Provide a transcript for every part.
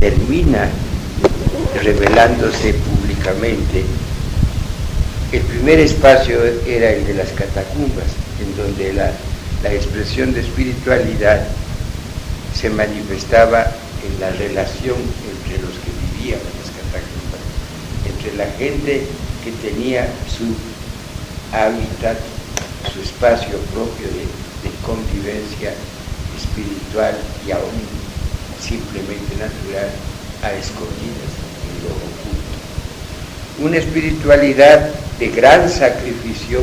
termina revelándose públicamente. El primer espacio era el de las catacumbas, en donde la, expresión de espiritualidad se manifestaba en la relación entre los que vivían en las catacumbas, entre la gente que tenía su hábitat, su espacio propio de, de convivencia espiritual y aún simplemente natural a escondidas en lo oculto. Una espiritualidad de gran sacrificio,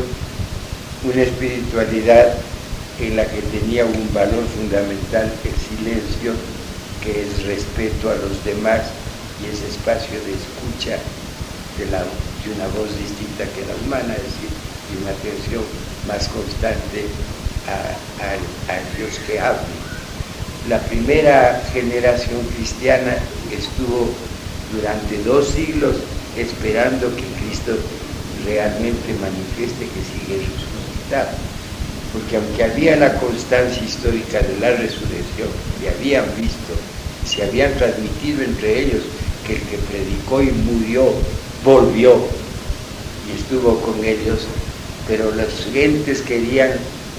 una espiritualidad en la que tenía un valor fundamental el silencio, que es respeto a los demás y ese espacio de escucha de, una voz distinta que la humana, es decir, y una atención más constante a, a Dios que hable. La primera generación cristiana estuvo durante dos siglos esperando que Cristo realmente manifieste que sigue resucitado. Porque aunque había la constancia histórica de la resurrección y habían visto, se habían transmitido entre ellos que el que predicó y murió volvió y estuvo con ellos, pero las gentes querían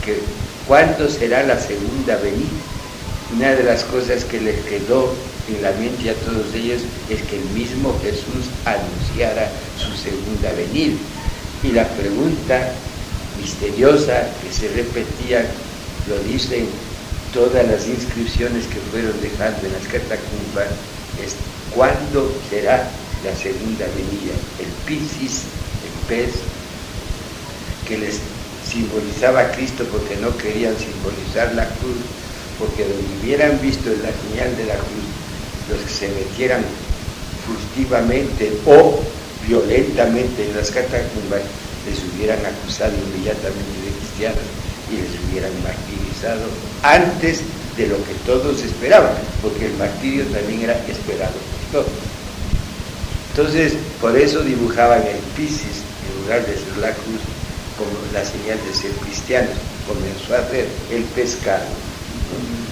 que cuándo será la segunda venida. Una de las cosas que les quedó en la mente a todos ellos es que el mismo Jesús anunciara su segunda venida. Y la pregunta misteriosa que se repetía, lo dicen todas las inscripciones que fueron dejando en las catacumbas, es ¿cuándo será la segunda venida? El Piscis, el pez, que les simbolizaba a Cristo porque no querían simbolizar la cruz, porque donde hubieran visto la señal de la cruz, los que se metieran furtivamente o violentamente en las catacumbas les hubieran acusado inmediatamente de cristianos y les hubieran martirizado antes de lo que todos esperaban, porque el martirio también era esperado por todos. Entonces, por eso dibujaban el Piscis en lugar de ser la cruz como la señal de ser cristianos. Comenzó a hacer el pescado,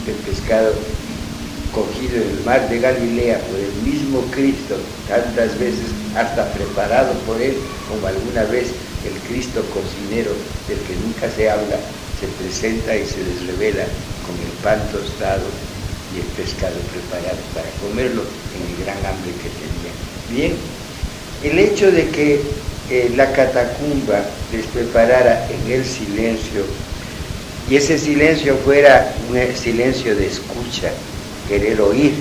el pescado cogido en el mar de Galilea por el mismo Cristo, tantas veces hasta preparado por él, como alguna vez el Cristo cocinero del que nunca se habla, se presenta y se les revela con el pan tostado y el pescado preparado para comerlo en el gran hambre que tenía. Bien, el hecho de que eh, la catacumba les preparara en el silencio y ese silencio fuera un silencio de escucha, querer oír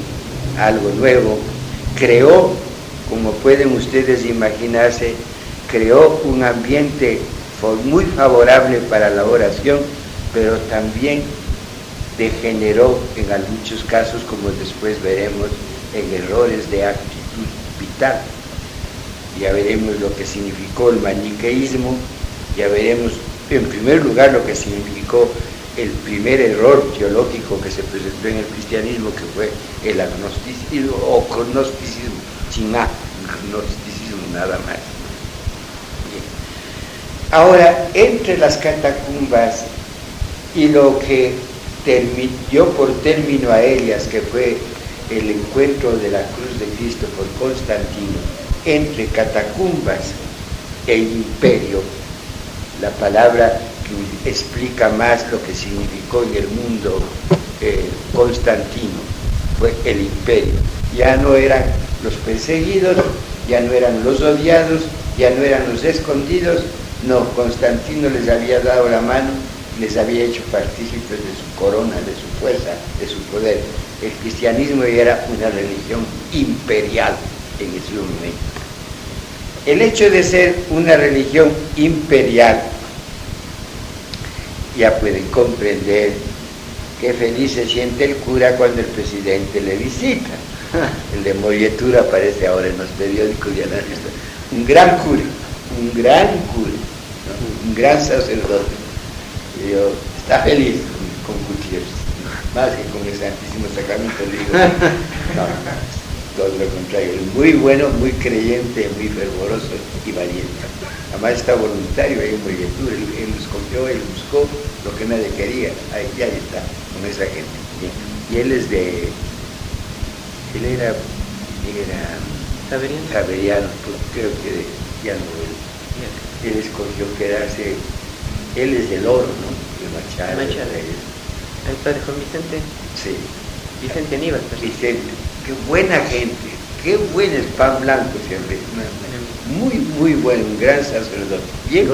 algo nuevo, creó, como pueden ustedes imaginarse, creó un ambiente muy favorable para la oración, pero también degeneró en muchos casos, como después veremos, en errores de actitud vital. Ya veremos lo que significó el maniqueísmo, ya veremos en primer lugar lo que significó el primer error teológico que se presentó en el cristianismo, que fue el agnosticismo o gnosticismo, sin agnosticismo nada más. Ahora, entre las catacumbas y lo que dio por término a ellas, que fue el encuentro de la cruz de Cristo por Constantino, entre catacumbas e imperio, la palabra que explica más lo que significó en el mundo eh, Constantino, fue el imperio. Ya no eran los perseguidos, ya no eran los odiados, ya no eran los escondidos, no, Constantino les había dado la mano, les había hecho partícipes de su corona, de su fuerza, de su poder. El cristianismo era una religión imperial en ese momento. El hecho de ser una religión imperial, ya pueden comprender qué feliz se siente el cura cuando el presidente le visita. El de Molletura aparece ahora en los periódicos y Un gran cura, un gran cura un gran sacerdote. Y yo, está feliz con, Gutiérrez, más que con el Santísimo Sacramento. Le digo, no, todo lo contrario, muy bueno, muy creyente, muy fervoroso y valiente. Además está voluntario ahí en Molletura, él, él escogió, él buscó lo que nadie quería, ahí, ahí está, con esa gente. Y él es de, Él era, era Javeriano, pues creo que ya no él, él escogió quedarse, él es del oro, ¿no? De Machado. Machado. El padre Juan Vicente. Sí. Vicente Aníbal. Vicente, qué buena gente, qué buen spam blanco siempre. Muy, muy buen, gran sacerdote. Bien.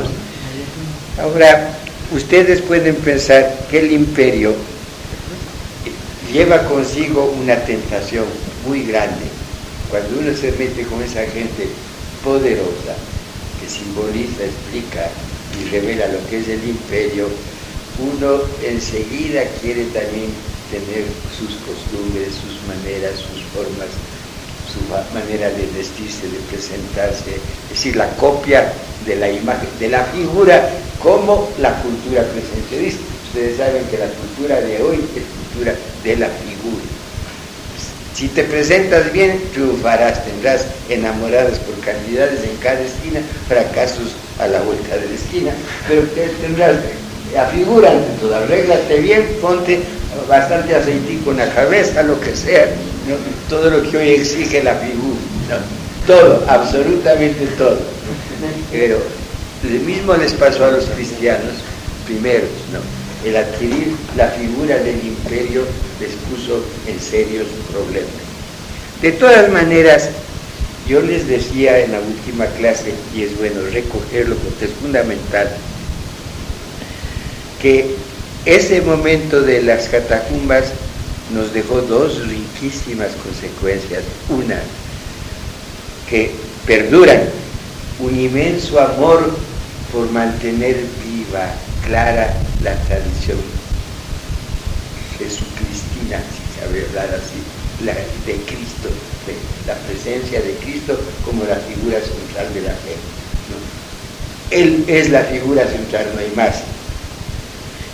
Ahora, ustedes pueden pensar que el imperio lleva consigo una tentación muy grande. Cuando uno se mete con esa gente poderosa, que simboliza, explica y revela lo que es el imperio, uno enseguida quiere también tener sus costumbres, sus maneras, sus formas, su manera de vestirse, de presentarse, es decir, la copia de la imagen, de la figura, como la cultura presenterista. Ustedes saben que la cultura de hoy es cultura de la figura. Si te presentas bien, triunfarás, tendrás enamoradas por cantidades en cada esquina, fracasos a la vuelta de la esquina, pero tendrás afigura ante todo, arréglate bien, ponte bastante aceitico en la cabeza, lo que sea, todo lo que hoy exige la figura, todo, absolutamente todo. Pero lo mismo les pasó a los cristianos primeros, ¿no? El adquirir la figura del imperio les puso en serios problemas. De todas maneras, yo les decía en la última clase, y es bueno recogerlo porque es fundamental, que ese momento de las catacumbas nos dejó dos riquísimas consecuencias. Una, que perduran un inmenso amor por mantener viva, clara la tradición jesucristina, si sabe hablar así, de Cristo, de la presencia de Cristo como la figura central de la fe. Él es la figura central, no hay más.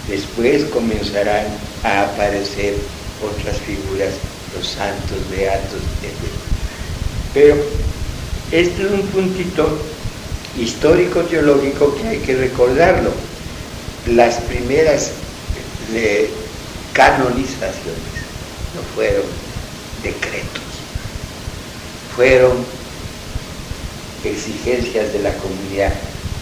Después comenzarán a aparecer otras figuras, los santos, beatos, etc. Pero este es un puntito histórico-teológico que hay que recordarlo. Las primeras eh, canonizaciones no fueron decretos, fueron exigencias de la comunidad.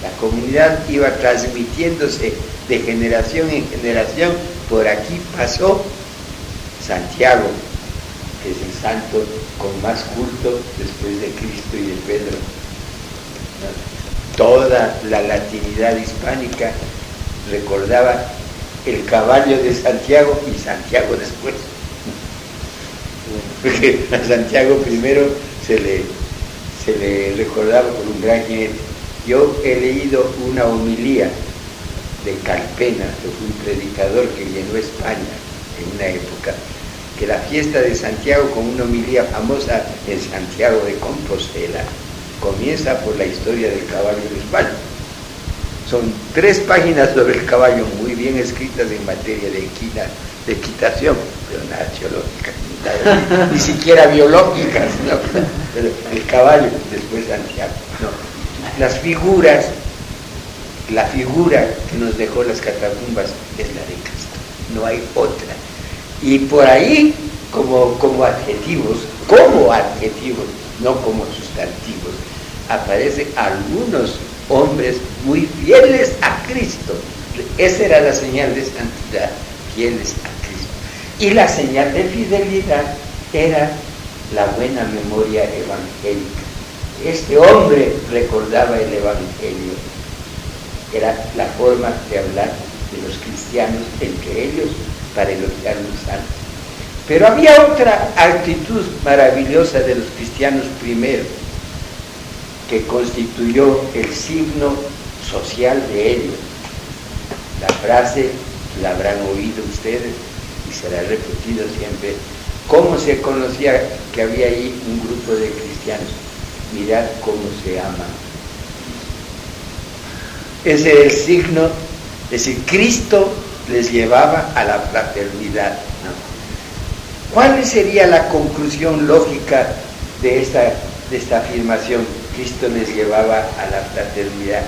La comunidad iba transmitiéndose de generación en generación. Por aquí pasó Santiago, que es el santo con más culto después de Cristo y de Pedro. Toda la latinidad hispánica recordaba el caballo de Santiago y Santiago después. Porque a Santiago primero se le, se le recordaba por un gran jinete. Yo he leído una homilía de Calpena, que fue un predicador que llenó España en una época, que la fiesta de Santiago, con una homilía famosa en Santiago de Compostela, comienza por la historia del caballo de España. Son tres páginas sobre el caballo muy bien escritas en materia de, de equitación, pero nada teológica, ni, siquiera biológicas, pero el caballo, después Santiago. Las figuras la figura que nos dejó las catacumbas es la de Cristo, no hay otra. Y por ahí, como, como adjetivos, como adjetivos, no como sustantivos, aparecen algunos hombres muy fieles a Cristo. Esa era la señal de santidad, fieles a Cristo. Y la señal de fidelidad era la buena memoria evangélica. Este hombre recordaba el Evangelio era la forma de hablar de los cristianos entre ellos para elogiar los santos. Pero había otra actitud maravillosa de los cristianos primero, que constituyó el signo social de ellos. La frase la habrán oído ustedes y será repetido siempre. ¿Cómo se conocía que había ahí un grupo de cristianos? Mirad cómo se aman ese era el signo, es decir, Cristo les llevaba a la fraternidad. ¿Cuál sería la conclusión lógica de esta, de esta afirmación? Cristo les llevaba a la fraternidad.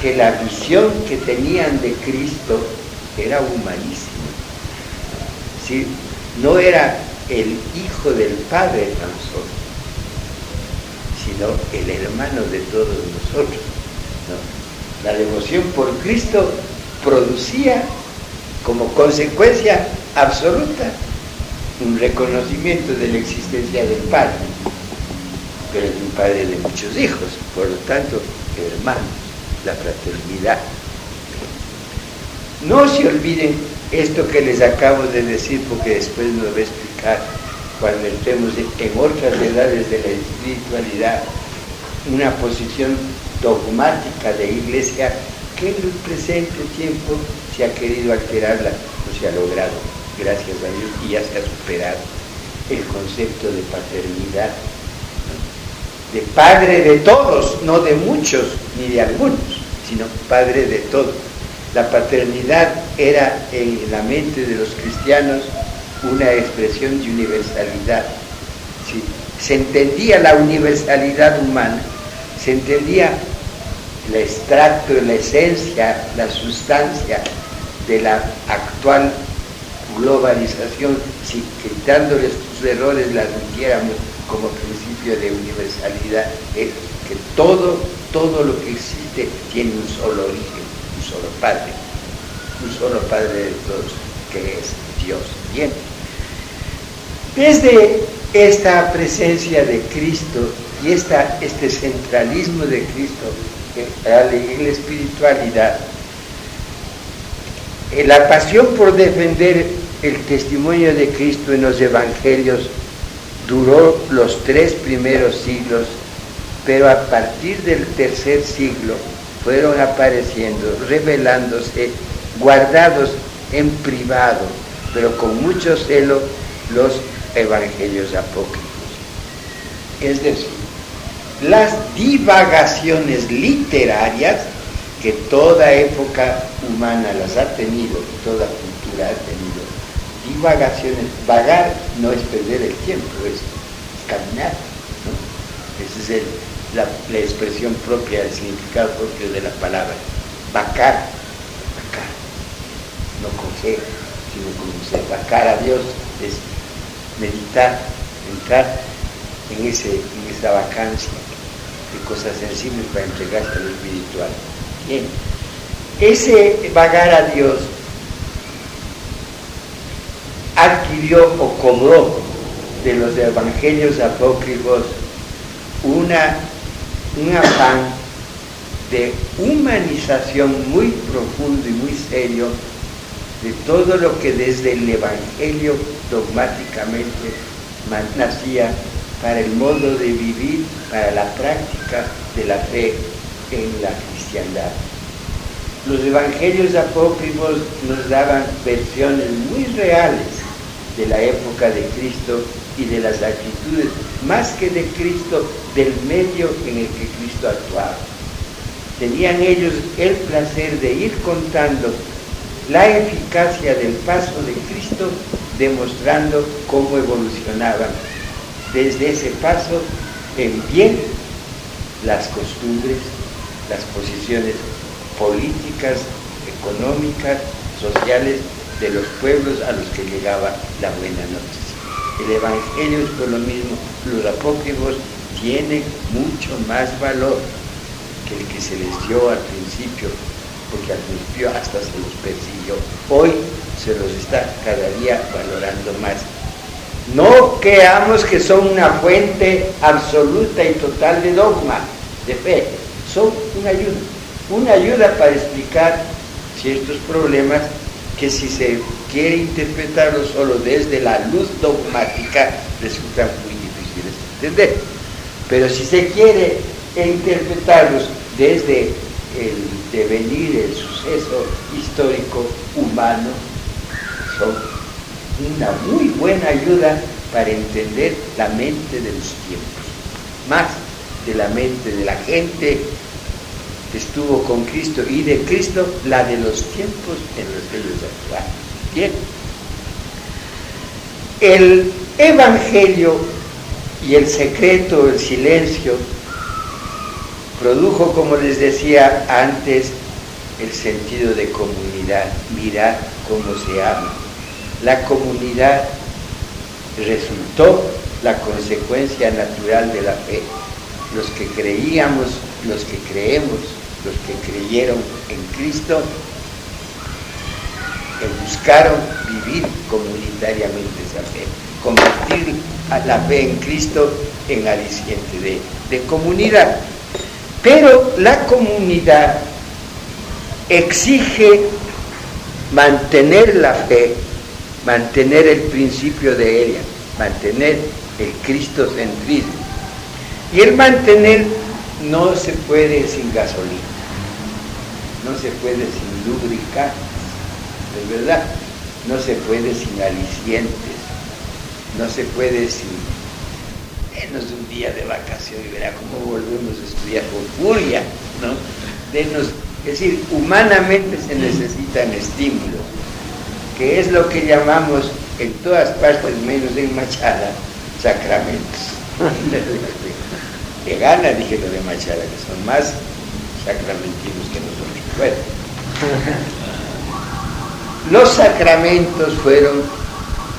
Que la visión que tenían de Cristo era humanísima. ¿sí? No era el hijo del Padre tan solo, sino el hermano de todos nosotros. La devoción por Cristo producía como consecuencia absoluta un reconocimiento de la existencia del Padre, pero es un Padre de muchos hijos, por lo tanto, hermanos, la fraternidad. No se olviden esto que les acabo de decir, porque después nos voy a explicar cuando entremos en otras edades de la espiritualidad, una posición dogmática de iglesia que en el presente tiempo se ha querido alterarla, no se ha logrado, gracias a Dios, y ya se ha superado el concepto de paternidad, de padre de todos, no de muchos ni de algunos, sino padre de todos. La paternidad era en la mente de los cristianos una expresión de universalidad. Se entendía la universalidad humana, se entendía el extracto, la esencia, la sustancia de la actual globalización, si quitándoles sus errores las metiéramos como principio de universalidad, es que todo, todo lo que existe tiene un solo origen, un solo Padre, un solo Padre de todos, que es Dios. Bien, desde esta presencia de Cristo y esta, este centralismo de Cristo en la espiritualidad, eh, la pasión por defender el testimonio de Cristo en los evangelios duró los tres primeros siglos, pero a partir del tercer siglo fueron apareciendo, revelándose, guardados en privado, pero con mucho celo, los evangelios apócrifos. Es decir, las divagaciones literarias que toda época humana las ha tenido, toda cultura ha tenido, divagaciones, vagar no es perder el tiempo, es, caminar, Esa es la, expresión propia, el significado propio de la palabra, vacar, vacar, no coger, sino se vacar a Dios, es meditar, entrar en, ese, en esa vacancia de cosas sensibles para entregarse a lo espiritual. Bien, ese vagar a Dios adquirió o cobró de los evangelios apócrifos una, un afán de humanización muy profundo y muy serio de todo lo que desde el Evangelio dogmáticamente nacía para el modo de vivir, para la práctica de la fe en la cristiandad. Los evangelios apócrifos nos daban versiones muy reales de la época de Cristo y de las actitudes, más que de Cristo, del medio en el que Cristo actuaba. Tenían ellos el placer de ir contando la eficacia del paso de Cristo, demostrando cómo evolucionaban desde ese paso en bien las costumbres, las posiciones políticas, económicas, sociales de los pueblos a los que llegaba la buena noticia. El Evangelio es por lo mismo, los apócrifos tienen mucho más valor que el que se les dio al principio porque principio hasta se los persiguió. Hoy se los está cada día valorando más. No creamos que son una fuente absoluta y total de dogma, de fe. Son una ayuda, una ayuda para explicar ciertos problemas que si se quiere interpretarlos solo desde la luz dogmática resultan muy difíciles de entender. Pero si se quiere interpretarlos desde el devenir, el suceso histórico humano, son una muy buena ayuda para entender la mente de los tiempos, más de la mente de la gente que estuvo con Cristo y de Cristo, la de los tiempos en los que ellos actuaron. Bien, el Evangelio y el secreto, el silencio, Produjo, como les decía antes, el sentido de comunidad. Mirad cómo se ama. La comunidad resultó la consecuencia natural de la fe. Los que creíamos, los que creemos, los que creyeron en Cristo, buscaron vivir comunitariamente esa fe, convertir a la fe en Cristo en aliciente de, de comunidad. Pero la comunidad exige mantener la fe, mantener el principio de ella, mantener el cristocentrismo. Y el mantener no se puede sin gasolina, no se puede sin lubricar, de verdad, no se puede sin alicientes, no se puede sin denos un día de vacación y verá cómo volvemos a estudiar con furia, ¿no? Denos, es decir, humanamente se necesitan estímulos, que es lo que llamamos en todas partes, menos en Machada, sacramentos. de gana dije lo de Machada, que son más sacramentinos que nosotros. Bueno, los sacramentos fueron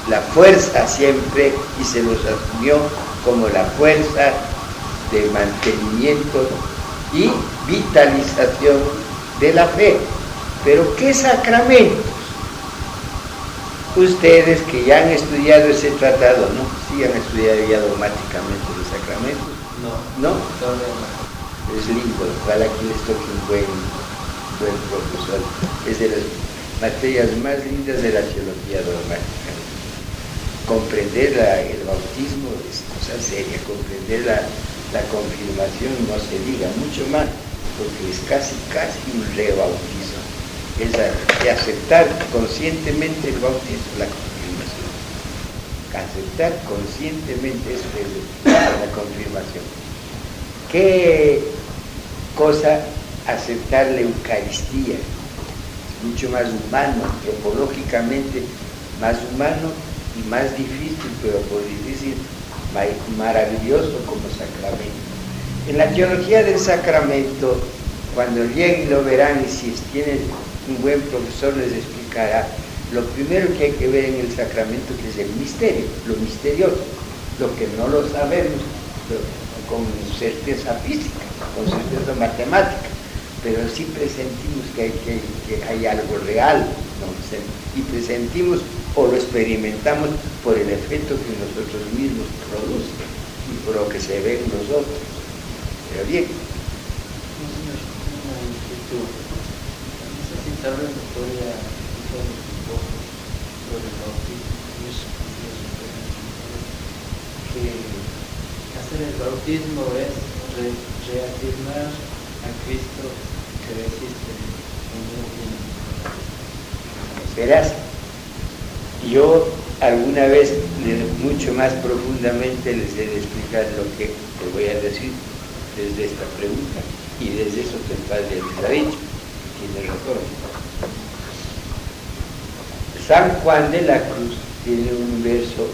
la fuerza siempre y se los asumió como la fuerza de mantenimiento y vitalización de la fe. Pero ¿qué sacramentos? Ustedes que ya han estudiado ese tratado, ¿no? Sí han estudiado ya dogmáticamente los sacramentos. No. ¿No? Es lindo, ojalá que les toque un buen, buen profesor. Es de las materias más lindas de la teología dogmática. Comprender el bautismo es cosa seria, comprender la, confirmación no se diga mucho más, porque es casi, casi un rebautizo. Es de aceptar conscientemente el bautismo, la confirmación. Aceptar conscientemente es la confirmación. ¿Qué cosa aceptar la Eucaristía? mucho más humano, antropológicamente más humano y más difícil, pero por difícil, maravilloso como sacramento. En la teología del sacramento, cuando lleguen lo verán y si tienen un buen profesor les explicará, lo primero que hay que ver en el sacramento que es el misterio, lo misterioso, lo que no lo sabemos con certeza física, con certeza matemática pero sí presentimos que hay, algo real, y presentimos o lo experimentamos por el efecto que nosotros mismos producen y por lo que se ve en nosotros. Pero bien. que hacer el bautismo es reafirmar a Cristo Verás, yo alguna vez mucho más profundamente les he de explicar lo que te voy a decir desde esta pregunta y desde eso que el Padre les ha dicho. Tiene razón. San Juan de la Cruz tiene un verso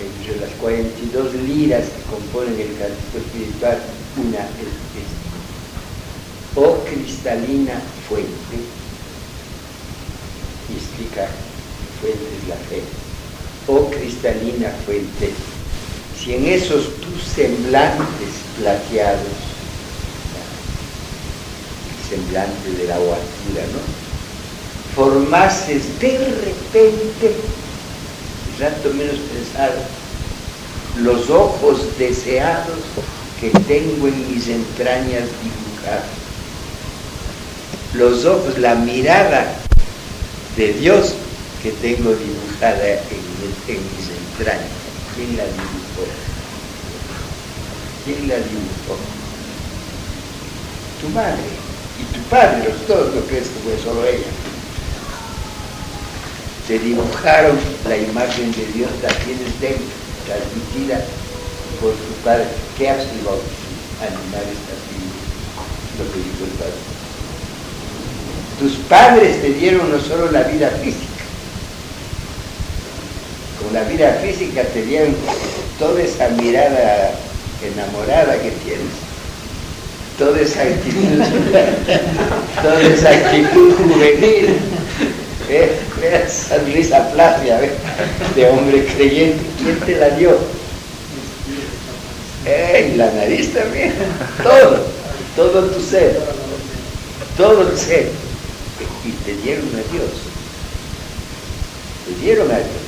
entre las 42 liras que componen el canto espiritual, una es oh cristalina fuente, y explica fuente la fe, oh cristalina fuente, si en esos tus semblantes plateados, el semblante de la altura, ¿no? Formases de repente, rato menos pensado, los ojos deseados que tengo en mis entrañas dibujados los ojos, la mirada de Dios que tengo dibujada en, mis entrañas. ¿Quién la dibujó? ¿Quién la dibujó? Tu madre y tu padre, los dos, ¿no crees que fue solo ella? Se dibujaron la imagen de Dios, la tienes dentro, transmitida por tu padre. ¿Qué el bautismo? Animar esta lo que dijo el padre. Tus padres te dieron no solo la vida física, la vida física te dieron toda esa mirada enamorada que tienes, toda esa actitud, toda esa actitud juvenil. ¿eh? Esa risa plácida de hombre creyente. ¿Quién te la dio? ¡Ey! La nariz también. Todo. Todo tu ser. Todo el ser. Y te dieron a Dios. Te dieron a Dios.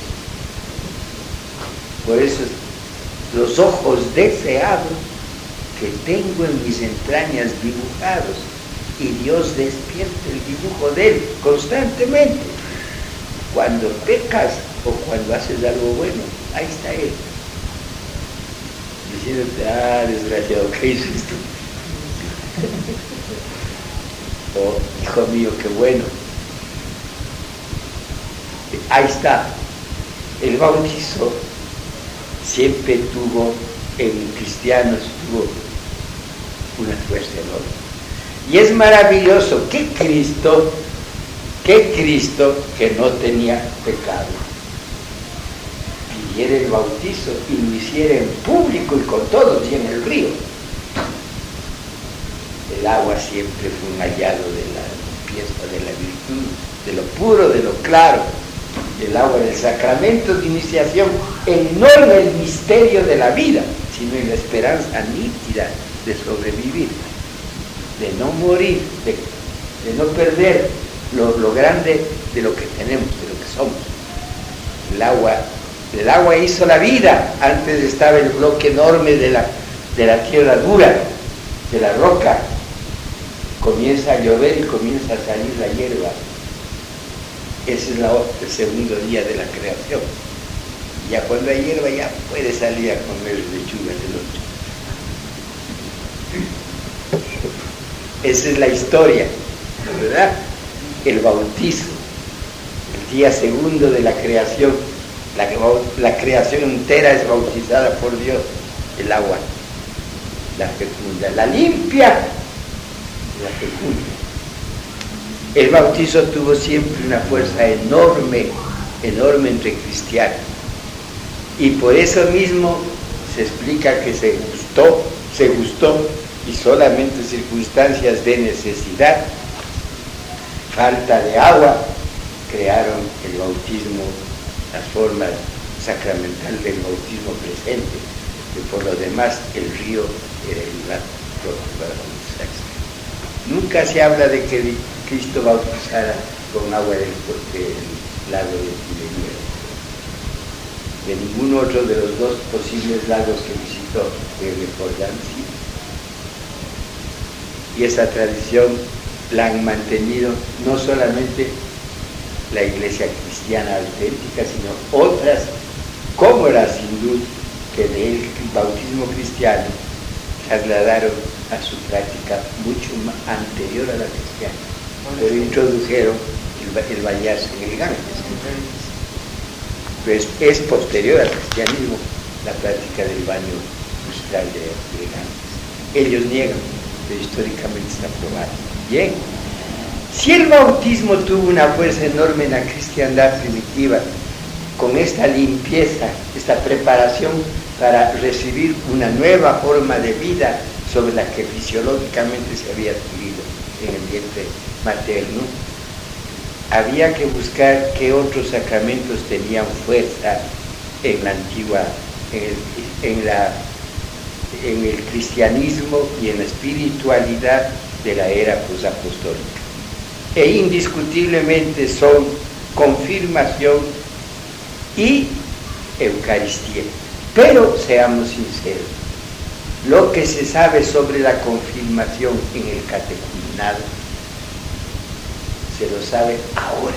Por eso los ojos deseados que tengo en mis entrañas dibujados y Dios despierta el dibujo de él constantemente. Cuando pecas o cuando haces algo bueno, ahí está él. Diciéndote, ah, desgraciado, ¿qué hiciste? oh, hijo mío, qué bueno. Ahí está. El bautizo siempre tuvo, en cristianos tuvo una fuerza enorme. Y es maravilloso que Cristo, que Cristo que no tenía pecado, pidiera el bautizo y lo hiciera en público y con todos y en el río. El agua siempre fue un hallado de la limpieza, de la virtud, de lo puro, de lo claro. El agua del sacramento de iniciación, en no en el misterio de la vida, sino en la esperanza nítida de sobrevivir de no morir, de, no perder lo, grande de lo que tenemos, de lo que somos. El agua, el agua hizo la vida, antes estaba el bloque enorme de la, de la tierra dura, de la roca. Comienza a llover y comienza a salir la hierba. Es la, el segundo día de la creación. Ya cuando hay hierba ya puede salir a comer lechuga de noche. Esa es la historia, ¿verdad? El bautizo, el día segundo de la creación, la, creación entera es bautizada por Dios, el agua, la fecunda, la limpia, la fecunda. El bautizo tuvo siempre una fuerza enorme, enorme entre cristianos. Y por eso mismo se explica que se gustó, se gustó y solamente circunstancias de necesidad, falta de agua, crearon el bautismo, la forma sacramental del bautismo presente, y por lo demás el río era el lugar. Nunca se habla de que Cristo bautizara con agua del, lago de Tiberias, de ningún otro de los dos posibles lagos que visitó el Jordán, y esa tradición la han mantenido no solamente la iglesia cristiana auténtica, sino otras como la hindú que del bautismo cristiano trasladaron a su práctica mucho más anterior a la cristiana, pero introdujeron el, el bañarse en el Ganges. Pues es posterior al cristianismo la práctica del baño lustral de, de Ganges. Ellos niegan históricamente está probado. Bien, si el bautismo tuvo una fuerza enorme en la cristiandad primitiva, con esta limpieza, esta preparación para recibir una nueva forma de vida sobre la que fisiológicamente se había adquirido en el vientre materno, había que buscar qué otros sacramentos tenían fuerza en la antigua, en el cristianismo y en la espiritualidad de la era posapostólica. E indiscutiblemente son confirmación y Eucaristía. Pero seamos sinceros, lo que se sabe sobre la confirmación en el catecumenado se lo sabe ahora.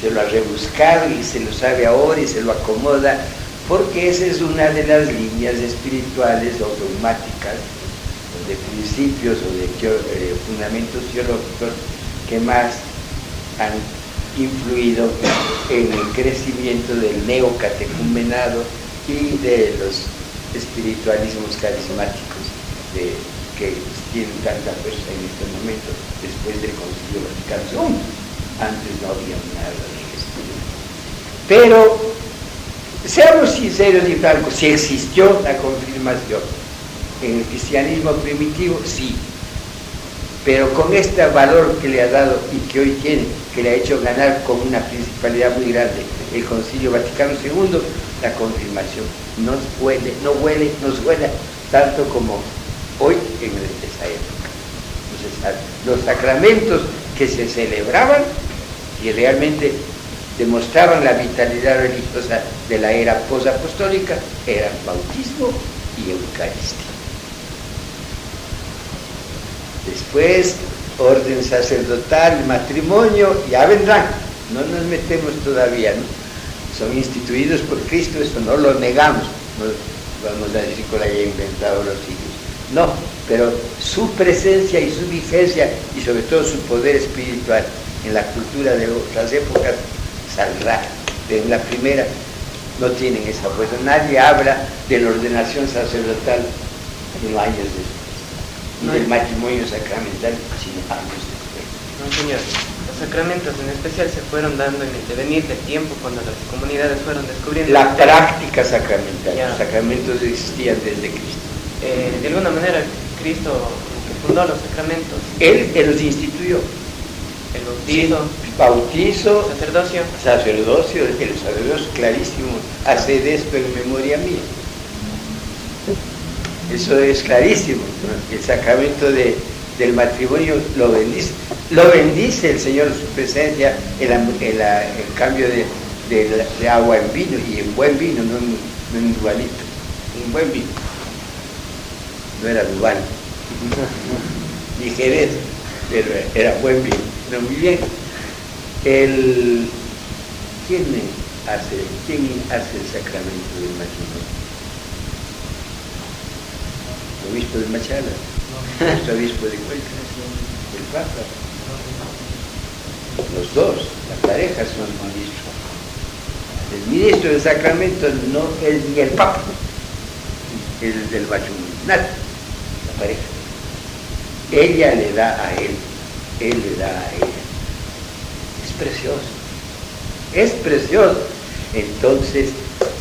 Se lo ha rebuscado y se lo sabe ahora y se lo acomoda porque esa es una de las líneas espirituales o dogmáticas, o de principios o de eh, fundamentos teológicos que más han influido en el crecimiento del neocatecumenado y de los espiritualismos carismáticos que tienen tanta fuerza en este momento después del Concilio Vaticano II. Antes no había nada de esto. Pero Seamos sinceros y francos, si existió la confirmación en el cristianismo primitivo, sí. pero con este valor que le ha dado y que hoy tiene, que le ha hecho ganar con una principalidad muy grande el Concilio Vaticano II, la confirmación nos huele, no huele, nos huele tanto como hoy en esa época. Los sacramentos que se celebraban y realmente demostraban la vitalidad religiosa de la era posapostólica eran bautismo y Eucaristía. Después, orden sacerdotal, matrimonio, ya vendrán. No nos metemos todavía, ¿no? Son instituidos por Cristo, eso no lo negamos. No vamos a decir que lo haya inventado los siglos. No, pero su presencia y su vigencia y sobre todo su poder espiritual en la cultura de otras épocas saldrá. En la primera no tienen esa fuerza. Nadie habla de la ordenación sacerdotal en años después no del matrimonio sacramental, sino años después. No, señor. Los sacramentos en especial se fueron dando en el devenir del tiempo cuando las comunidades fueron descubriendo... La práctica sacramental. Los sacramentos existían desde Cristo. Eh, de alguna manera, Cristo fundó los sacramentos. Él, él los instituyó. El bautizo. bautizo. Sacerdocio. Sacerdocio. El sacerdocio clarísimo. Haced esto en memoria mía. Eso es clarísimo. El sacramento del matrimonio lo bendice. Lo bendice el Señor su presencia, el, el, cambio de, agua en vino, y en buen vino, no en, en dualito, en buen vino. No era dual, ni jerez, pero era buen vino. No, muy bien. El, ¿quién, hace, ¿Quién hace el sacramento del matrimonio? obispo de Machala, nuestro obispo de Cuenca, el Papa. Los dos, las parejas son ministros. El ministro del sacramento no es ni el Papa, el del matrimonio, nada, la pareja. Ella le da a él, él le da a ella. Es precioso, es precioso. Entonces,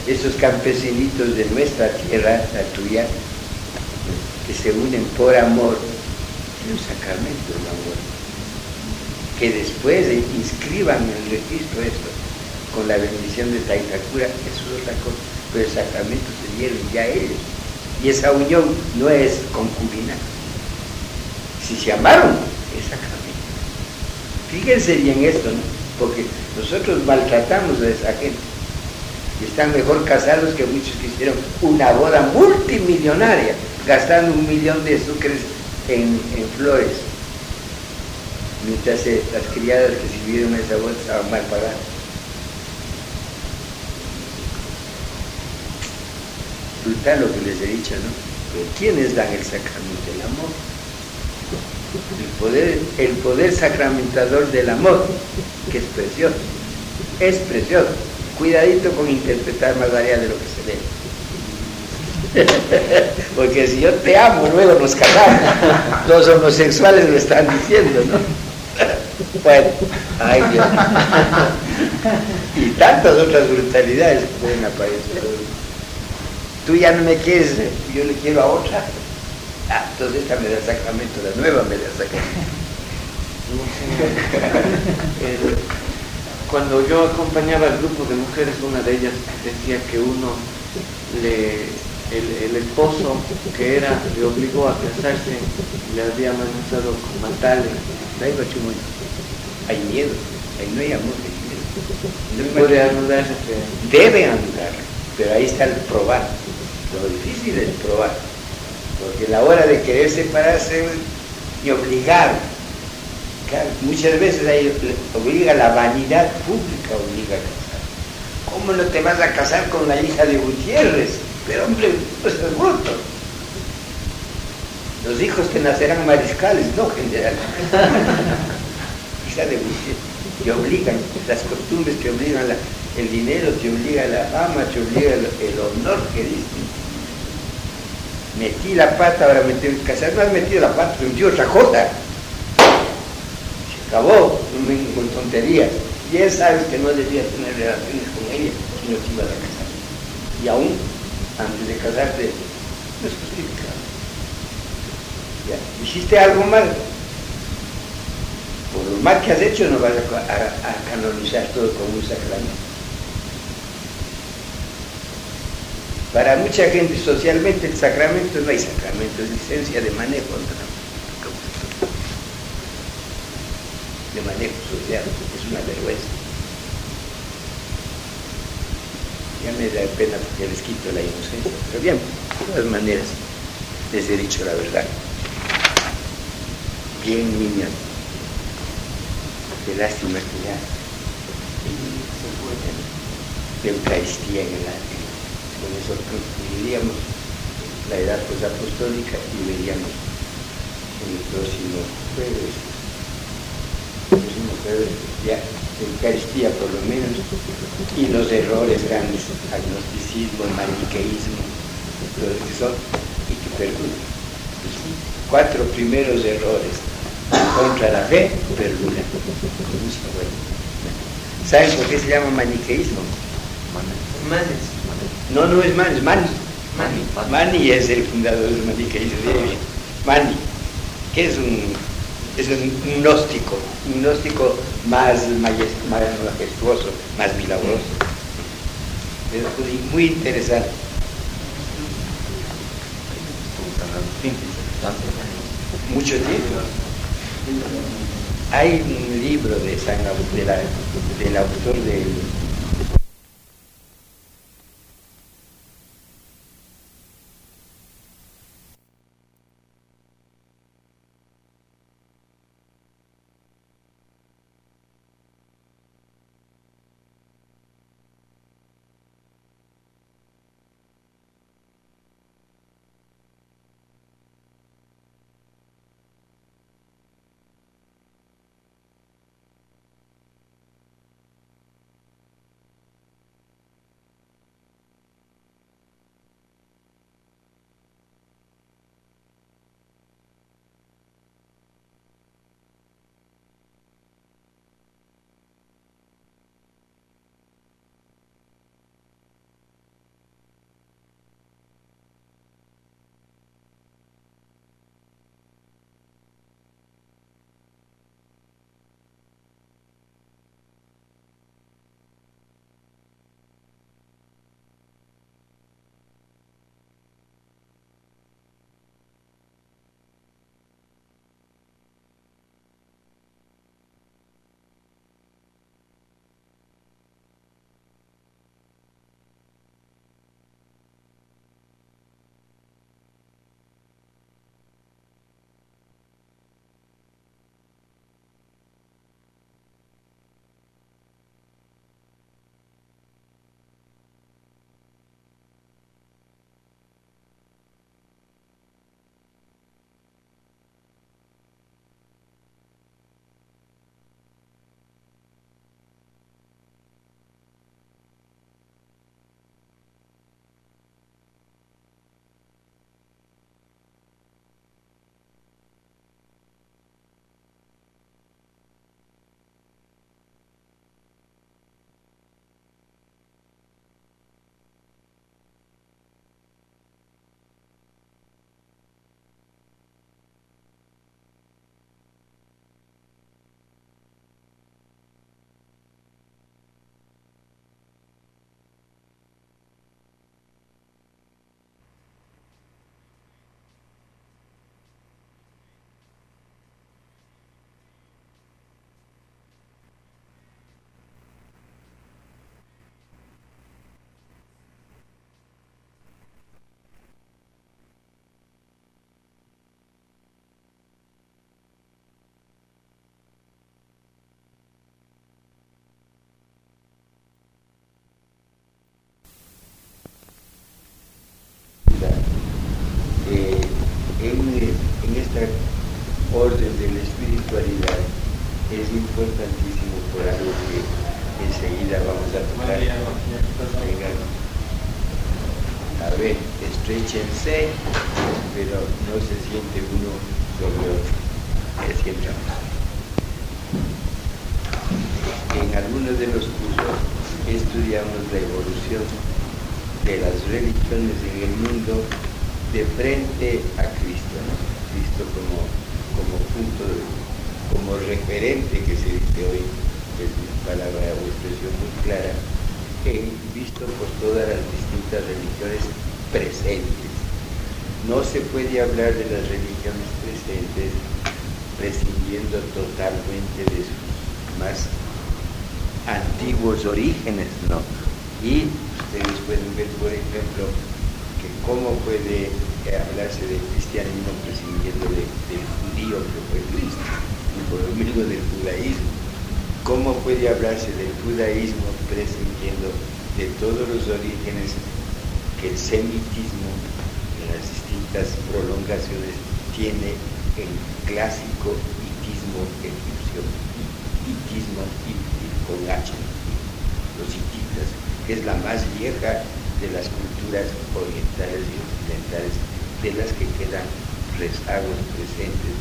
esos campesinitos de nuestra tierra, la tuya, se unen por amor, es un sacramento del amor. Que después inscriban en el registro esto con la bendición de Taitacura, eso es otra cosa, pero el sacramento se dieron ya ellos. Y esa unión no es concubina. Si se amaron, es sacramento. Fíjense bien esto, ¿no? Porque nosotros maltratamos a esa gente. Y están mejor casados que muchos que hicieron una boda multimillonaria gastando un millón de azúcares en, flores, mientras eh, las criadas que sirvieron esa bolsa estaban mal pagadas. Brutal lo que les he dicho, ¿no? Pero ¿quiénes dan el sacramento del amor? El poder, el poder sacramentador del amor, que es precioso, es precioso. Cuidadito con interpretar más allá de lo que se lee. Porque si yo te amo, luego nos casamos. Los homosexuales lo están diciendo, ¿no? Bueno, ay Dios. Y tantas otras brutalidades que pueden aparecer. Tú ya no me quieres, yo le quiero a otra. Ah, entonces esta me da sacramento, la nueva me da sacramento. Cuando yo acompañaba al grupo de mujeres, una de ellas decía que uno le el, esposo que era, le obligó a casarse, le había amenazado con matarle. Hay miedo, ahí no hay amor, hay miedo. No puede anular Debe anular, pero ahí está el probar. Lo difícil es probar, porque la hora de querer separarse y obligar, muchas veces ahí obliga la vanidad pública, obliga a casar. ¿Cómo no te vas a casar con la hija de Gutiérrez? Pero hombre, pues es bruto. Los hijos que nacerán mariscales, no general. Hija de te obligan, las costumbres te obligan, el dinero te obliga la fama, te obliga el, honor que diste. Metí la pata, ahora metí casar, no has metido la pata, metí otra cosa. Acabó, con tonterías. Bien sabes que no debías tener relaciones con ella si no te ibas a casar. Y aún antes de casarte, no es justificado. ¿Ya? ¿Hiciste algo mal? mal que has hecho no vas a, canonizar todo como un sacramento. Para mucha gente socialmente el sacramento no hay sacramento, es licencia de manejo, de manejo social, es una vergüenza. Ya me da pena porque les quito la inocencia, pero bien, de todas maneras, les he dicho la verdad. Bien, niñas, qué lástima que ya se fue de Eucaristía en el arte. Con eso concluiríamos la edad posapostólica y veríamos en el próximo jueves, próximo jueves ya Eucaristía por lo menos, y los errores grandes, agnosticismo, maniqueísmo, todo que son y que perduran. cuatro primeros errores contra la fe, perduran. ¿Saben por qué se llama maniqueísmo? Manes. No, no es Manes, Mani. Mani es el fundador del maniqueísmo. Mani, que es un, es un gnóstico, un gnóstico más, majestuoso, más milagroso. Es muy interesante. Mucho tiempo. Hay un libro de San del autor del estudiamos la evolución de las religiones en el mundo de frente a Cristo, Cristo como como punto, como como referente que se dice hoy, es una palabra o expresión muy clara, visto por todas las distintas religiones presentes. No se puede hablar de las religiones presentes prescindiendo totalmente de sus más antiguos orígenes, ¿no? Y ustedes pueden ver, por ejemplo, que cómo puede hablarse del cristianismo prescindiendo del judío que fue Cristo, y por lo mismo del judaísmo. ¿Cómo puede hablarse del judaísmo prescindiendo de todos los orígenes que el semitismo en las distintas prolongaciones tiene el clásico hitismo egipcio, hitismo con H, los hititas, que es la más vieja de las culturas orientales y occidentales, de las que quedan rezagos presentes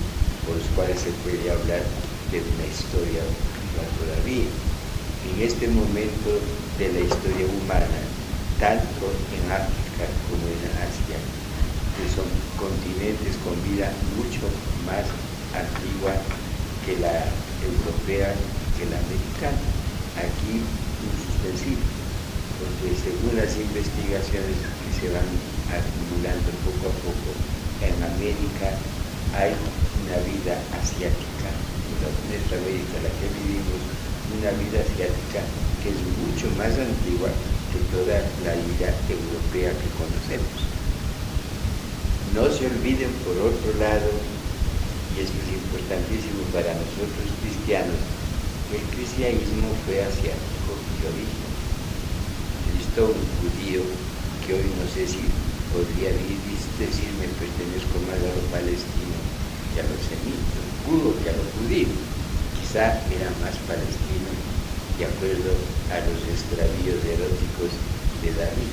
por los cuales se puede hablar de una historia todavía. En este momento de la historia humana, tanto en África como en Asia, que son continentes con vida mucho más antigua que la europea, que la americana. Aquí insuspensible, porque según las investigaciones que se van acumulando poco a poco, en América hay una vida asiática, en nuestra América, la que vivimos, una vida asiática que es mucho más antigua que toda la vida europea que conocemos. No se olviden, por otro lado, y esto es importantísimo para nosotros cristianos, el cristianismo fue asiático de origen. Cristo, un judío que hoy no sé si podría decirme pertenezco más a los palestinos que a los semitas, pudo que a los judíos. Quizá era más palestino de acuerdo a los extravíos eróticos de David.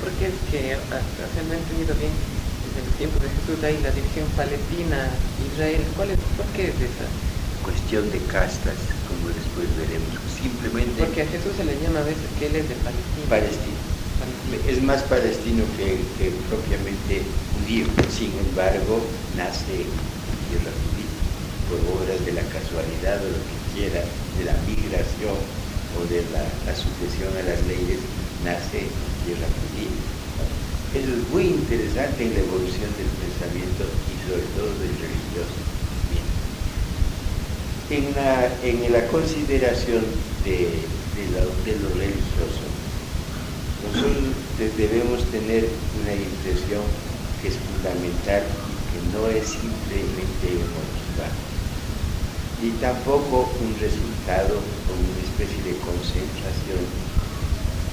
¿Por qué es que, se me ha entendido bien, en el tiempo de Jesús hay la división Palestina-Israel. ¿Cuál es, ¿Por qué es esa? Cuestión de castas, como después veremos. Simplemente... Porque a Jesús se le llama a veces que él es de Palestina. Palestino. Es más palestino que, propiamente judío. Sin embargo, nace en tierra judía por obras de la casualidad o lo que quiera, de la migración o de la, la sucesión a las leyes, nace en tierra judía eso es muy interesante en la evolución del pensamiento y sobre todo del religioso. En, la, en la consideración de, lo, religioso, nosotros debemos tener una impresión que es fundamental y que no es simplemente emotiva, ni tampoco un resultado o una especie de concentración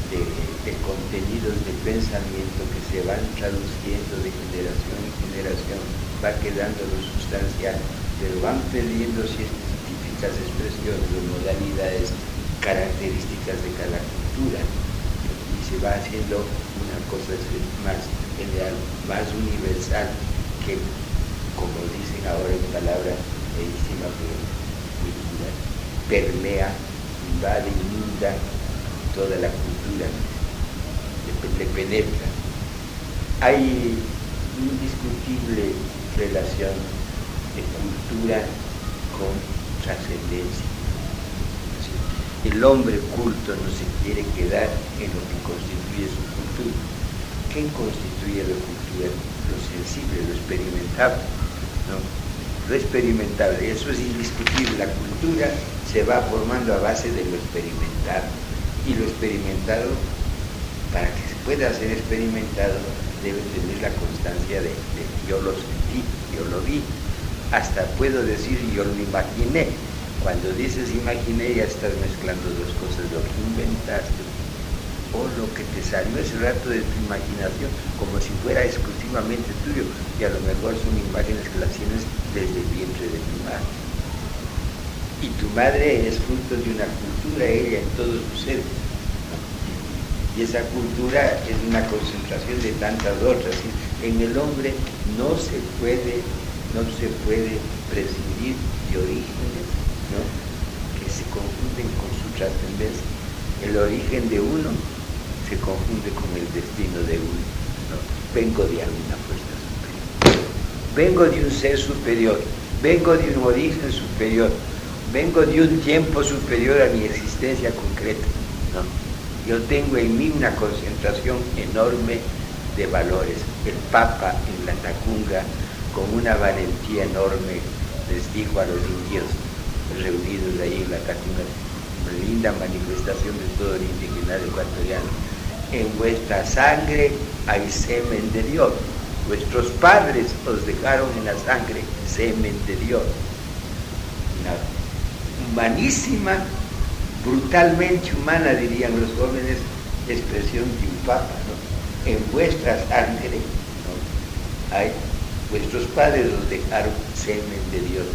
de, contenidos de pensamiento que se van traduciendo de generación en generación, va quedando lo sustancial, pero van perdiendo ciertas típicas expresiones o modalidades características de cada cultura y se va haciendo una cosa más general, más universal que, como dicen ahora en palabras bellísimas, permea, invade, inunda toda la cultura, le, penetra. Hay indiscutible relación de cultura con trascendencia. El hombre culto no se quiere quedar en lo que constituye su cultura. ¿Qué constituye la cultura? Lo sensible, lo experimentable. ¿no? Lo experimentable, eso es indiscutible. La cultura se va formando a base de lo experimentado y lo experimentado, para que se pueda ser experimentado, debe tener la constancia de, yo lo sentí, yo lo vi, hasta puedo decir yo lo imaginé. Cuando dices imaginé ya estás mezclando dos cosas, lo que inventaste o lo que te salió ese rato de tu imaginación, como si fuera exclusivamente tuyo, y a lo mejor son imágenes que las tienes desde el vientre de tu madre y tu madre es fruto de una cultura, ella en todo su ser. Y esa cultura es una concentración de tantas otras. En el hombre no se puede, no se puede prescindir de orígenes que se confunden con su trascendencia. El origen de uno se confunde con el destino de uno. Vengo de alguna fuerza superior. Vengo de un ser superior vengo de un origen superior, vengo de un tiempo superior a mi existencia concreta. Yo tengo en mí una concentración enorme de valores. El Papa en la Tacunga, con una valentía enorme, les dijo a los indios reunidos ahí en la Tacunga, una linda manifestación de todo el indigenado ecuatoriano, en vuestra sangre hay semen de Dios. Vuestros padres os dejaron en la sangre semen de Dios. Una humanísima, brutalmente humana, dirían los jóvenes, expresión de un papa. En vuestra sangre hay, vuestros padres os dejaron semen de Dios.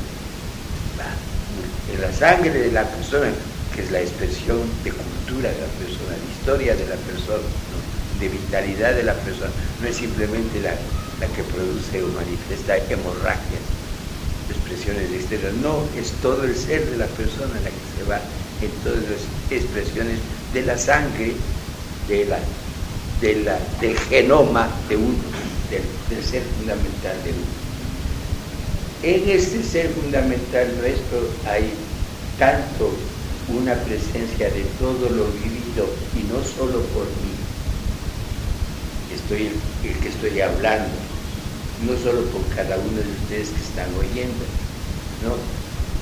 En la sangre de la persona, que es la expresión de cultura de la persona, de historia de la persona, de vitalidad de la persona, no es simplemente la, que produce o manifiesta hemorragias, expresiones externas, no, es todo el ser de la persona la que se va en todas las expresiones de la sangre, de la, de del genoma de uno, del, ser fundamental de uno. En este ser fundamental nuestro hay tanto una presencia de todo lo vivido y no solo por mí, estoy el que estoy hablando, no solo por cada uno de ustedes que están oyendo, ¿no?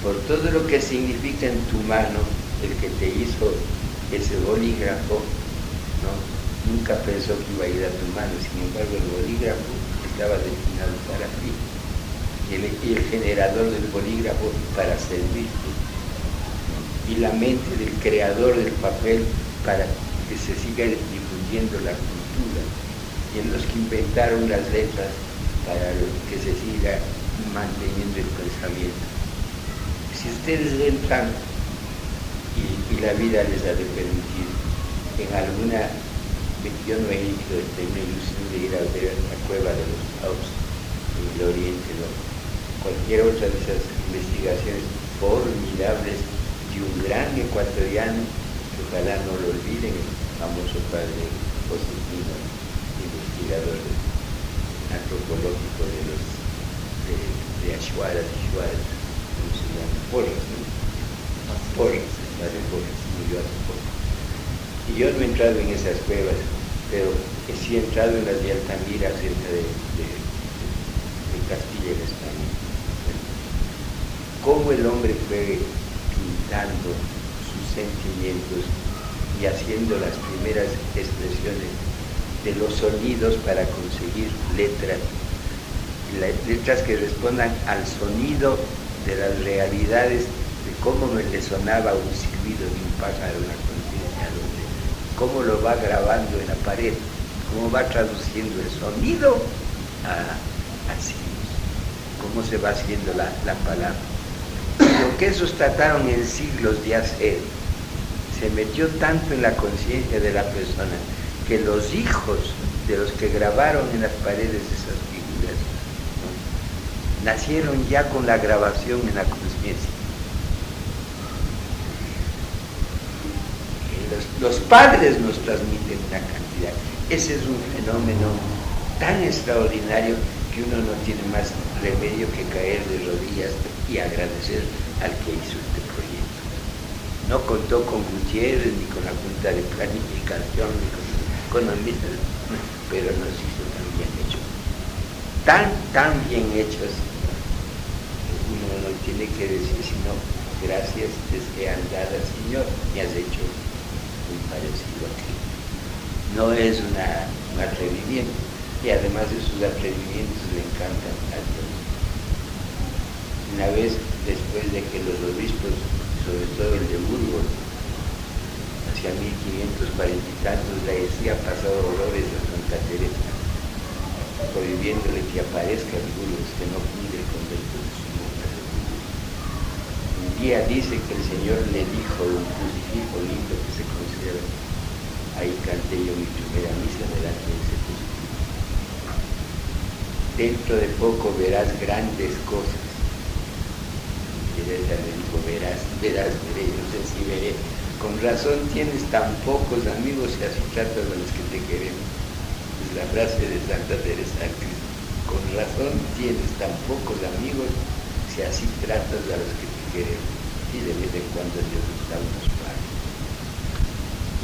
por todo lo que significa en tu mano el que te hizo ese bolígrafo, ¿no? Nunca pensó que iba a ir a tu mano, sin embargo el bolígrafo estaba destinado para ti. El, el generador del bolígrafo para servirte. Y la mente del creador del papel para que se siga difundiendo la cultura. Y en los que inventaron las letras para que se siga manteniendo el pensamiento. Si ustedes entran y, y la vida les ha de permitir en alguna, yo no he ido, tengo ilusión de ir a ver la cueva de los Paus en el Oriente, ¿no? cualquier otra de esas investigaciones formidables de un gran ecuatoriano, que ojalá no lo olviden, el famoso padre José Pino, investigador antropológico de los de, de Ashuara, de Ashuara, ¿cómo se llama? Porras, ¿no? Porras, el padre Porras, murió hace poco. Y yo no he entrado en esas cuevas, pero sí he entrado en las de Altamira cerca de, de, de Castilla y España. Cómo el hombre fue pintando sus sentimientos y haciendo las primeras expresiones de los sonidos para conseguir letras, letras que respondan al sonido de las realidades, de cómo le sonaba un silbido de un pájaro cómo lo va grabando en la pared, cómo va traduciendo el sonido a, a cómo se va haciendo la, la palabra. Lo que esos trataron en siglos de hacer, se metió tanto en la conciencia de la persona que los hijos de los que grabaron en las paredes esas figuras nacieron ya con la grabación en la conciencia. Los, padres nos transmiten una cantidad. Ese es un fenómeno tan extraordinario que uno no tiene más remedio que caer de rodillas y agradecer al que hizo este proyecto. No contó con Gutiérrez, ni con la Junta de Planificación, ni con economistas, pero nos hizo tan bien hechos. Tan, tan bien hechos. Uno no tiene que decir sino gracias te sean dadas, Señor, me has hecho No es una, un atrevimiento, y además de sus atrevimientos le encantan a Dios. Una vez después de que los obispos, sobre todo el de Burgos, hacia 1540 y tantos le decía pasado dolores a Santa Teresa, prohibiéndole que aparezca en Burgos, que no funde el convento de su monja Un día dice que el Señor le dijo un crucifijo lindo que se conserva. Ahí canté yo mi primera misa delante de ese crucifijo. Dentro de poco verás grandes cosas. Dijo, verás, verás, veré, no sé si veré con razón tienes tan pocos amigos y así tratas a los que te queremos. Es la frase de Santa Teresa con razón tienes tan pocos amigos si así tratas a los que te quieren y de vez en cuando Dios da unos.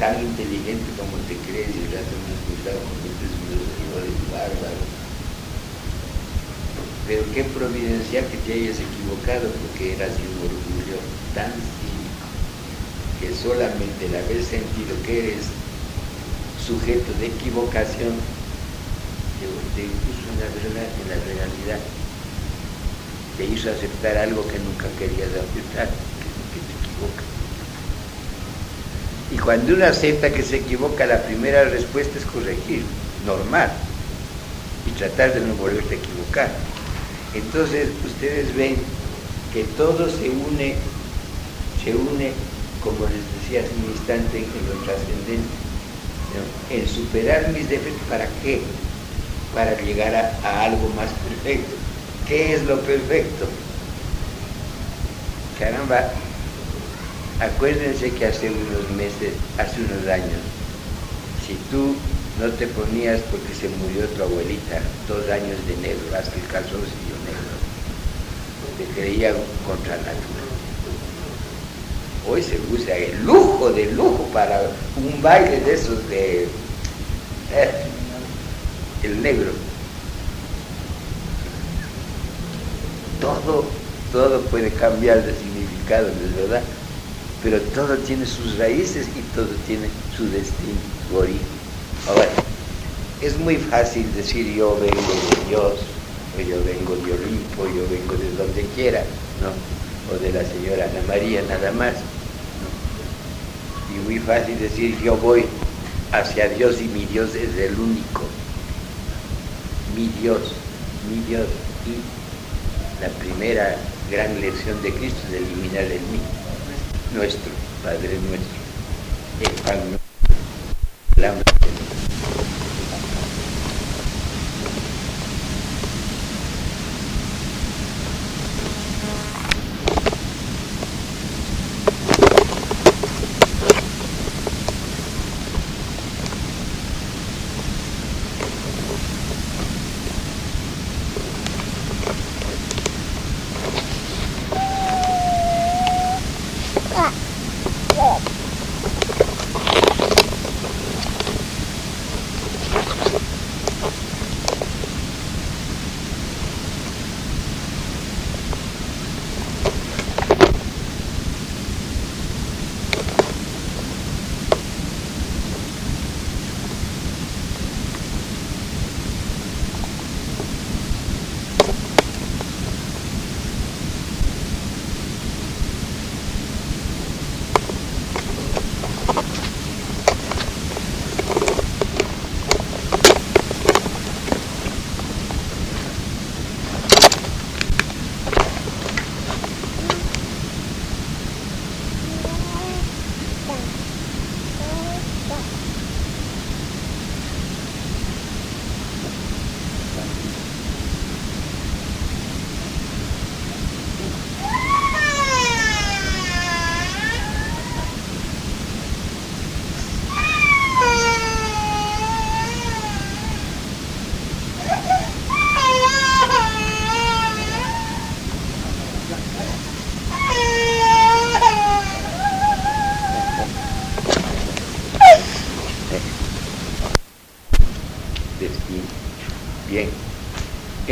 Tan inteligente como te crees y rato no has cuidado cometes unos errores bárbaros. Pero qué providencial que te hayas equivocado porque eras de un orgullo tan cínico que solamente el haber sentido que eres sujeto de equivocación te puso en la, realidad, te hizo aceptar algo que nunca querías aceptar, que, te equivoca. Y cuando uno acepta que se equivoca, la primera respuesta es corregir, normal, y tratar de no volverte a equivocar. Entonces ustedes ven que todo se une, se une, como les decía hace un instante, en lo trascendente, en superar mis defectos, ¿para qué? Para llegar a, algo más perfecto. ¿Qué es lo perfecto? Caramba, acuérdense que hace unos meses, hace unos años, si tú no te ponías porque se murió tu abuelita, dos años de negro, hasta el calzoncillo negro, te creían contra natura. Hoy se usa el lujo de lujo para un baile de esos de eh, el negro. Todo, todo puede cambiar de significado, es verdad, pero todo tiene sus raíces y todo tiene su destino, su origen. Ahora, es muy fácil decir yo vengo de Dios, o yo vengo de Olimpo, yo vengo de donde quiera, ¿no? o de la señora Ana María nada más. Y muy fácil decir yo voy hacia Dios y mi Dios es el único. Mi Dios, mi Dios. Y la primera gran lección de Cristo es eliminar el mí, nuestro, Padre nuestro, el pan nuestro, el hambre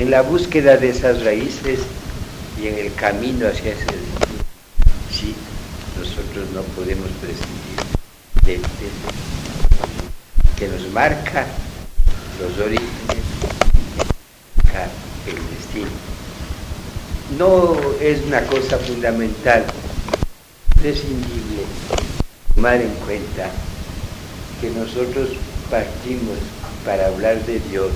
la búsqueda de esas raíces y en el camino hacia ese destino, sí, nosotros no podemos prescindir de, que nos marca los orígenes, el destino. No es una cosa fundamental, prescindible, tomar en cuenta que nosotros partimos para hablar de Dios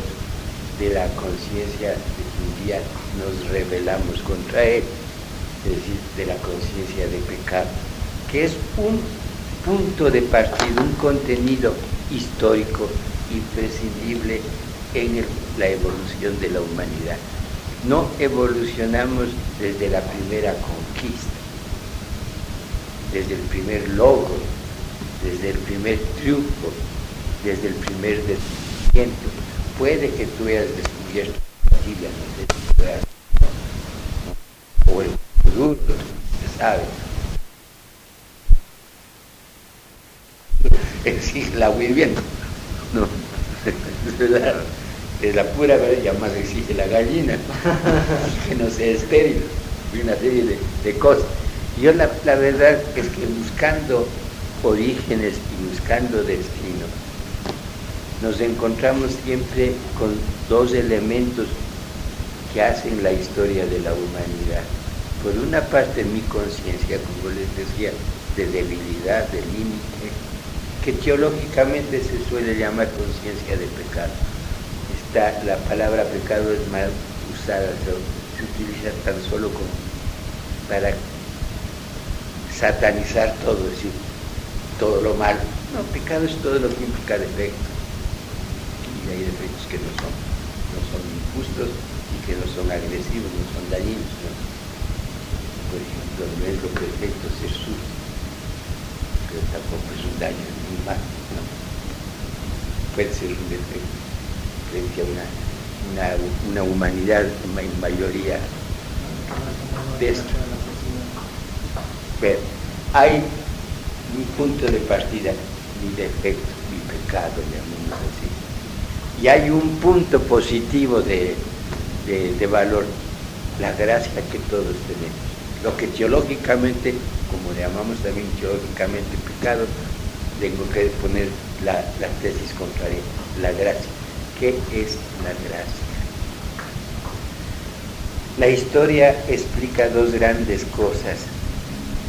de la conciencia de un día nos rebelamos contra Él, es decir, de la conciencia de pecado, que es un punto de partida, un contenido histórico imprescindible en la evolución de la humanidad. No evolucionamos desde la primera conquista, desde el primer logro, desde el primer triunfo, desde el primer descubrimiento puede que tú hayas descubierto la Biblia, no sé si o minutos, ¿sabe? Exige la viviendo. No, es la pura verdad, ya más exige la gallina, que no sea estéril, una serie de, cosas. Yo la, verdad es que buscando orígenes y buscando destino, nos encontramos siempre con dos elementos que hacen la historia de la humanidad. Por una parte mi conciencia, como les decía, de debilidad, de límite, que teológicamente se suele llamar conciencia de pecado. Está, la palabra pecado es mal usada, se utiliza tan solo como para satanizar todo, es decir, todo lo malo. No, pecado es todo lo que implica defecto. Y hay defectos que no son, no son injustos y que no son agresivos, no son dañinos. Por ejemplo, no es lo perfecto ser sucio, pero tampoco es un daño muy mal. ¿no? Puede ser un defecto frente a una, una, una humanidad en mayoría de esto. Pero hay mi punto de partida, mi defecto, mi pecado, llamemos así. Y hay un punto positivo de, de, valor, la gracia que todos tenemos. Lo que teológicamente, como le llamamos también teológicamente pecado, tengo que poner la, la tesis contraria, la gracia. ¿Qué es la gracia? La historia explica dos grandes cosas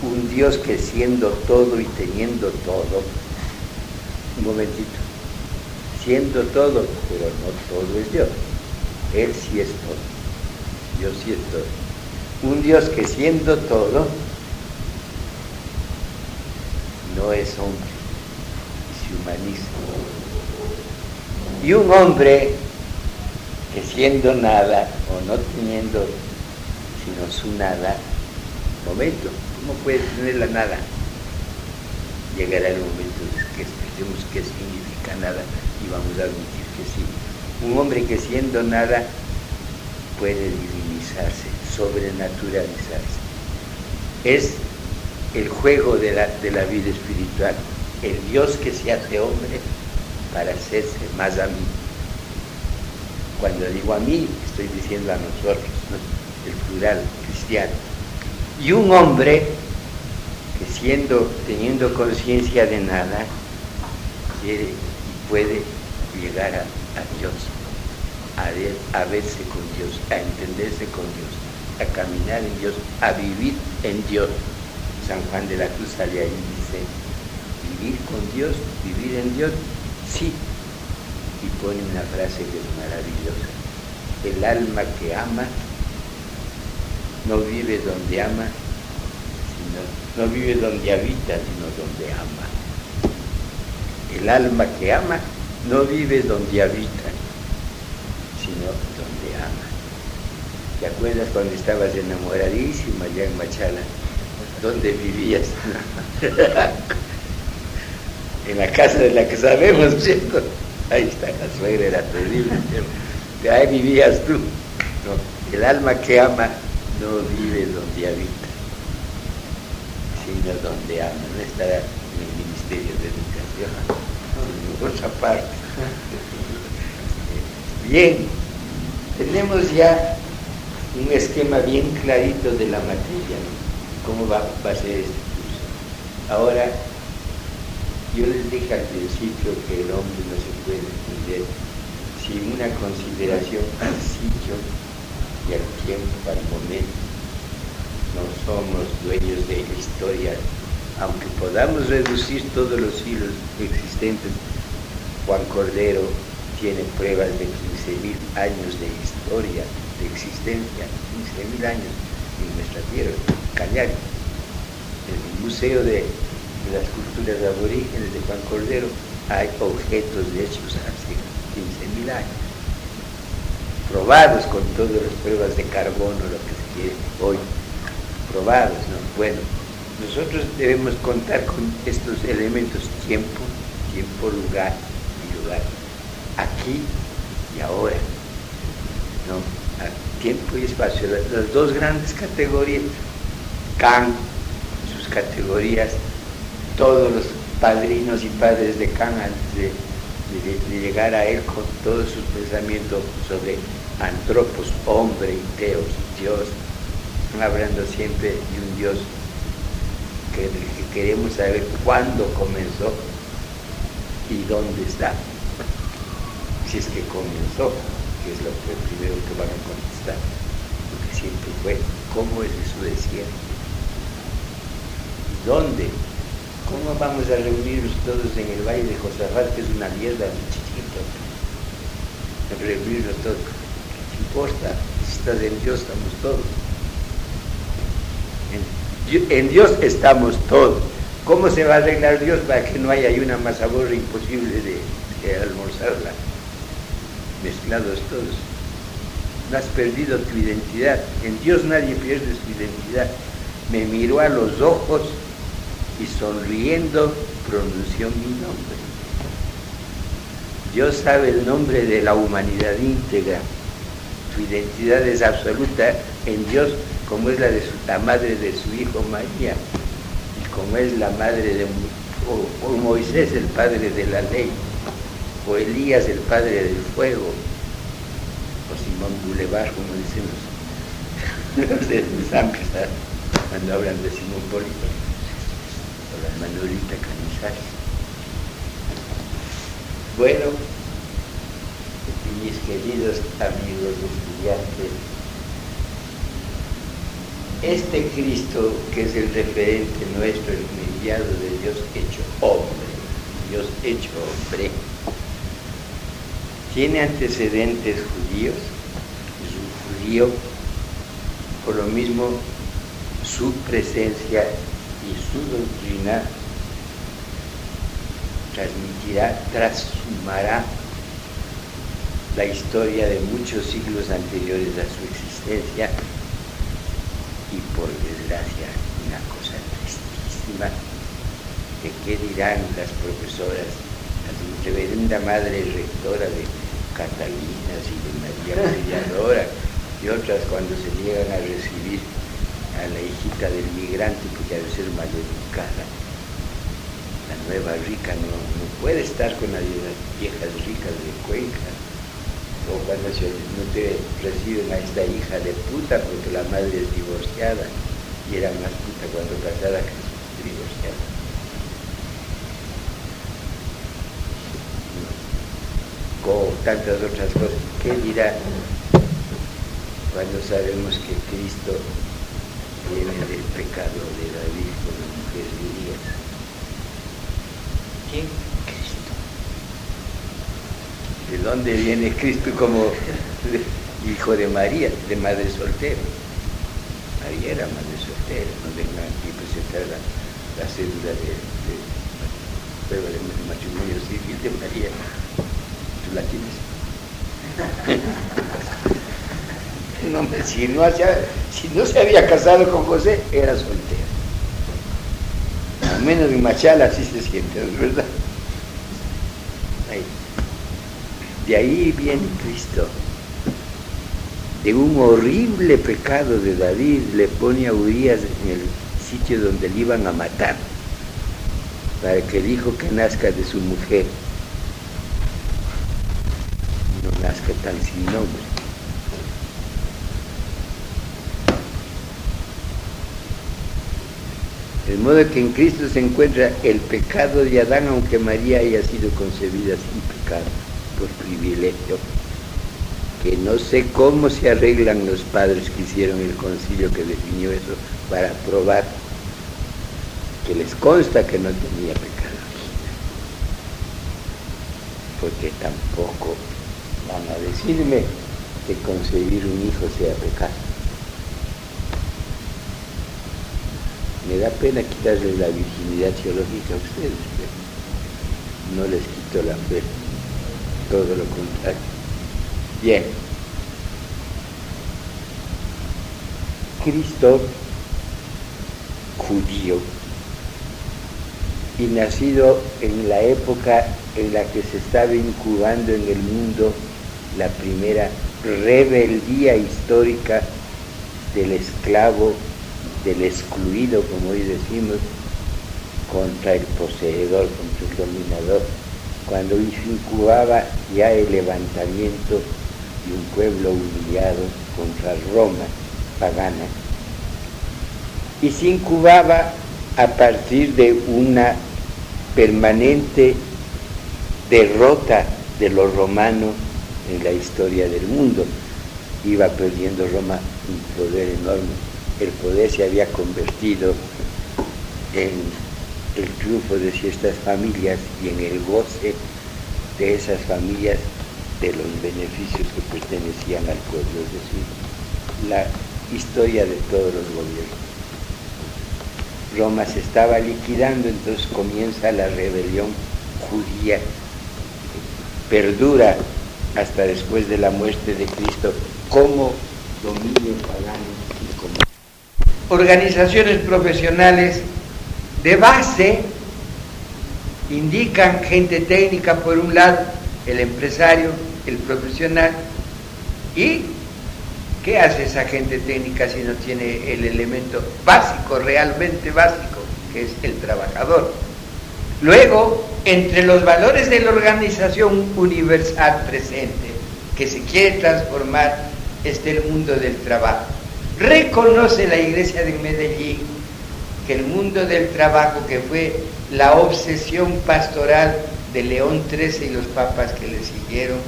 un Dios que siendo todo y teniendo todo, un momentito, siendo todo, pero no todo es Dios, Él sí es todo, Dios sí es todo. Un Dios que siendo todo, no es hombre, se humaniza. Y un hombre que siendo nada o no teniendo sino su nada, momento, no puede tener la nada. Llegará el momento que expliquemos qué significa nada y vamos a admitir que sí. Un hombre que siendo nada puede divinizarse, sobrenaturalizarse. Es el juego de la, de la vida espiritual, el Dios que se hace hombre para hacerse más a mí. Cuando digo a mí, estoy diciendo a nosotros, el plural cristiano y un hombre que siendo, teniendo conciencia de nada, quiere puede llegar a, Dios, a, verse con Dios, a entenderse con Dios, a caminar en Dios, a vivir en Dios. San Juan de la Cruz sale ahí y dice, vivir con Dios, vivir en Dios, sí. Y pone una frase que es maravillosa. El alma que ama no vive donde ama, no vive donde habita, sino donde ama. El alma que ama no vive donde habita, sino donde ama. ¿Te acuerdas cuando estabas enamoradísima allá en Machala? ¿Dónde vivías? en la casa de la que sabemos, ¿cierto? Ahí está, la suegra era terrible, De ahí vivías tú. El alma que ama no vive donde habita, sino donde ama, no estará en el Ministerio de Educación, otra parte. Bien, tenemos ya un esquema bien clarito de la materia, cómo va, va a ser este curso. Ahora, yo les dije al principio que el hombre no se puede entender sin una consideración al sitio y al tiempo, al momento. No somos dueños de la historia, aunque podamos reducir todos los hilos existentes. Juan Cordero tiene pruebas de 15.000 años de historia, de existencia, 15.000 años en nuestra tierra, Cañari. En el Museo de, de las Culturas Aborígenes de Juan Cordero hay objetos de hechos hace 15.000 años probados con todas las pruebas de carbono, lo que se quiere hoy, probados, ¿no? Bueno, nosotros debemos contar con estos elementos, tiempo, tiempo, lugar aquí y ahora. Tiempo y espacio, las, dos grandes categorías Can, sus categorías, todos los padrinos y padres de Can antes de, llegar a él con todos sus pensamientos sobre antropos, hombre y teos, Dios, hablando siempre de un Dios que queremos saber cuándo comenzó y dónde está. Si es que comenzó, que es lo primero que van a contestar, porque siempre fue, ¿cómo es su desierto? ¿Dónde? ¿Cómo vamos a reunirnos todos en el Valle de Josafat, que es una mierda muy chiquito? Reunirnos todos. ¿Qué importa? Si estás en Dios, estamos todos. En, Dios estamos todos. ¿Cómo se va a arreglar Dios para que no haya una mazamorra imposible de almorzarla? Mezclados todos. No has perdido tu identidad. En Dios nadie pierde su identidad. Me miró a los ojos y sonriendo pronunció mi nombre. Dios sabe el nombre de la humanidad íntegra. Tu identidad es absoluta en Dios como es la de la madre de su hijo María y como es la madre de Moisés el padre de la ley o Elías el padre del fuego o Simón Boulevard como dicen los, de cuando hablan de Simón Bolívar la Manolita Canizales. Bueno, mis queridos amigos estudiantes, este Cristo que es el referente nuestro, el enviado de Dios hecho hombre, Dios hecho hombre, tiene antecedentes judíos, es un judío, por lo mismo su presencia y su doctrina transmitirá, transhumará la historia de muchos siglos anteriores a su existencia y por desgracia una cosa tristísima de qué dirán las profesoras, la reverenda madre rectora de Catalinas y de María Mediadora y otras cuando se llegan a recibir a la hijita del migrante que debe ser más educada. La nueva rica no, puede estar con las viejas ricas de Cuenca. O cuando no te reciben a esta hija de puta porque la madre es divorciada y era más puta cuando casada que divorciada. Como tantas otras cosas. ¿Qué dirá cuando sabemos que Cristo viene del pecado de David con la mujer de Urias. ¿Quién? Cristo. ¿De dónde viene Cristo como hijo de María, de madre soltera? María era madre soltera, no vengan aquí presentar la, la cédula de, de prueba de matrimonio civil de María. ¿Tú la tienes? no, si, no si no se había casado con José, era soltero. Al menos en Machala así se siente, ¿es verdad? De ahí viene Cristo. De un horrible pecado de David le pone a Urias en el sitio donde le iban a matar, para que el hijo que nazca de su mujer no nazca tan sin nombre. De modo que en Cristo se encuentra el pecado de Adán, aunque María haya sido concebida sin pecado, por privilegio. Que no sé cómo se arreglan los padres que hicieron el concilio que definió eso para probar que les consta que no tenía pecado. Porque tampoco van a decirme que concebir un hijo sea pecado. Me da pena quitarles la virginidad teológica a ustedes, pero no les quito la fe, todo lo contrario. Bien. Cristo judío y nacido en la época en la que se estaba incubando en el mundo la primera rebeldía histórica del esclavo del excluido, como hoy decimos, contra el poseedor, contra el dominador, cuando incubaba ya el levantamiento de un pueblo humillado contra Roma pagana, y se incubaba a partir de una permanente derrota de los romanos en la historia del mundo. Iba perdiendo Roma un poder enorme. El poder se había convertido en el triunfo de ciertas familias y en el goce de esas familias de los beneficios que pertenecían al pueblo, es decir, la historia de todos los gobiernos. Roma se estaba liquidando, entonces comienza la rebelión judía, perdura hasta después de la muerte de Cristo como dominio pagano y como organizaciones profesionales de base indican gente técnica por un lado, el empresario, el profesional, y ¿qué hace esa gente técnica si no tiene el elemento básico, realmente básico, que es el trabajador? Luego, entre los valores de la organización universal presente, que se quiere transformar, está el mundo del trabajo. Reconoce la iglesia de Medellín que el mundo del trabajo, que fue la obsesión pastoral de León XIII y los papas que le siguieron,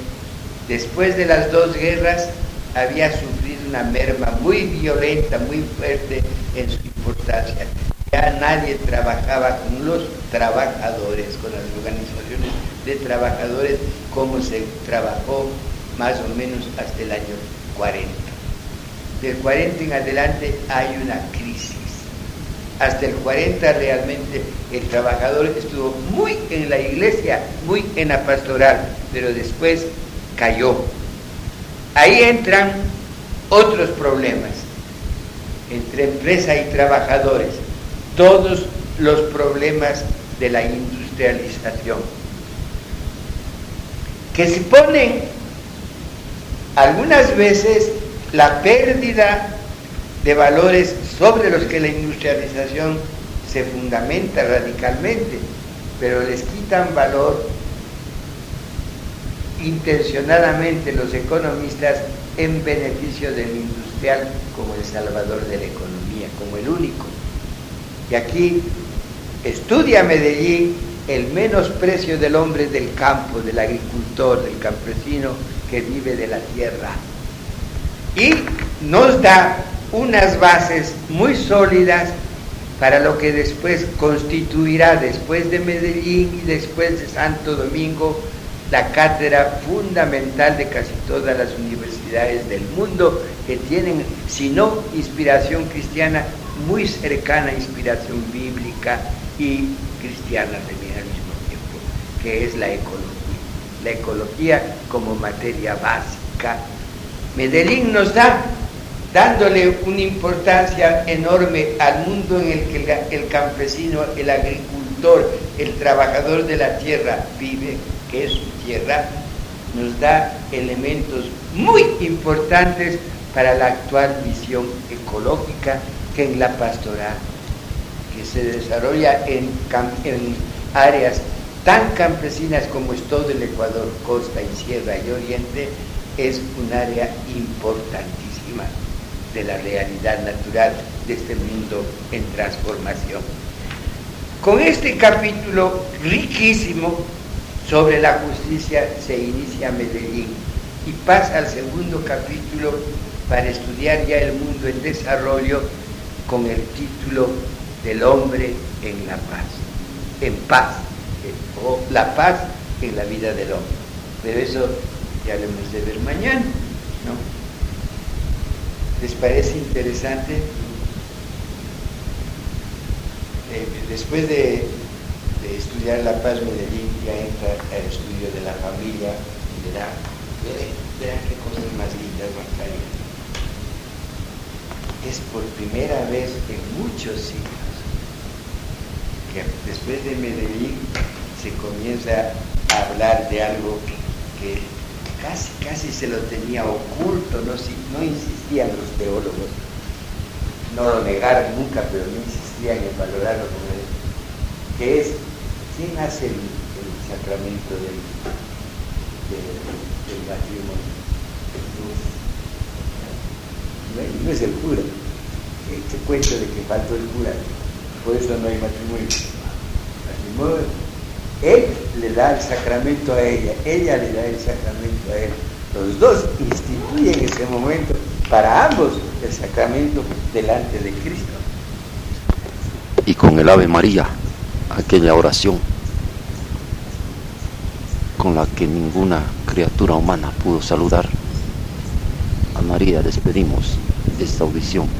después de las dos guerras había sufrido una merma muy violenta, muy fuerte en su importancia. Ya nadie trabajaba con los trabajadores, con las organizaciones de trabajadores, como se trabajó más o menos hasta el año 40. Del 40 en adelante hay una crisis hasta el 40 realmente el trabajador estuvo muy en la iglesia, muy en la pastoral, pero después cayó. Ahí entran otros problemas entre empresa y trabajadores, todos los problemas de la industrialización, que se ponen algunas veces la pérdida de valores sobre los que la industrialización se fundamenta radicalmente, pero les quitan valor intencionadamente los economistas en beneficio del industrial como el salvador de la economía, como el único. Y aquí estudia Medellín el menosprecio del hombre del campo, del agricultor, del campesino que vive de la tierra. Y nos da unas bases muy sólidas para lo que después constituirá, después de Medellín y después de Santo Domingo, la cátedra fundamental de casi todas las universidades del mundo que tienen, si no inspiración cristiana, muy cercana inspiración bíblica y cristiana también al mismo tiempo, que es la ecología. La ecología como materia básica. Medellín nos da dándole una importancia enorme al mundo en el que el, campesino, el agricultor, el trabajador de la tierra vive, que es su tierra, nos da elementos muy importantes para la actual visión ecológica que en la pastoral, que se desarrolla en, en áreas tan campesinas como es todo el Ecuador, costa y sierra y oriente, es un área importantísima de la realidad natural de este mundo en transformación. Con este capítulo riquísimo sobre la justicia se inicia Medellín y pasa al segundo capítulo para estudiar ya el mundo en desarrollo con el título del hombre en la paz, en paz, eh, o la paz en la vida del hombre. Pero eso ya lo hemos de ver mañana, ¿no? ¿Les parece interesante? Eh, después de, estudiar La Paz Medellín, ya entra al estudio de la familia y verán, verán qué cosas más lindas van a. Es por primera vez en muchos siglos que después de Medellín se comienza a hablar de algo que casi, casi se lo tenía oculto, no, no insistían los teólogos. no lo negaron nunca, pero no insistían en valorarlo como él, que es, ¿quién hace el, sacramento del, del, matrimonio? No, no es el cura. Este cuento de que faltó el cura, por eso no hay matrimonio. Él le da el sacramento a ella, ella le da el sacramento a él. Los dos instituyen ese momento para ambos el sacramento delante de Cristo. Y con el Ave María, aquella oración con la que ninguna criatura humana pudo saludar, a María despedimos esta audición.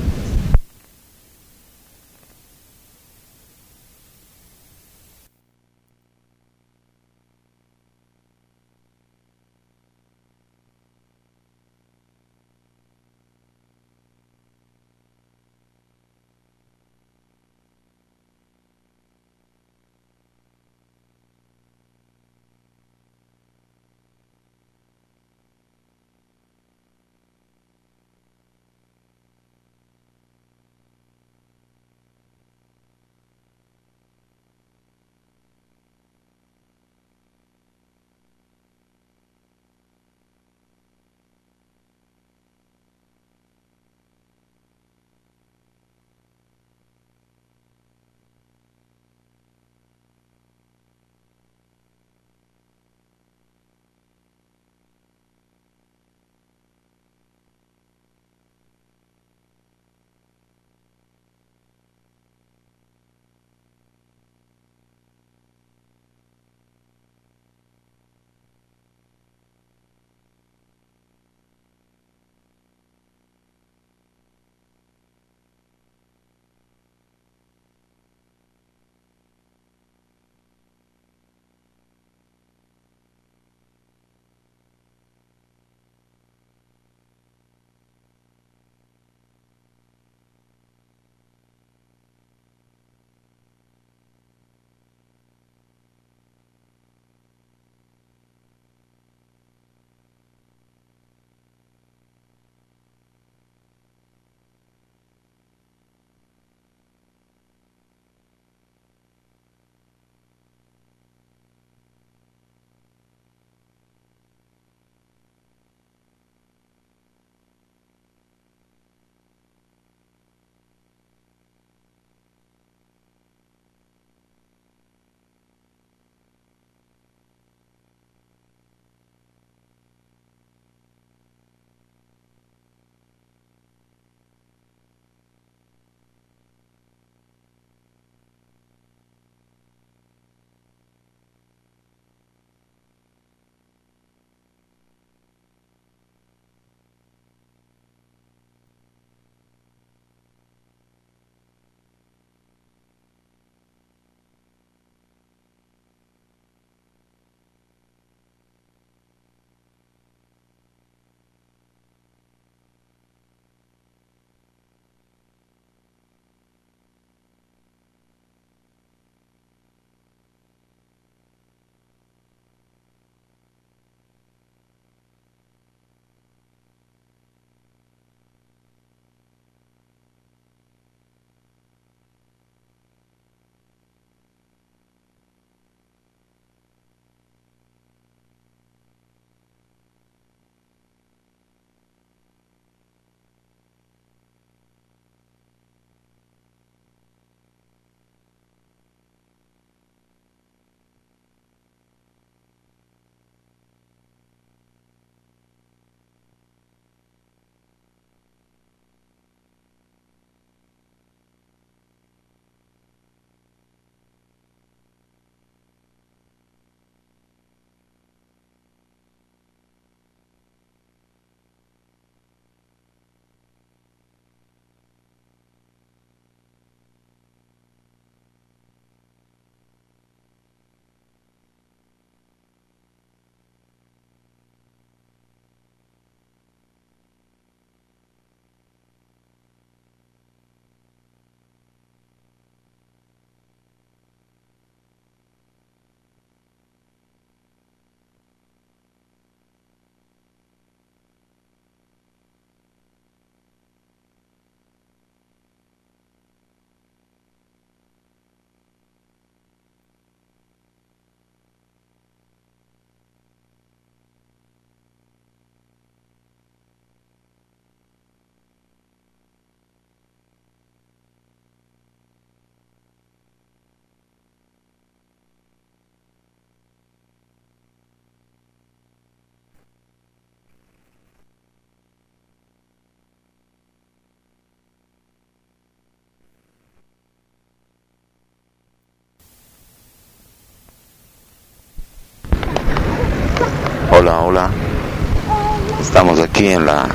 Estamos aquí en la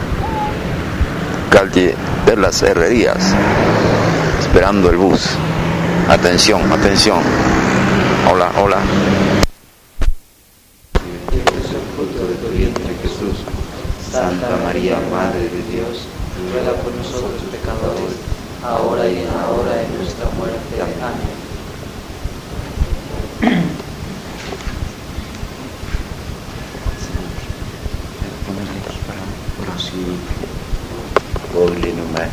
calle de las Herrerías, esperando el bus. Atención, atención. Hola, hola. Santa María, Madre de Dios, ruega por nosotros pecadores, ahora y en la hora de nuestra muerte. Amén. Pobre nomás.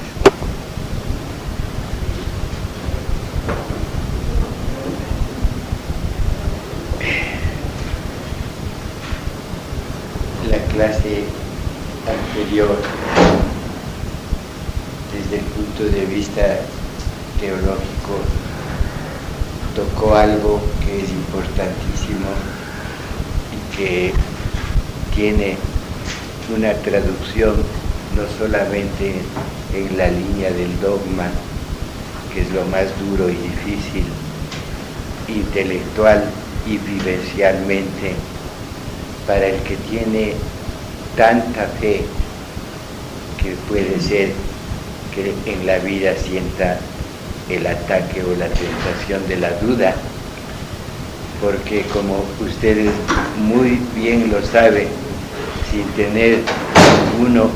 La clase anterior, desde el punto de vista teológico, tocó algo que es importantísimo y que tiene una traducción no solamente en la línea del dogma, que es lo más duro y difícil, intelectual y vivencialmente, para el que tiene tanta fe que puede ser que en la vida sienta el ataque o la tentación de la duda, porque como ustedes muy bien lo saben, sin tener uno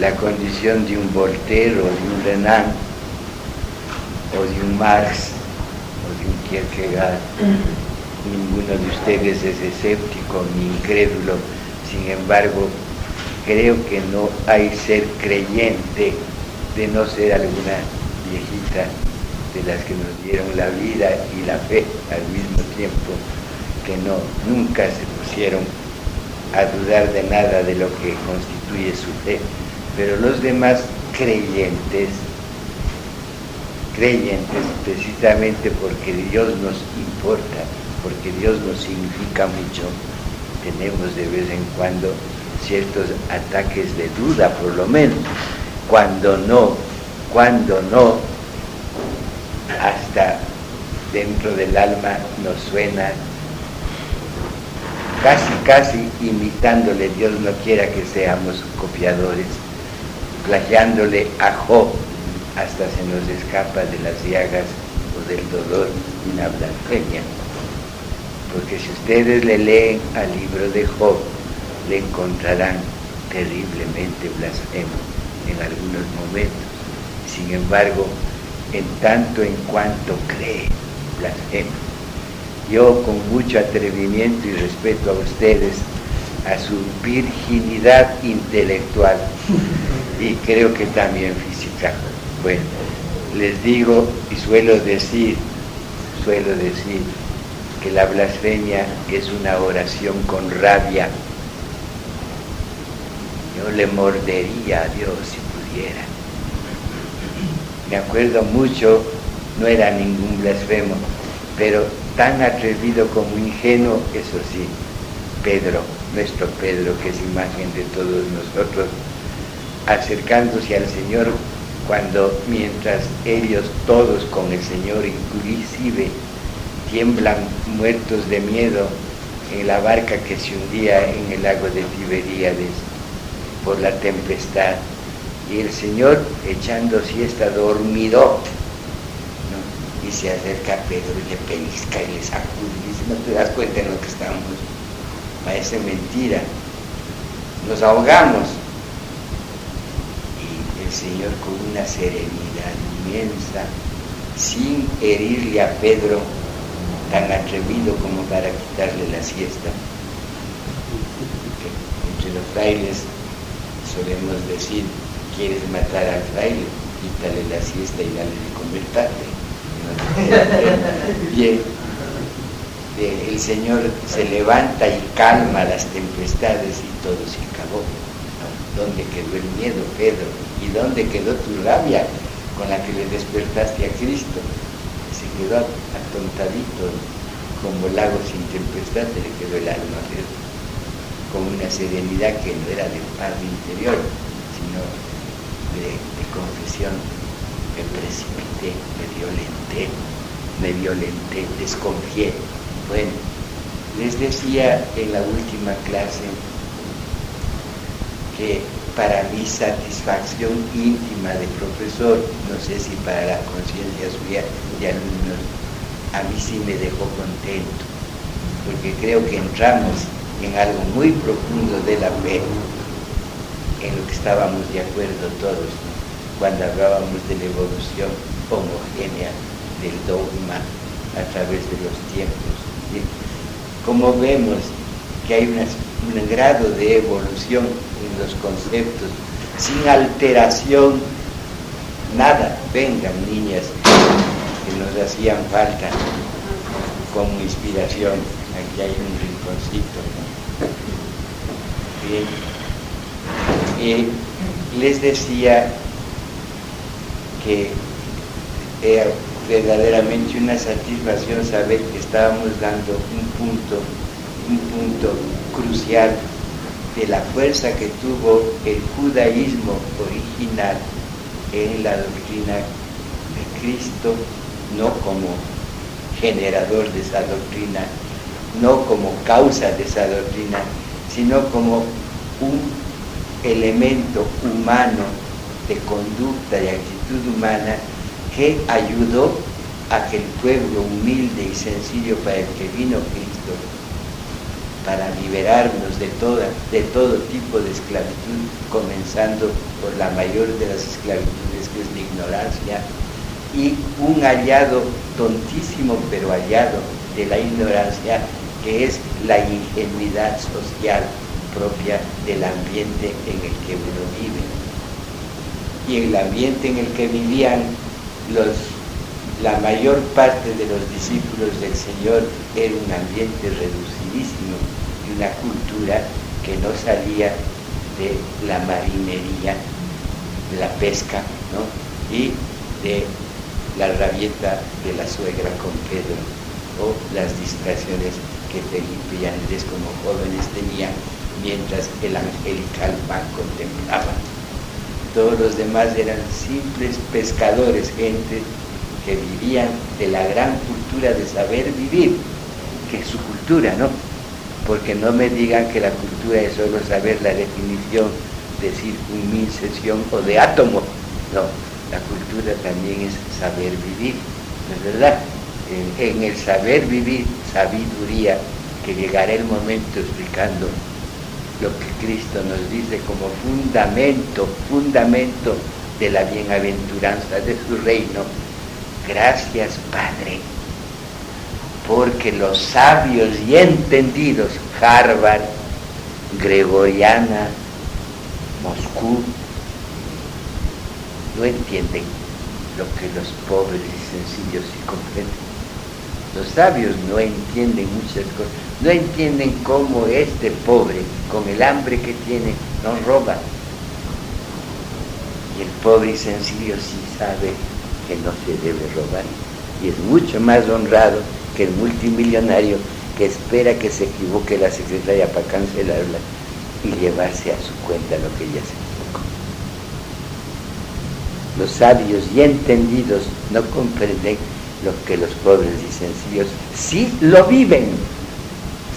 la condición de un Voltaire o de un Renan o de un Marx o de un Kierkegaard. Ninguno de ustedes es escéptico ni incrédulo, sin embargo, creo que no hay ser creyente de no ser alguna viejita de las que nos dieron la vida y la fe al mismo tiempo, que no, nunca se pusieron a dudar de nada de lo que constituye su fe, pero los demás creyentes, creyentes precisamente porque Dios nos importa, porque Dios nos significa mucho, tenemos de vez en cuando ciertos ataques de duda, por lo menos, cuando no, cuando no, hasta dentro del alma nos suena casi, casi imitándole, Dios no quiera que seamos copiadores, plagiándole a Job, hasta se nos escapa de las llagas o del dolor una blasfemia. Porque si ustedes le leen al libro de Job, le encontrarán terriblemente blasfemo en algunos momentos. Sin embargo, en tanto en cuanto cree, blasfemo yo con mucho atrevimiento y respeto a ustedes, a su virginidad intelectual y creo que también física. Bueno, les digo y suelo decir, suelo decir que la blasfemia es una oración con rabia. Yo le mordería a Dios si pudiera. Me acuerdo mucho, no era ningún blasfemo, pero tan atrevido como ingenuo, eso sí, Pedro, nuestro Pedro, que es imagen de todos nosotros, acercándose al Señor cuando mientras ellos todos con el Señor inclusive tiemblan muertos de miedo en la barca que se hundía en el lago de Tiberíades por la tempestad y el Señor echando siesta dormido y se acerca a Pedro y le pellizca y le sacude y dice, no te das cuenta de lo que estamos, parece mentira, nos ahogamos. Y el Señor con una serenidad inmensa, sin herirle a Pedro, tan atrevido como para quitarle la siesta. Entre los frailes solemos decir, quieres matar al fraile, quítale la siesta y dale de comer tarde. Bien, el Señor se levanta y calma las tempestades y todo se acabó. ¿Dónde quedó el miedo, Pedro? ¿Y dónde quedó tu rabia con la que le despertaste a Cristo? Se quedó atontadito como lago sin tempestad, se le quedó el alma a Pedro, con una serenidad que no era de paz interior, sino de, confesión me precipité, me violenté, me violenté, desconfié. Bueno, les decía en la última clase que para mi satisfacción íntima de profesor, no sé si para la conciencia suya de alumnos, a mí sí me dejó contento, porque creo que entramos en algo muy profundo de la fe, en lo que estábamos de acuerdo todos, cuando hablábamos de la evolución homogénea del dogma a través de los tiempos. Como vemos que hay un grado de evolución en los conceptos, sin alteración, nada, vengan niñas que nos hacían falta como inspiración, aquí hay un rinconcito. Bien. Les decía que era verdaderamente una satisfacción saber que estábamos dando un punto, un punto crucial de la fuerza que tuvo el judaísmo original en la doctrina de Cristo, no como generador de esa doctrina, no como causa de esa doctrina, sino como un elemento humano de conducta y actitud humana que ayudó a que el pueblo humilde y sencillo para el que vino Cristo, para liberarnos de, toda, de todo tipo de esclavitud, comenzando por la mayor de las esclavitudes que es la ignorancia, y un hallado tontísimo pero hallado de la ignorancia que es la ingenuidad social propia del ambiente en el que uno vive. Y el ambiente en el que vivían la mayor parte de los discípulos del Señor era un ambiente reducidísimo y una cultura que no salía de la marinería, de la pesca, y de la rabieta de la suegra con Pedro, o las distracciones que Felipe y Andrés como jóvenes tenían mientras el angelical pan contemplaba. Todos los demás eran simples pescadores, gente que vivían de la gran cultura de saber vivir, que es su cultura, ¿no? Porque no me digan que la cultura es solo saber la definición de circunmincesión o de átomo. No, la cultura también es saber vivir, ¿no es verdad? En, el saber vivir, sabiduría, que llegará el momento explicando lo que Cristo nos dice como fundamento, fundamento de la bienaventuranza de su reino. Gracias, Padre, porque los sabios y entendidos, Harvard, Gregoriana, Moscú, no entienden lo que los pobres y sencillos sí comprenden. Los sabios no entienden muchas cosas, no entienden cómo este pobre, con el hambre que tiene, no roba. Y el pobre y sencillo sí sabe que no se debe robar. Y es mucho más honrado que el multimillonario que espera que se equivoque la secretaria para cancelarla y llevarse a su cuenta lo que ella se equivocó. Los sabios y entendidos no comprenden lo que los pobres y sencillos sí lo viven,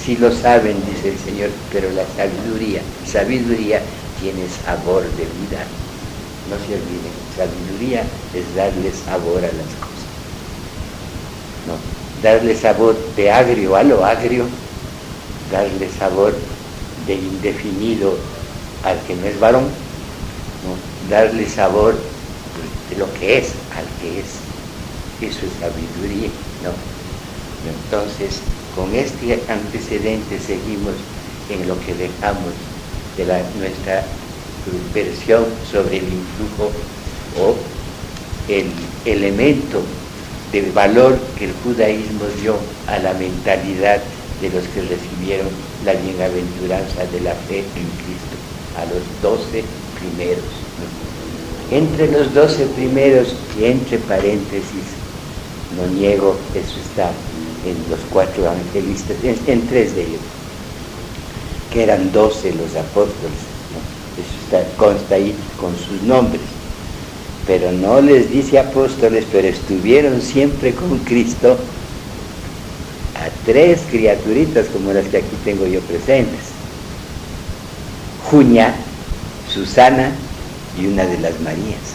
sí lo saben, dice el Señor, pero la sabiduría, sabiduría tiene sabor de vida. No se olviden, sabiduría es darle sabor a las cosas. No, darle sabor de agrio a lo agrio, darle sabor de indefinido al que no es varón, darle sabor de lo que es al que es eso es sabiduría, ¿no? Entonces, con este antecedente seguimos en lo que dejamos de la, nuestra versión sobre el influjo o el elemento de valor que el judaísmo dio a la mentalidad de los que recibieron la bienaventuranza de la fe en Cristo, a los doce primeros. Entre los doce primeros y entre paréntesis no niego, eso está en los cuatro evangelistas, en, tres de ellos, que eran doce los apóstoles, eso está, consta ahí con sus nombres, pero no les dice apóstoles, pero estuvieron siempre con Cristo a tres criaturitas como las que aquí tengo yo presentes. Juña, Susana y una de las Marías.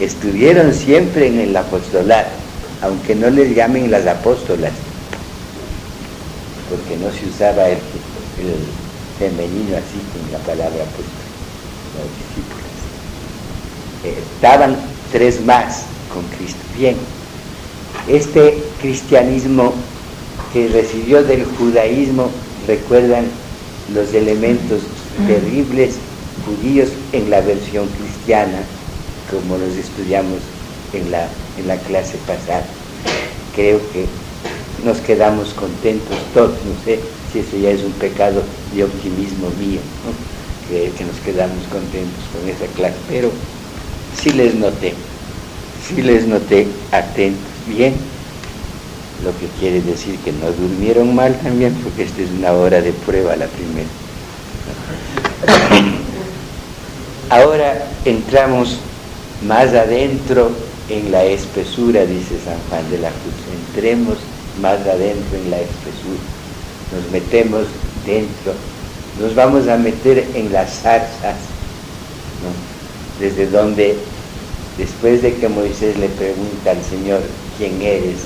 Estuvieron siempre en el apostolado, aunque no les llamen las apóstolas, porque no se usaba el, femenino así con la palabra apóstol, los discípulos. Eh, estaban tres más con Cristo. Bien, este cristianismo que recibió del judaísmo, recuerdan los elementos terribles judíos en la versión cristiana, como los estudiamos en la, en la clase pasada. Creo que nos quedamos contentos todos, no sé si eso ya es un pecado de optimismo mío, que, que nos quedamos contentos con esa clase, pero sí les noté, sí les noté atentos, bien, lo que quiere decir que no durmieron mal también, porque esta es una hora de prueba la primera. Ahora entramos más adentro en la espesura, dice San Juan de la Cruz. Entremos más adentro en la espesura. Nos metemos dentro. Nos vamos a meter en las zarzas, desde donde, después de que Moisés le pregunta al Señor, ¿quién eres?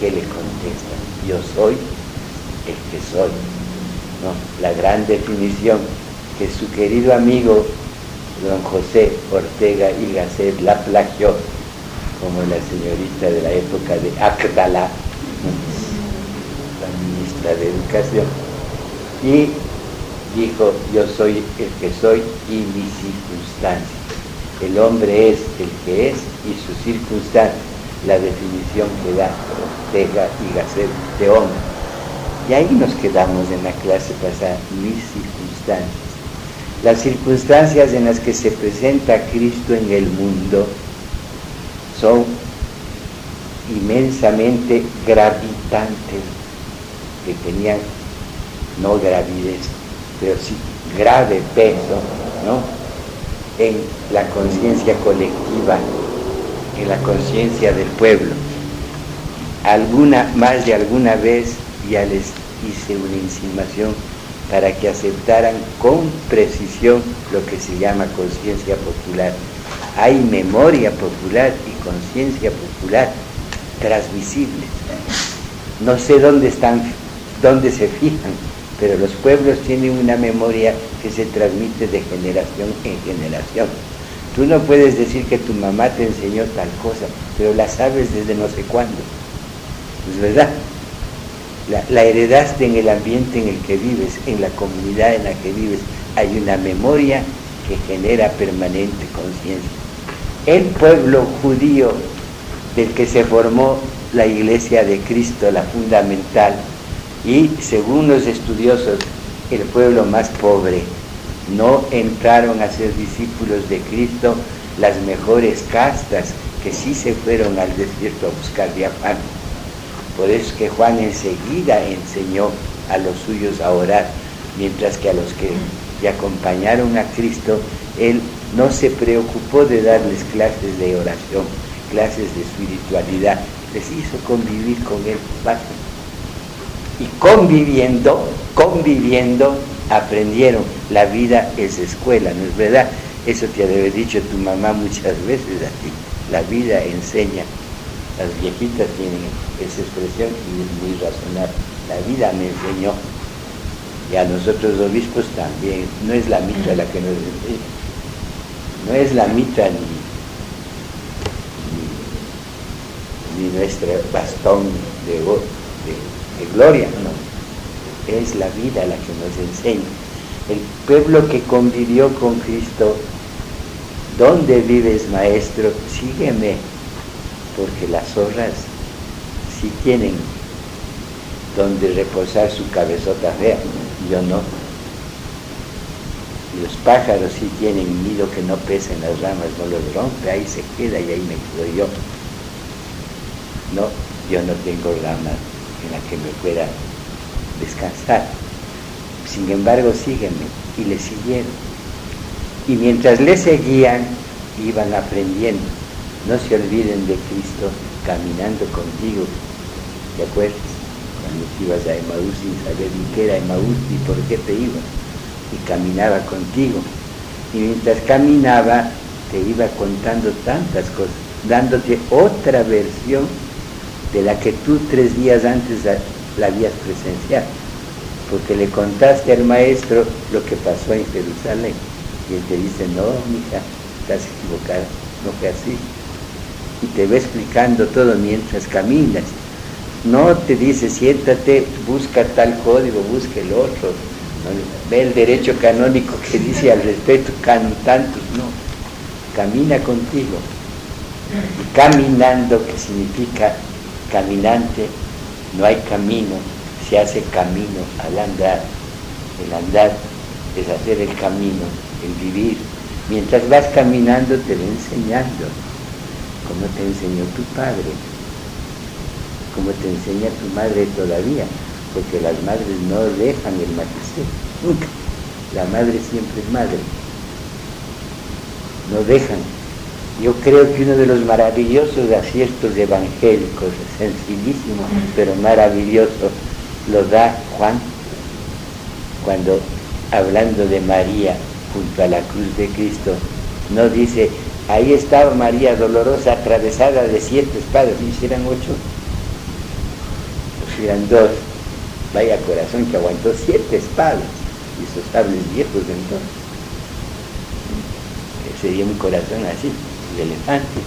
¿Qué le contesta? Yo soy el que soy. La gran definición que su querido amigo don José Ortega y Gasset la plagió como la señorita de la época de Acdala, la ministra de Educación, y dijo, yo soy el que soy y mi circunstancia. El hombre es el que es y su circunstancia, la definición que da Ortega y Gasset de hombre. Y ahí nos quedamos en la clase pasada, mis circunstancias las circunstancias en las que se presenta Cristo en el mundo son inmensamente gravitantes, que tenían no gravidez, pero sí grave peso ¿no? en la conciencia colectiva, en la conciencia del pueblo. Alguna, más de alguna vez ya les hice una insinuación para que aceptaran con precisión lo que se llama conciencia popular. Hay memoria popular conciencia popular transmisibles. No sé dónde están, dónde se fijan, pero los pueblos tienen una memoria que se transmite de generación en generación. Tú no puedes decir que tu mamá te enseñó tal cosa, pero la sabes desde no sé cuándo. ¿Es verdad? la, heredaste en el ambiente en el que vives, en la comunidad en la que vives. Hay una memoria que genera permanente conciencia. El pueblo judío del que se formó la iglesia de Cristo, la fundamental, y según los estudiosos, el pueblo más pobre, no entraron a ser discípulos de Cristo las mejores castas que sí se fueron al desierto a buscar diafán por eso es que Juan enseguida enseñó a los suyos a orar, mientras que a los que le acompañaron a Cristo, él no se preocupó de darles clases de oración, clases de espiritualidad, les hizo convivir con él. Y conviviendo, conviviendo, aprendieron. La vida es escuela, ¿no es verdad? Eso te debe dicho tu mamá muchas veces a ti. La vida enseña las viejitas tienen esa expresión y es muy razonable. La vida me enseñó, y a nosotros obispos también, no es la mitra la que nos enseña, no es la mitra ni, ni, nuestro bastón de, de gloria, no, es la vida la que nos enseña. El pueblo que convivió con Cristo, ¿dónde vives, maestro? Sígueme porque las zorras sí tienen donde reposar su cabezota fea, yo no. Los pájaros sí tienen nido que no pesa en las ramas, no los rompe, ahí se queda y ahí me quedo yo. No, yo no tengo rama en la que me pueda descansar. Sin embargo, sígueme. Y le siguieron. Y mientras le seguían, iban aprendiendo no se olviden de Cristo caminando contigo. ¿Te acuerdas? Cuando ibas a Emaús sin saber ni qué era Emaús ni por qué te ibas. Y caminaba contigo. Y mientras caminaba te iba contando tantas cosas, dándote otra versión de la que tú tres días antes la habías presenciado. Porque le contaste al maestro lo que pasó en Jerusalén. Y él te dice, no, mija, estás equivocada, no fue así. Y te va explicando todo mientras caminas. No te dice, siéntate, busca tal código, busca el otro. Ve el derecho canónico que dice al respecto, tantos, no. Camina contigo. Y caminando, que significa caminante, no hay camino, se hace camino al andar. El andar es hacer el camino, el vivir. Mientras vas caminando te va enseñando, como te enseñó tu padre, como te enseña tu madre todavía, porque las madres no dejan el magisterio, nunca. La madre siempre es madre. No dejan. Yo creo que uno de los maravillosos aciertos evangélicos, sencillísimo, pero maravilloso, lo da Juan cuando hablando de María junto a la cruz de Cristo, no dice, ahí estaba María dolorosa atravesada de siete espadas, y eran ocho, pues eran dos, vaya corazón que aguantó siete espadas, y esos sables viejos de entonces. Sería un corazón así, de elefante.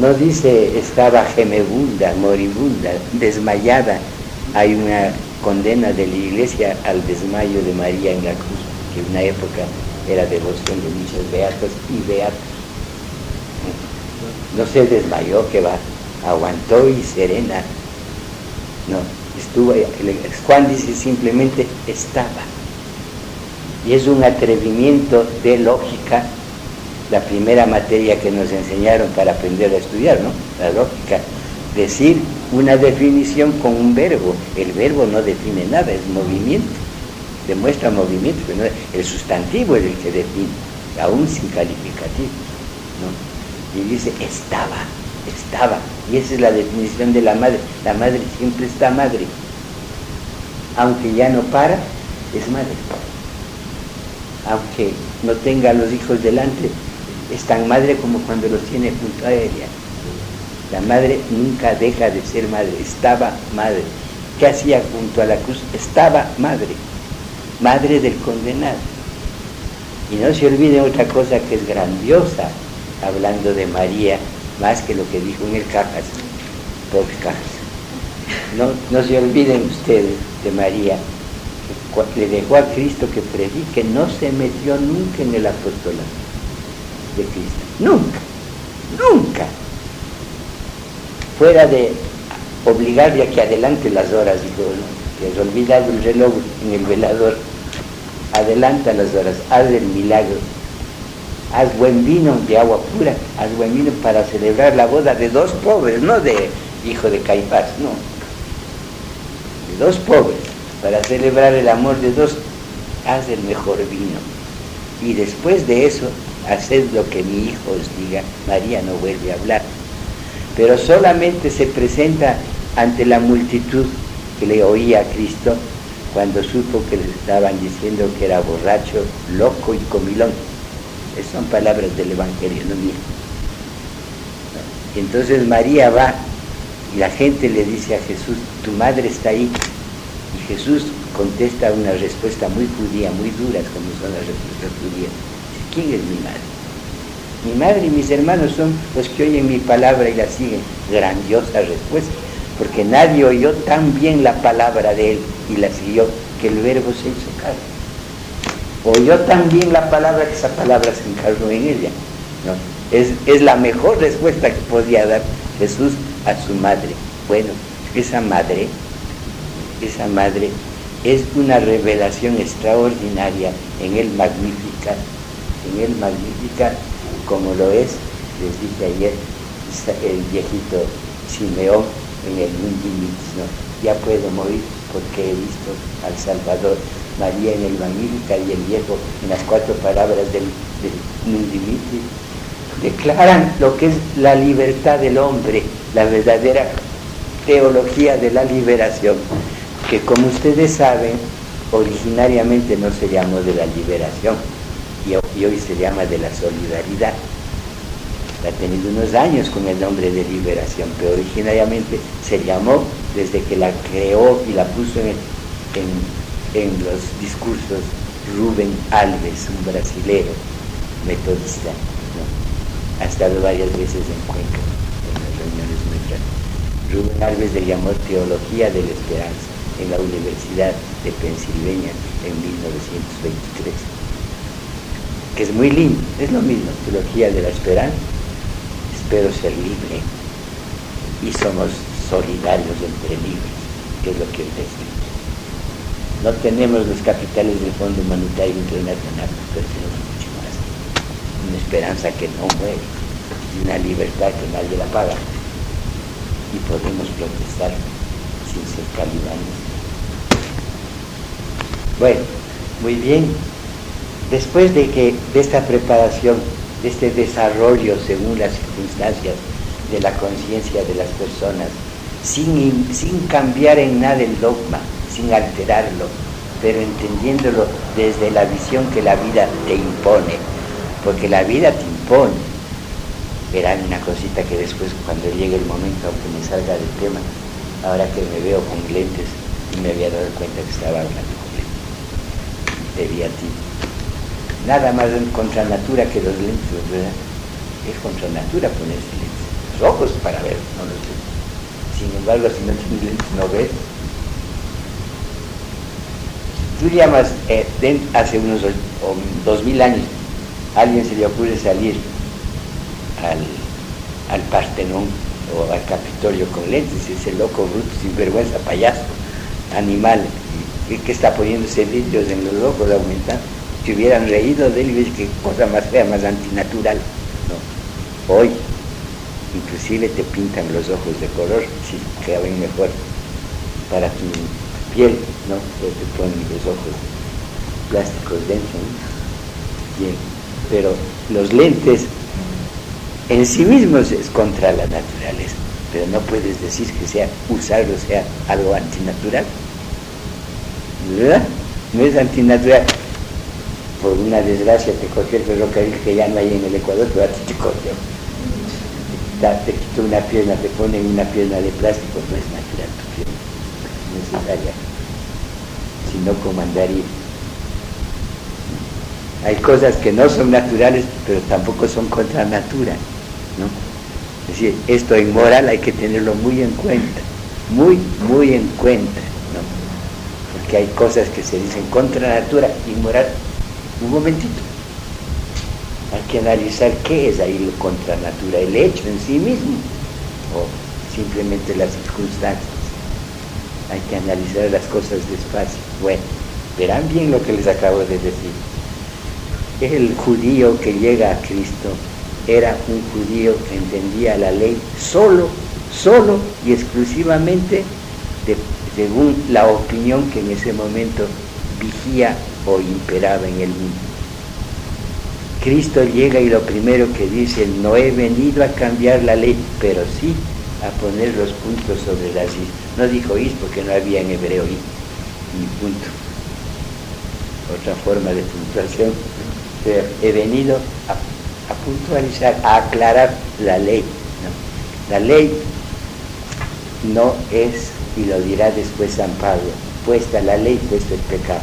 No dice estaba gemebunda, moribunda, desmayada. Hay una condena de la iglesia al desmayo de María en la cruz, que en una época era devoción de muchos beatos y beatos. No se desmayó, que va, aguantó y serena. No, estuvo, Juan dice simplemente estaba. Y es un atrevimiento de lógica, la primera materia que nos enseñaron para aprender a estudiar, ¿no? La lógica. Decir una definición con un verbo. El verbo no define nada, es movimiento. Demuestra movimiento, pero el sustantivo es el que define, aún sin calificativo. ¿no? Y dice, estaba, estaba. Y esa es la definición de la madre. La madre siempre está madre. Aunque ya no para, es madre. Aunque no tenga a los hijos delante, es tan madre como cuando los tiene junto a ella. La madre nunca deja de ser madre, estaba madre. ¿Qué hacía junto a la cruz? Estaba madre, madre del condenado. Y no se olvide otra cosa que es grandiosa, hablando de María, más que lo que dijo en el Cajas, podcast. No, no se olviden ustedes de María, que le dejó a Cristo que predique, no se metió nunca en el apostolado de Cristo, nunca, nunca. Fuera de obligarle a que adelante las horas, dijo, que has olvidado el reloj en el velador, adelanta las horas, haz el milagro, haz buen vino de agua pura, haz buen vino para celebrar la boda de dos pobres, no de hijo de Caifás, no, de dos pobres, para celebrar el amor de dos, haz el mejor vino. Y después de eso, haced lo que mi hijo os diga, María no vuelve a hablar pero solamente se presenta ante la multitud que le oía a Cristo cuando supo que le estaban diciendo que era borracho, loco y comilón. Esas son palabras del Evangelio, no mío. Entonces María va y la gente le dice a Jesús, tu madre está ahí. Y Jesús contesta una respuesta muy judía, muy dura, como son las respuestas judías. ¿Quién es mi madre? Mi madre y mis hermanos son los que oyen mi palabra y la siguen. Grandiosa respuesta, porque nadie oyó tan bien la palabra de él y la siguió que el verbo se hizo carne. Oyó tan bien la palabra que esa palabra se encarnó en ella. Es, es la mejor respuesta que podía dar Jesús a su madre. Bueno, esa madre, esa madre es una revelación extraordinaria en el Magnificat, en el Magnificat como lo es, les dije ayer, el viejito Simeón en el Mundimitis, ¿no? Ya puedo morir porque he visto al Salvador, María en el Magnífica y el viejo en las cuatro palabras del, del declaran lo que es la libertad del hombre, la verdadera teología de la liberación, que como ustedes saben, originariamente no se llamó de la liberación y, hoy se llama de la solidaridad. Ha tenido unos años con el nombre de liberación, pero originariamente se llamó desde que la creó y la puso en, en los discursos Rubén Alves, un brasilero metodista. Ha estado varias veces en Cuenca, en las reuniones nuestras. Rubén Alves le llamó Teología de la Esperanza en la Universidad de Pensilvania en 1923. Que es muy lindo, es lo mismo, Teología de la Esperanza. Espero ser libre y somos solidarios entre libres, que es lo que él dice. No tenemos los capitales del Fondo Humanitario Internacional, pero tenemos mucho más. Una esperanza que no muere, una libertad que nadie la paga. Y podemos protestar sin ser calibanes. Bueno, muy bien. Después de que de esta preparación, de este desarrollo según las circunstancias de la conciencia de las personas, sin, sin cambiar en nada el dogma, sin alterarlo, pero entendiéndolo desde la visión que la vida te impone, porque la vida te impone. Era una cosita que después, cuando llegue el momento, aunque me salga del tema, ahora que me veo con lentes, y me había dado cuenta que estaba hablando con lentes, te vi a ti. Nada más contra natura que los lentes, ¿verdad? Es contra natura ponerse lentes. Los ojos para ver, no los lentes. Sin embargo, si no tienes lentes, no ves tú llamas, eh, hace unos dos mil años, a alguien se le ocurre salir al, al Partenón o al Capitolio con lentes, ese loco bruto, sinvergüenza, payaso, animal, que, está poniéndose vidrios en los ojos aumentando. Si hubieran reído de él, qué cosa más fea, más antinatural. Hoy, inclusive te pintan los ojos de color, si quedan mejor para tu piel, ¿no? Te ponen los ojos plásticos dentro, Bien, pero los lentes en sí mismos es contra la naturaleza, pero no puedes decir que sea usarlo sea algo antinatural, ¿verdad? No es antinatural. Por una desgracia te cogió el ferrocarril que ya no hay en el Ecuador, pero a ti te cogió. Te quitó una pierna, te ponen una pierna de plástico, no es natural tu pierna, necesaria sino comandaría. Hay cosas que no son naturales, pero tampoco son contra natura. ¿no? Es decir, esto en moral hay que tenerlo muy en cuenta, muy, muy en cuenta. ¿no? Porque hay cosas que se dicen contra natura y moral. Un momentito. Hay que analizar qué es ahí lo contra natura, el hecho en sí mismo o simplemente las circunstancias hay que analizar las cosas despacio. Bueno, verán bien lo que les acabo de decir. El judío que llega a Cristo era un judío que entendía la ley solo, solo y exclusivamente según la opinión que en ese momento vigía o imperaba en el mundo. Cristo llega y lo primero que dice, no he venido a cambiar la ley, pero sí a poner los puntos sobre las is. No dijo is porque no había en hebreo is, ni punto. Otra forma de puntuación. He venido a, puntualizar, a aclarar la ley. La ley no es, y lo dirá después San Pablo, puesta la ley, puesta el pecado.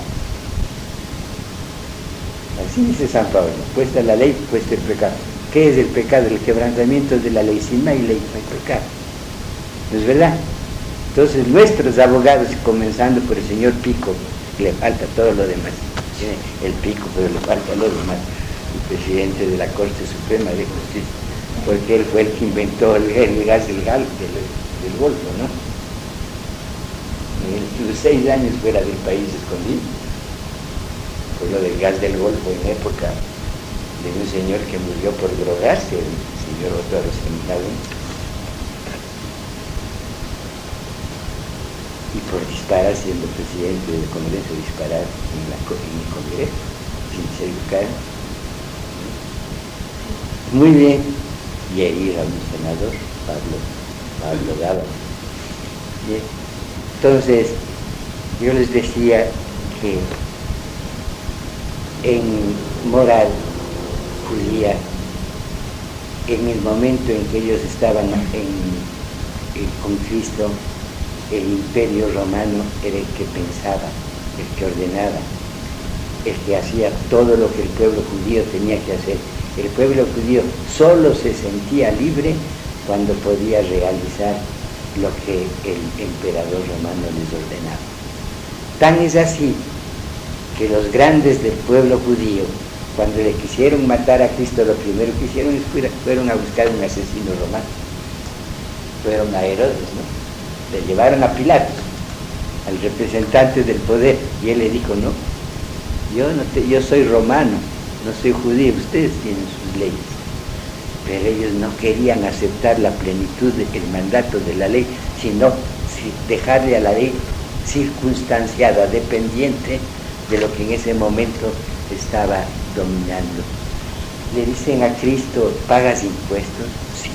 Así dice San Pablo, puesta la ley, puesta el pecado. ¿Qué es el pecado? El quebrantamiento de la ley. Si no hay ley, no hay pecado. ¿No es verdad? Entonces nuestros abogados, comenzando por el señor Pico, le falta todo lo demás, tiene el Pico, pero le falta lo demás, el presidente de la Corte Suprema de Justicia, porque él fue el que inventó el, gas del, gal, del, Golfo, ¿no? Él estuvo seis años fuera del país escondido, por lo del gas del Golfo en época de un señor que murió por drogarse, el señor Otto Seminario y por disparar siendo presidente del Congreso, disparar en, la, el Congreso sin ser educado. Muy bien, y ahí a un senador, Pablo, Pablo Gaba. Bien. Entonces, yo les decía que en moral judía, en el momento en que ellos estaban con Cristo, el imperio romano era el que pensaba, el que ordenaba, el que hacía todo lo que el pueblo judío tenía que hacer. El pueblo judío solo se sentía libre cuando podía realizar lo que el emperador romano les ordenaba. Tan es así que los grandes del pueblo judío, cuando le quisieron matar a Cristo, lo primero que hicieron fueron a buscar un asesino romano. Fueron a Herodes, ¿no? Le llevaron a Pilato, al representante del poder, y él le dijo, no, yo, no yo soy romano, no soy judío, ustedes tienen sus leyes. Pero ellos no querían aceptar la plenitud del mandato de la ley, sino dejarle a la ley circunstanciada, dependiente de lo que en ese momento estaba dominando. Le dicen a Cristo, ¿pagas impuestos? Sí,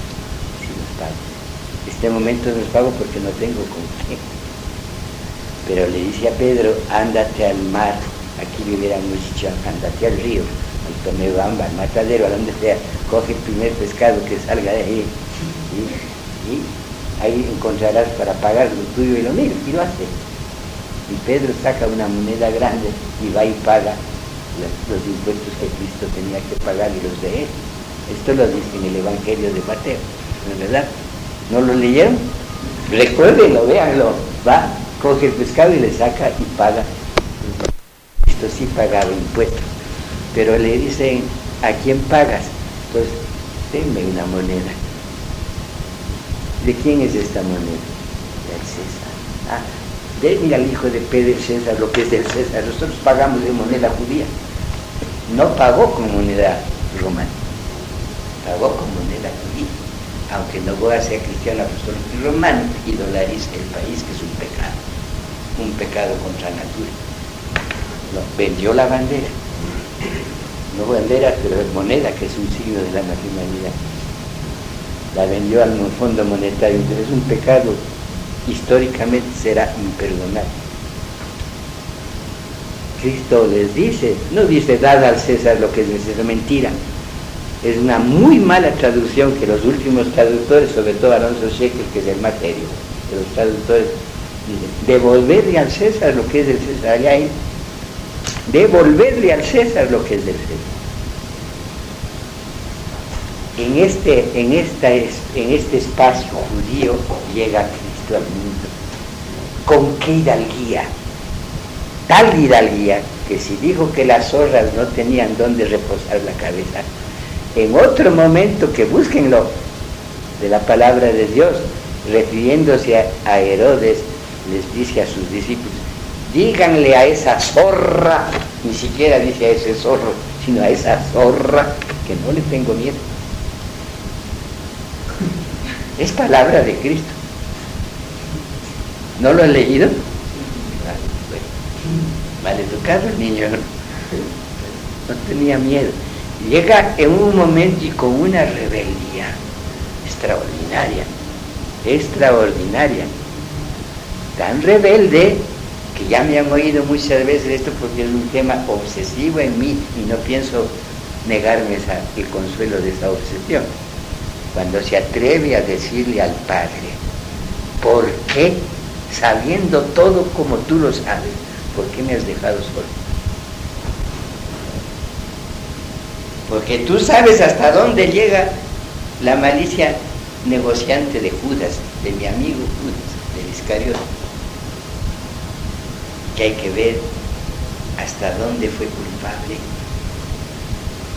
sí los pago. Este momento no los pago porque no tengo con qué. Pero le dice a Pedro, ándate al mar, aquí hubieran dicho, ándate al río, al Tomebamba, al matadero, a donde sea, coge el primer pescado que salga de ahí y, ahí encontrarás para pagar lo tuyo y lo mío, y lo hace. Y Pedro saca una moneda grande y va y paga los, impuestos que Cristo tenía que pagar y los de él. Esto lo dice en el Evangelio de Mateo, ¿no es verdad? ¿No lo leyeron? Recuérdenlo, véanlo. Va, coge el pescado y le saca y paga. Cristo sí pagaba impuestos. Pero le dicen, ¿a quién pagas? Pues denme una moneda. ¿De quién es esta moneda? Del César. Ah, denle al hijo de Pedro César lo que es del César. Nosotros pagamos de moneda judía. No pagó con moneda romana, pagó con moneda judía. Aunque no voy a ser cristiano apostólico y romano, el país, que es un pecado, un pecado contra natura. Vendió la bandera, no bandera, pero moneda, que es un signo de la nacionalidad. La vendió al fondo monetario, entonces es un pecado históricamente será imperdonable. Cristo les dice, no dice dad al César lo que es necesario, mentira. Es una muy mala traducción que los últimos traductores, sobre todo Alonso Shekel, que es el más de los traductores, devolverle al César lo que es del César. Devolverle al César lo que es del César. En este, en, esta, en este espacio judío llega al mundo. ¿Con qué hidalguía? Tal hidalguía que si dijo que las zorras no tenían dónde reposar la cabeza, en otro momento que búsquenlo de la palabra de Dios, refiriéndose a, Herodes, les dice a sus discípulos, díganle a esa zorra, ni siquiera dice a ese zorro, sino a esa zorra, que no le tengo miedo. Es palabra de Cristo. ¿No lo han leído? Mal educado el niño. No tenía miedo. Llega en un momento y con una rebeldía extraordinaria, extraordinaria, tan rebelde que ya me han oído muchas veces esto porque es un tema obsesivo en mí y no pienso negarme el consuelo de esa obsesión. Cuando se atreve a decirle al Padre, ¿por qué sabiendo todo como tú lo sabes, ¿por qué me has dejado solo? Porque tú sabes hasta dónde llega la malicia negociante de Judas, de mi amigo Judas, de Iscariote. Que hay que ver hasta dónde fue culpable,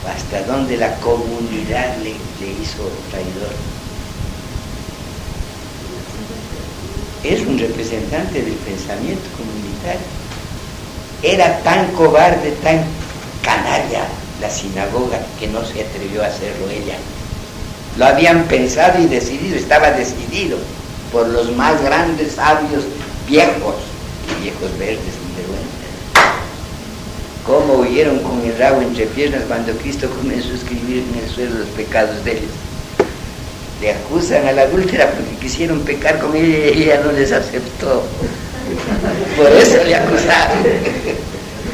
hasta dónde la comunidad le, le hizo traidor. es un representante del pensamiento comunitario. Era tan cobarde, tan canalla la sinagoga que no se atrevió a hacerlo ella. Lo habían pensado y decidido, estaba decidido por los más grandes sabios viejos, viejos verdes sin vergüenza. Cómo huyeron con el rabo entre piernas cuando Cristo comenzó a escribir en el suelo los pecados de ellos le acusan a la adúltera porque quisieron pecar con ella y ella no les aceptó. Por eso le acusaron.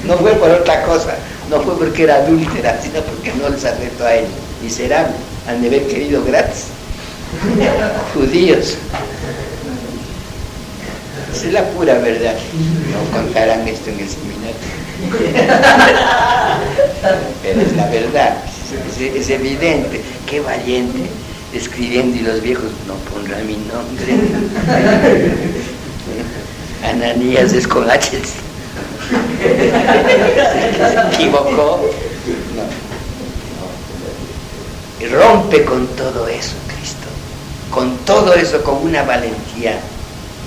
No fue por otra cosa, no fue porque era adúltera, sino porque no les afectó a ellos. Miserable, han de haber querido gratis. Judíos. Esa es la pura verdad. No contarán esto en el seminario. Pero es la verdad, es, evidente. Qué valiente escribiendo y los viejos no pondrán mi nombre. Ananías es. Equivocó. Y rompe con todo eso, Cristo. Con todo eso, con una valentía,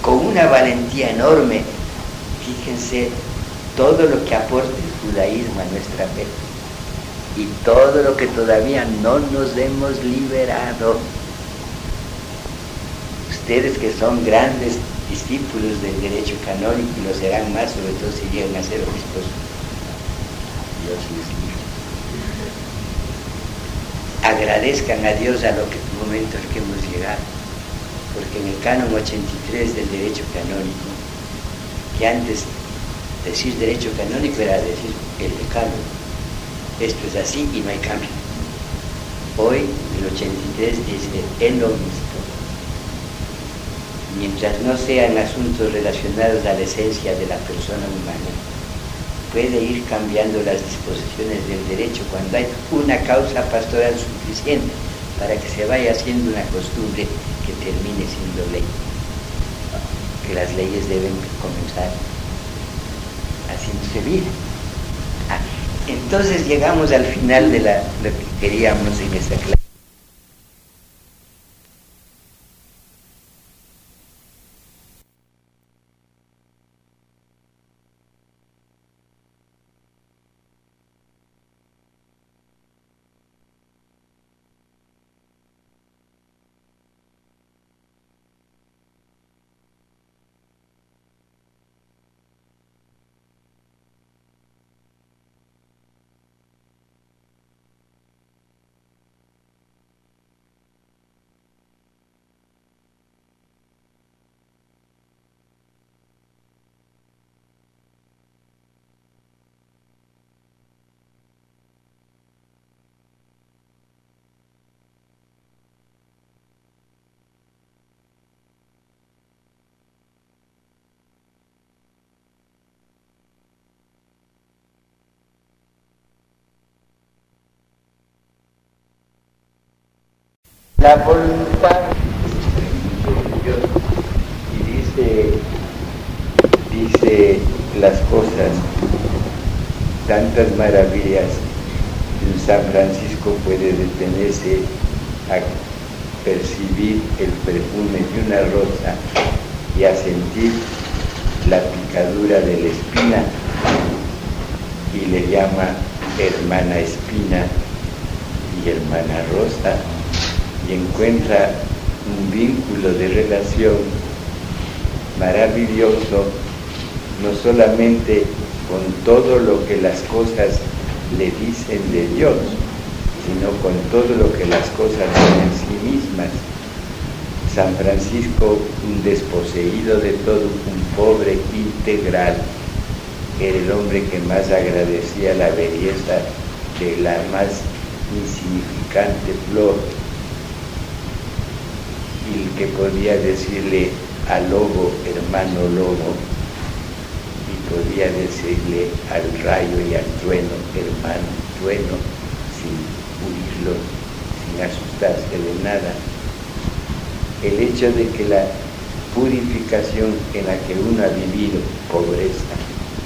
con una valentía enorme. Fíjense todo lo que aporta el judaísmo a nuestra fe y todo lo que todavía no nos hemos liberado. Ustedes que son grandes discípulos del derecho canónico y lo serán más, sobre todo si llegan a ser obispos, Dios les libre. Agradezcan a Dios a lo que momento al que hemos llegado, porque en el canon 83 del derecho canónico, que antes decir derecho canónico era decir el decano, esto es así y no hay cambio. Hoy, el 83 dice el obispo. Mientras no sean asuntos relacionados a la esencia de la persona humana, puede ir cambiando las disposiciones del derecho cuando hay una causa pastoral suficiente para que se vaya haciendo una costumbre que termine siendo ley. Que las leyes deben comenzar haciéndose vida. Entonces llegamos al final de lo que queríamos en esta clase. La voluntad y dice dice las cosas tantas maravillas en San Francisco puede detenerse a percibir el perfume de una rosa y a sentir la picadura de la espina y le llama hermana espina y hermana rosa y encuentra un vínculo de relación maravilloso, no solamente con todo lo que las cosas le dicen de Dios, sino con todo lo que las cosas son en sí mismas. San Francisco, un desposeído de todo, un pobre integral, era el hombre que más agradecía la belleza de la más insignificante flor y que podía decirle al lobo, hermano lobo, y podía decirle al rayo y al trueno, hermano trueno, sin huirlo, sin asustarse de nada. El hecho de que la purificación en la que uno ha vivido, pobreza,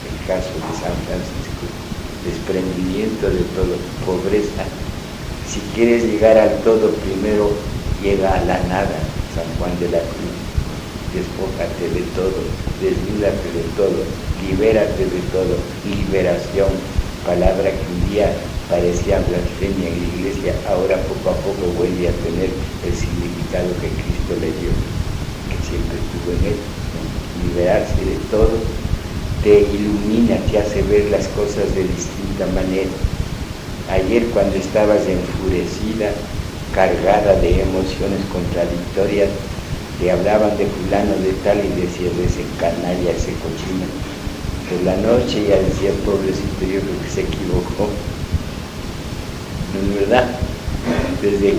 el caso de San Francisco, desprendimiento de todo, pobreza, si quieres llegar al todo, primero llega a la nada, San Juan de la Cruz. Despójate de todo, desnúdate de todo, libérate de todo, liberación, palabra que un día parecía blasfemia en la iglesia, ahora poco a poco vuelve a tener el significado que Cristo le dio, que siempre estuvo en él. Liberarse de todo te ilumina, te hace ver las cosas de distinta manera. Ayer cuando estabas enfurecida, cargada de emociones contradictorias, le hablaban de fulano de tal y decía de ese canalla, ese cochino. En la noche ya decía, pobrecito, yo creo que se equivocó. ¿No es verdad? Desde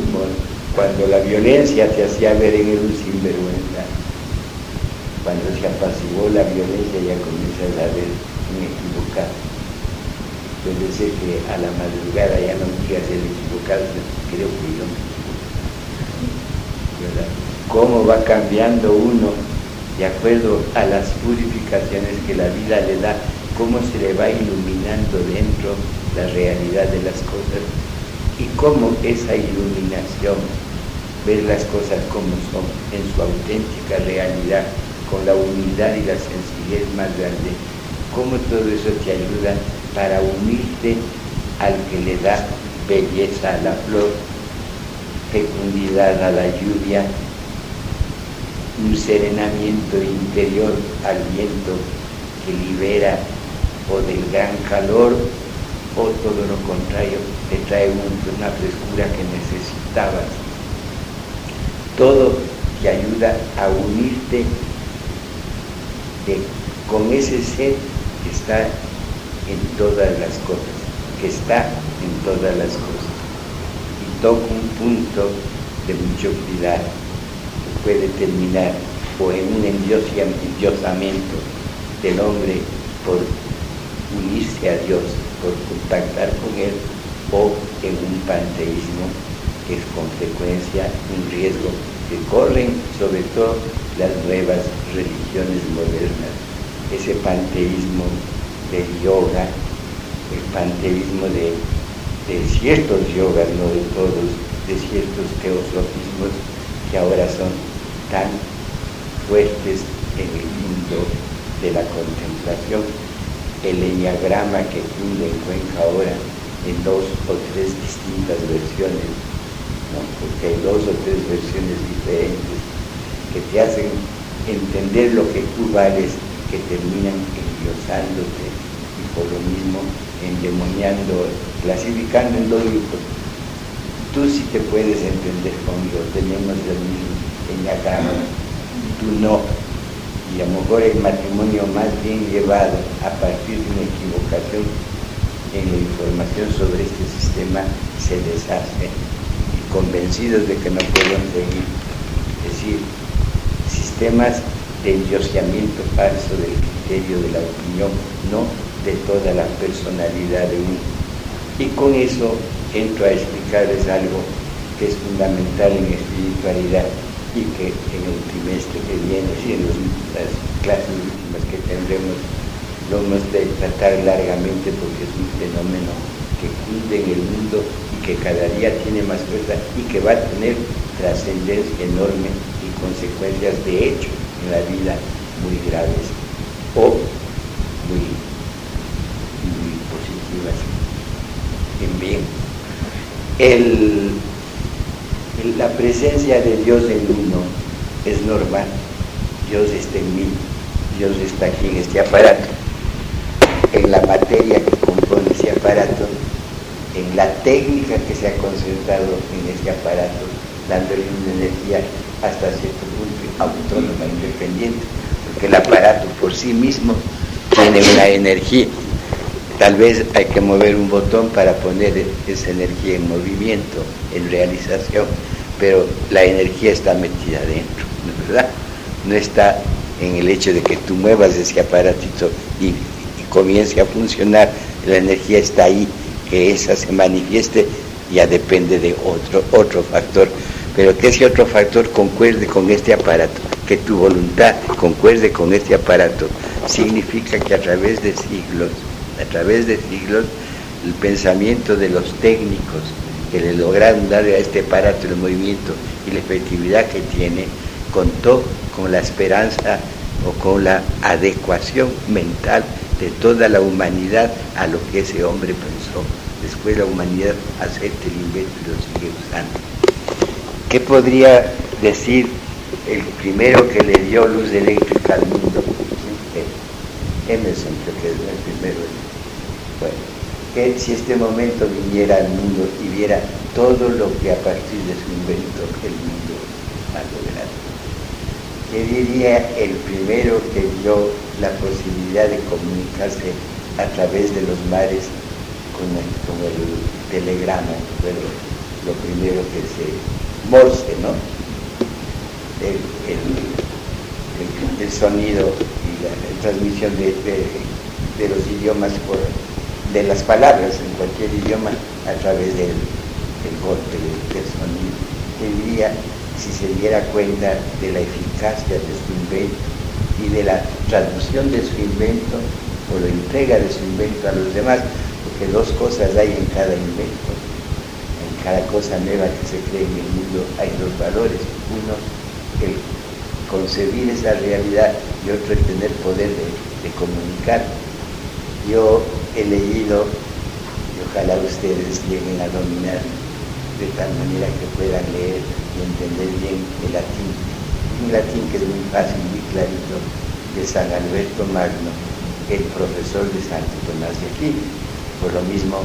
cuando la violencia te hacía ver en él un sinvergüenza, cuando se apaciguó la violencia ya comienzas a ver un equivocado. Puede ser que a la madrugada ya no digas el equivocado, creo que yo me ¿verdad? Cómo va cambiando uno de acuerdo a las purificaciones que la vida le da, cómo se le va iluminando dentro la realidad de las cosas y cómo esa iluminación, ver las cosas como son en su auténtica realidad, con la humildad y la sencillez más grande, cómo todo eso te ayuda para unirte al que le da belleza a la flor, fecundidad a la lluvia, un serenamiento interior al viento que libera o del gran calor o todo lo contrario, te trae una frescura que necesitabas. Todo te ayuda a unirte con ese ser que está en todas las cosas, que está en todas las cosas. Y toca un punto de mucho cuidado puede terminar o en un endiosamiento del hombre por unirse a Dios, por contactar con Él, o en un panteísmo que es consecuencia, un riesgo que corren sobre todo las nuevas religiones modernas. Ese panteísmo del yoga, el panteísmo de, ciertos yogas, no de todos, de ciertos teosofismos que ahora son tan fuertes en el mundo de la contemplación. El enneagrama que Jung encuentra ahora en dos o tres distintas versiones, porque hay dos o tres versiones diferentes que te hacen entender lo que tú vales, que terminan endiosándote por lo mismo endemoniando, clasificando en grupos. Tú sí te puedes entender conmigo, tenemos el mismo tú no. Y a lo mejor el matrimonio más bien llevado a partir de una equivocación en la información sobre este sistema se deshace y convencidos de que no pueden seguir. Es decir, sistemas de endiosamiento falso del criterio de la opinión, no de toda la personalidad de uno. Y con eso entro a explicarles algo que es fundamental en espiritualidad y que en el trimestre que viene, y en las clases últimas que tendremos, lo hemos de tratar largamente porque es un fenómeno que cunde en el mundo y que cada día tiene más fuerza y que va a tener trascendencia enorme y consecuencias de hecho en la vida muy graves o muy. En bien, la presencia de Dios en uno es normal. Dios está en mí, Dios está aquí en este aparato, en la materia que compone ese aparato, en la técnica que se ha concentrado en este aparato, dándole una energía hasta cierto punto autónoma, independiente, porque el aparato por sí mismo tiene una energía. Tal vez hay que mover un botón para poner esa energía en movimiento, en realización pero la energía está metida dentro, ¿no verdad? No está en el hecho de que tú muevas ese aparatito y, comience a funcionar, la energía está ahí, que esa se manifieste ya depende de otro, otro factor, pero que ese otro factor concuerde con este aparato, que tu voluntad concuerde con este aparato, significa que a través de siglos, a través de siglos, el pensamiento de los técnicos, que le lograron dar a este aparato el movimiento y la efectividad que tiene, contó con la esperanza o con la adecuación mental de toda la humanidad a lo que ese hombre pensó. Después la humanidad acepta el invento y lo sigue usando. ¿Qué podría decir el primero que le dio luz eléctrica al mundo? Emerson, creo que es el primero. Bueno, que si este momento viniera al mundo y viera todo lo que a partir de su invento el mundo ha logrado. ¿Qué diría el primero que vio la posibilidad de comunicarse a través de los mares con el, telegrama, fue lo, primero que se morse, ¿no? El, sonido y la, transmisión de, los idiomas por, de las palabras en cualquier idioma a través del, golpe del, sonido. Diría, si se diera cuenta de la eficacia de su invento y de la traducción de su invento o la entrega de su invento a los demás, porque dos cosas hay en cada invento. En cada cosa nueva que se cree en el mundo hay dos valores. Uno, el concebir esa realidad y otro, el tener poder de, de comunicar. Yo he leído, y ojalá ustedes lleguen a dominar de tal manera que puedan leer y entender bien el latín. Un latín que es muy fácil, muy clarito, de San Alberto Magno, el profesor de Santo Tomás de Aquino. Por lo mismo,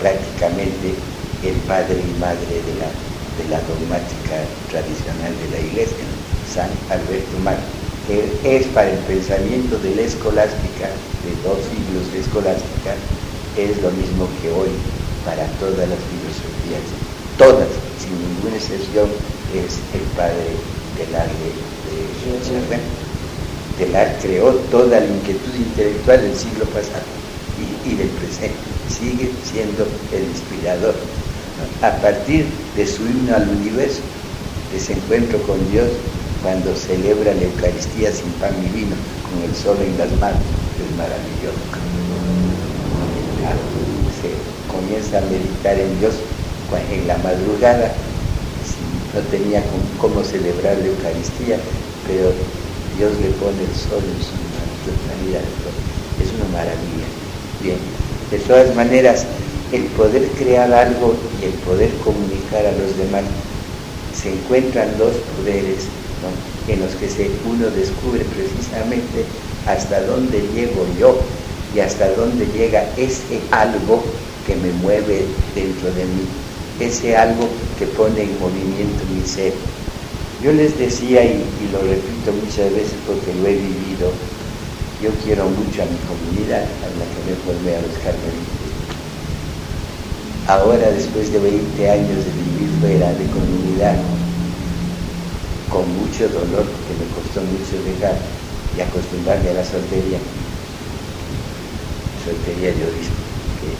prácticamente el padre y madre de la, de la dogmática tradicional de la Iglesia, San Alberto Magno, es para el pensamiento de la escolástica, de dos siglos de escolástica, es lo mismo que hoy para todas las filosofías. Todas, sin ninguna excepción, es el padre del arte de Delar creó toda la inquietud intelectual del siglo pasado y, del presente. Sigue siendo el inspirador. A partir de su himno al universo, de ese encuentro con Dios, cuando celebra la Eucaristía sin pan y vino, con el sol en las manos, es maravilloso. Se comienza a meditar en Dios en la madrugada, no tenía cómo celebrar la Eucaristía, pero Dios le pone el sol en su totalidad. Es una maravilla. Bien, de todas maneras, el poder crear algo y el poder comunicar a los demás, se encuentran dos poderes en los que se, uno descubre precisamente hasta dónde llego yo y hasta dónde llega ese algo que me mueve dentro de mí, ese algo que pone en movimiento mi ser. Yo les decía, y, lo repito muchas veces porque lo he vivido, yo quiero mucho a mi comunidad, a la que me formé a los carmelitos. Ahora, después de 20 años de vivir fuera de comunidad, con mucho dolor, porque me costó mucho dejar y acostumbrarme a la soltería, soltería de obispo, que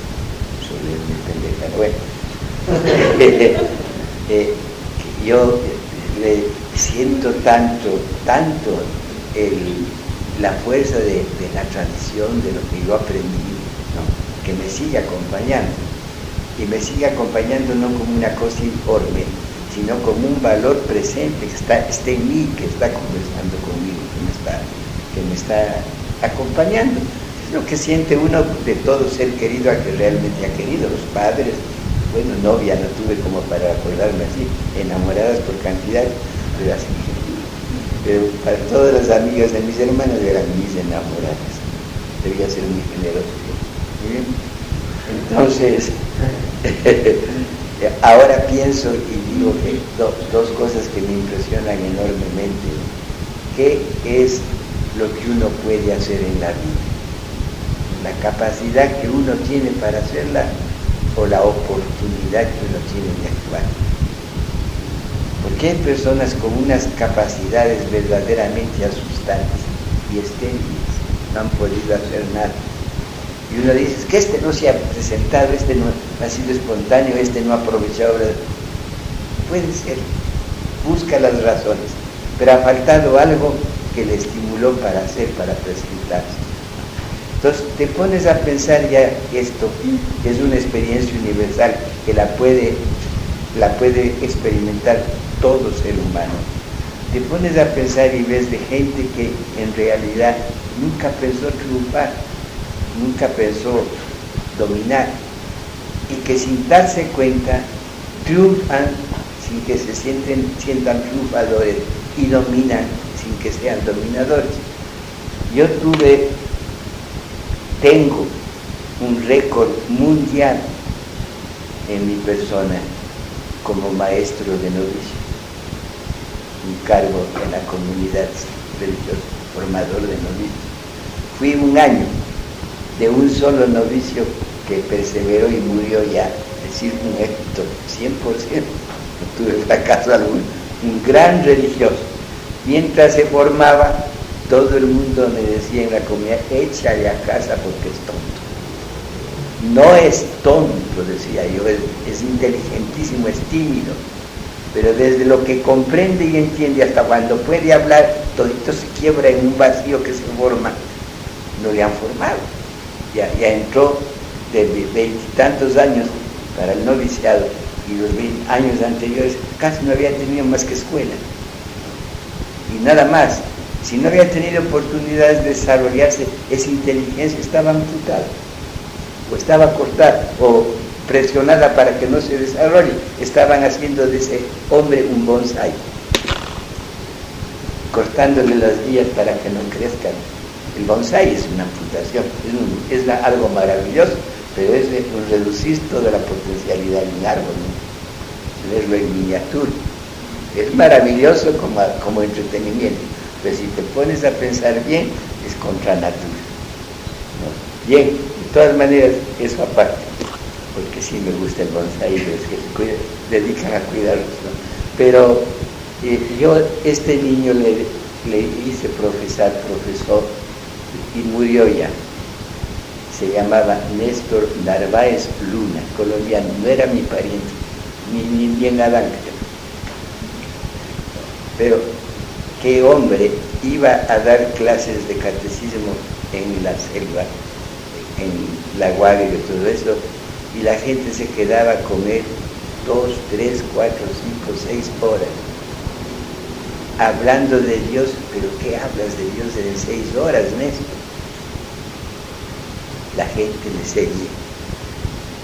suele muy pendeja, bueno, eh, yo le siento tanto, tanto la fuerza de, la tradición, de lo que yo aprendí, que me sigue acompañando. Y me sigue acompañando no como una cosa informe, sino como un valor presente que está, en mí, que está conversando conmigo, que me está, que me está acompañando. Es lo que siente uno de todo ser querido a que realmente ha querido, los padres, bueno, novia no tuve como para acordarme así, enamoradas por cantidad, pero así. Pero para todas las amigas de mis hermanas eran mis enamoradas. Debía ser muy generoso. Entonces, ahora pienso y digo que dos cosas que me impresionan enormemente. ¿Qué es lo que uno puede hacer en la vida? La capacidad que uno tiene para hacerla o la oportunidad que uno tiene de actuar. Porque hay personas con unas capacidades verdaderamente asustantes y estériles, no han podido hacer nada. Y uno dice, que este no se ha presentado, este no ha sido espontáneo, este no ha aprovechado. Puede ser, busca las razones, pero ha faltado algo que le estimuló para hacer, para presentarse. Entonces te pones a pensar ya esto, que es una experiencia universal que la puede, la puede experimentar todo ser humano. Te pones a pensar y ves de gente que en realidad nunca pensó triunfar, nunca pensó dominar y que sin darse cuenta triunfan sin que se sienten, sientan triunfadores y dominan sin que sean dominadores. Yo tuve tengo un récord mundial en mi persona como maestro de novicio, un cargo en la comunidad religiosa, formador de novicios. Fui un año de un solo novicio que perseveró y murió ya, es decir, un éxito 100%, no tuve fracaso alguno, un gran religioso. Mientras se formaba, todo el mundo me decía en la comunidad, échale a casa porque es tonto. No es tonto, decía yo, es, inteligentísimo, es tímido, pero desde lo que comprende y entiende hasta cuando puede hablar, todito se quiebra en un vacío que se forma, no le han formado. Ya, ya entró de veintitantos años para el noviciado y los años anteriores casi no había tenido más que escuela. Y nada más, si no había tenido oportunidades de desarrollarse, esa inteligencia estaba amputada o estaba cortada o presionada para que no se desarrolle. Estaban haciendo de ese hombre un bonsai, cortándole las vías para que no crezcan. El bonsai es una amputación, es, algo maravilloso, pero es un reducir toda la potencialidad de un árbol, verlo en miniatura. Es maravilloso como, como entretenimiento, pero si te pones a pensar bien, es contra natura. Bien, de todas maneras, eso aparte, porque sí me gusta el bonsai, que se dedican a cuidarlos. Pero eh, yo, este niño le, le hice profesar, profesor, y murió ya. Se llamaba Néstor Narváez Luna, colombiano, no era mi pariente, ni, ni Adán. Pero qué hombre iba a dar clases de catecismo en la selva, en la guardia y todo eso, y la gente se quedaba a comer dos, tres, cuatro, cinco, seis horas hablando de Dios, pero ¿qué hablas de Dios en seis horas, Néstor? La gente le seguía.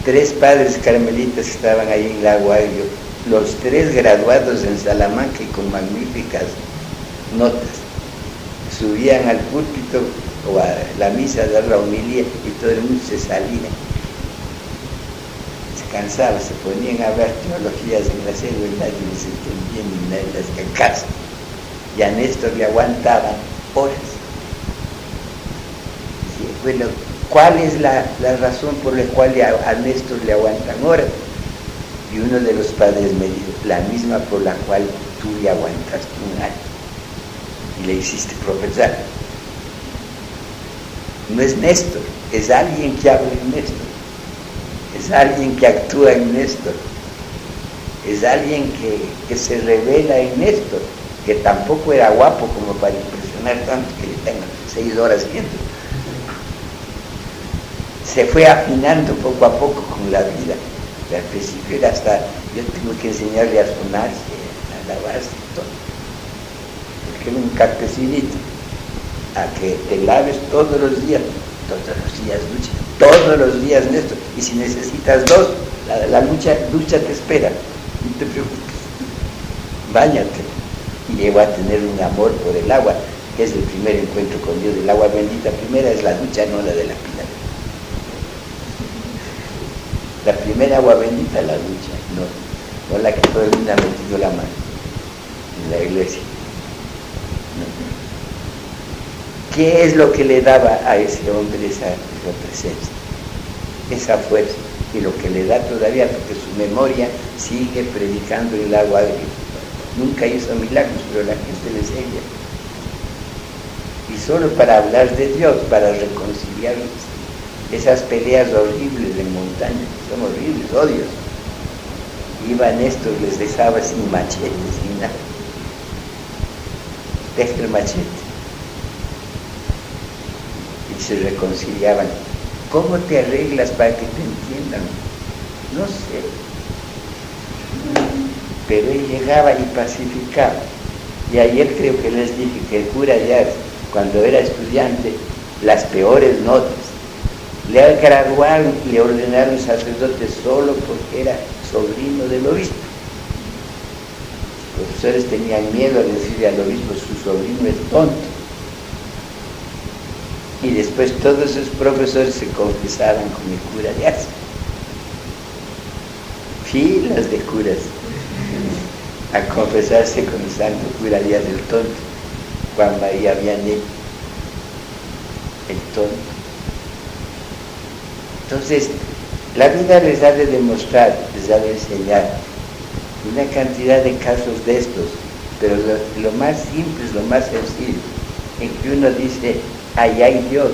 Tres padres carmelitas estaban ahí en la Guayo, los tres graduados en Salamanca y con magníficas notas. Subían al púlpito o a la misa a dar la homilía y todo el mundo se salía. Se cansaba, se ponían a hablar teologías en la selva y nadie les entendía ni nadie las casa y a Néstor le aguantaban horas. bueno, ¿cuál es la, razón por la cual a, Néstor le aguantan horas? Y uno de los padres me dijo, la misma por la cual tú le aguantaste un año y le hiciste profesar. No es Néstor, es alguien que habla en Néstor, es alguien que actúa en Néstor, es alguien que, se revela en Néstor que tampoco era guapo como para impresionar tanto que le tengan seis horas viendo. Se fue afinando poco a poco con la vida. al principio era hasta, yo tengo que enseñarle a sonarse, a lavarse y todo. Porque era un carpecinito, a que te laves todos los días, todos los días ducha, todos los días Néstor. Y si necesitas dos, la, la ducha, te espera, no te preocupes, báñate y llegó a tener un amor por el agua, que es el primer encuentro con Dios. El agua bendita primera es la ducha, no la de la pila. La primera agua bendita la ducha, no, no la que todo el mundo ha metido la mano en la iglesia. ¿Qué es lo que le daba a ese hombre esa, presencia, esa fuerza? Y lo que le da todavía, porque su memoria sigue predicando el agua de nunca hizo milagros, pero la gente le seguía. Y solo para hablar de Dios, para reconciliar esas peleas horribles de montaña, son horribles, odios. Iban estos, les dejaba sin machete, sin nada. Deja el machete. Y se reconciliaban. ¿Cómo te arreglas para que te entiendan? No sé pero él llegaba y pacificaba. Y ayer creo que les dije que el cura ya, cuando era estudiante, las peores notas. Le graduaron y le ordenaron sacerdote solo porque era sobrino del obispo. Los profesores tenían miedo a decirle al obispo, su sobrino es tonto. Y después todos esos profesores se confesaban con el cura de. Filas de curas a confesarse con el santo cura Díaz del Tonto, Juan María Vianney. el tonto. Entonces, la vida les ha de demostrar, les ha de enseñar una cantidad de casos de estos, pero lo, más simple lo más sencillo, en que uno dice, ahí hay Dios.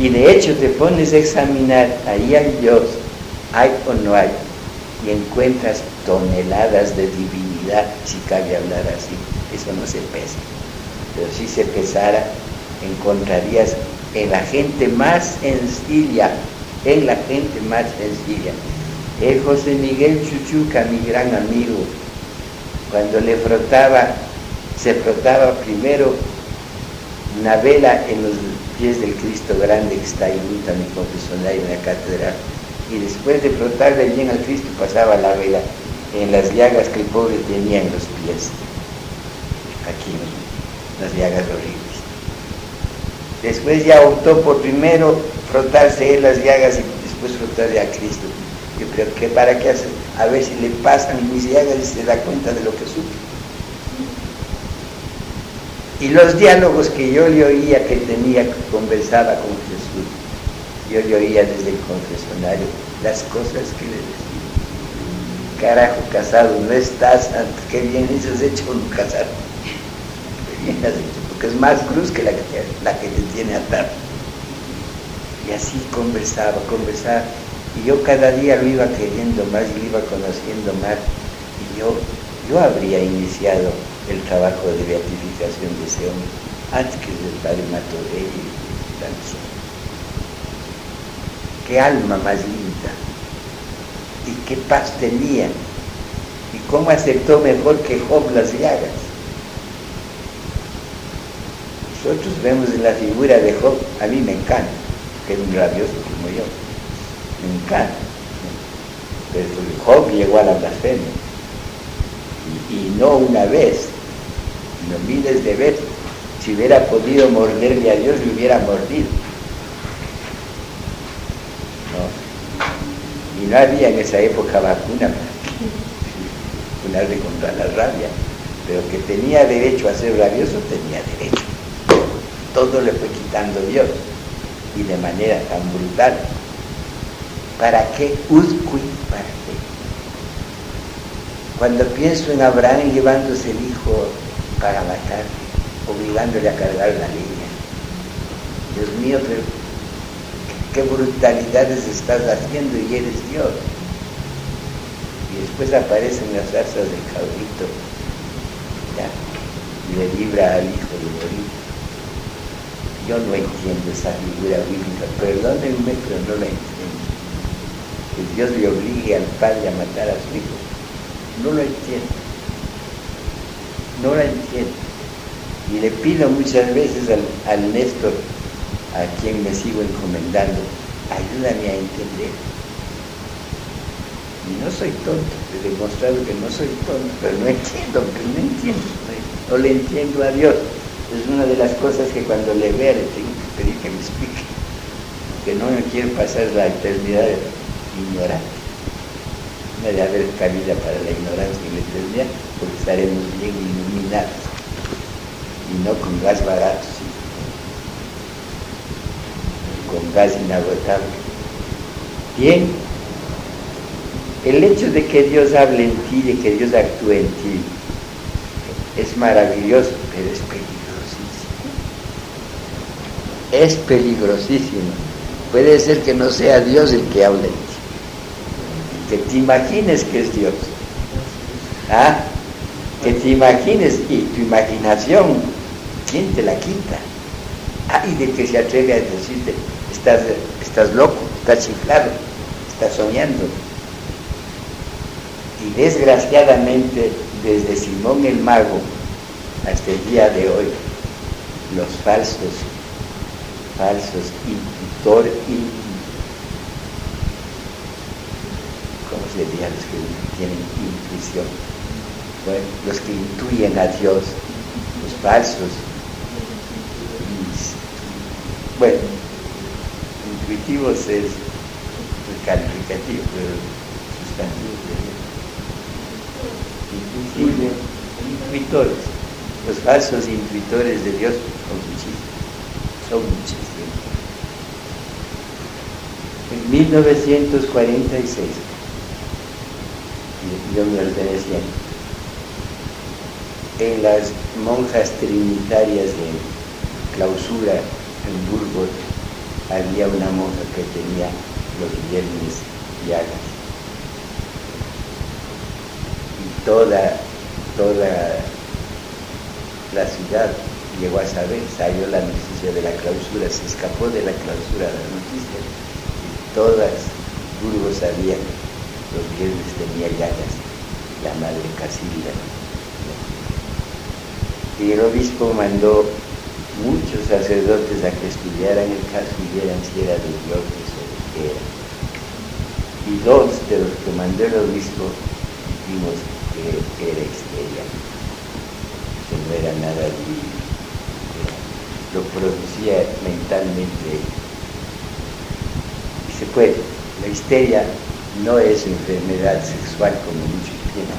Y de hecho te pones a examinar, ahí hay Dios, hay o no hay, y encuentras toneladas de divinidad, si cabe hablar así, eso no se pesa. Pero si se pesara, encontrarías en la gente más sencilla, en la gente más sencilla. El José Miguel Chuchuca, mi gran amigo, cuando le frotaba, se frotaba primero una vela en los pies del Cristo grande que está a mi confesionario en la catedral. Y después de frotarle bien al Cristo pasaba la vela en las llagas que el pobre tenía en los pies. Aquí, las llagas horribles. Después ya optó por primero frotarse él las llagas y después frotarse a Cristo. Yo creo que para qué hacer, a ver si le pasan mis llagas y se da cuenta de lo que sufre. Y los diálogos que yo le oía que tenía, conversaba con Jesús, yo le oía desde el confesionario las cosas que le decía. Carajo, casado, no estás, qué bien has hecho casar. Qué bien has hecho es más cruz que la que, la que te tiene atado. Y así conversaba, conversaba. Y yo cada día lo iba queriendo más y lo iba conociendo más. Y yo, yo habría iniciado el trabajo de beatificación de ese hombre antes que del padre Matorelli y tantos Qué alma más linda. Y qué paz tenía. Y cómo aceptó mejor que Job las llagas nosotros vemos la figura de Job, a mí me encanta, que es un rabioso como yo, me encanta. Pero Job llegó a la blasfemia, y, no una vez, sino miles de veces. Si hubiera podido morderle a Dios, le hubiera mordido. Y no había en esa época vacuna para de contra la rabia, pero que tenía derecho a ser rabioso, tenía derecho todo le fue quitando Dios y de manera tan brutal. ¿Para qué? Uzqui, ¿para qué? Cuando pienso en Abraham llevándose el hijo para matar, obligándole a cargar la línea. Dios mío, pero qué brutalidades estás haciendo y eres Dios. Y después aparecen las zarzas del cabrito, ¿ya? y le libra al hijo de morir. Yo no entiendo esa figura bíblica, perdónenme, pero no la entiendo. Que Dios le obligue al padre a matar a su hijo. No lo entiendo. No la entiendo. Y le pido muchas veces al, al Néstor, a quien me sigo encomendando, ayúdame a entender. Y no soy tonto, he demostrado que no soy tonto, pero no entiendo, pero no entiendo, no le entiendo a Dios es una de las cosas que cuando le vea le tengo que pedir que me explique, que no me quiero pasar la eternidad ignorante. No debe haber cabida para la ignorancia y la eternidad, porque estaremos bien iluminados y no con gas barato, con gas inagotable. Bien, el hecho de que Dios hable en ti, de que Dios actúe en ti, es maravilloso, pero es peligroso es peligrosísimo. Puede ser que no sea Dios el que hable Que te imagines que es Dios. ¿Ah? Que te imagines y tu imaginación, ¿quién te la quita? Ah, y de que se atreve a decirte, estás, estás loco, estás chiflado, estás soñando. Y desgraciadamente, desde Simón el Mago hasta el día de hoy, los falsos falsos intuitor y ¿cómo se diría los que tienen intuición? Bueno, los que intuyen a Dios, los falsos. bueno, intuitivos es el calificativo, pero sustantivo. Intuitores, los falsos intuitores de Dios con chiste son muchos En 1946, yo me pertenecía en las monjas trinitarias de clausura en Burgos había una monja que tenía los viernes llagas. Y toda, toda la ciudad llegó a saber, salió la noticia de la clausura, se escapó de la clausura la noticia. Y todas Burgos sabían los viernes tenía llagas, la madre Casilda. Y el obispo mandó muchos sacerdotes a que estudiaran el caso y vieran si era de Dios o de qué era. Y dos de los que mandó el obispo vimos que era histeria, que no era nada divino, lo producía mentalmente. Y se puede, la histeria no es enfermedad sexual como muchos piensan,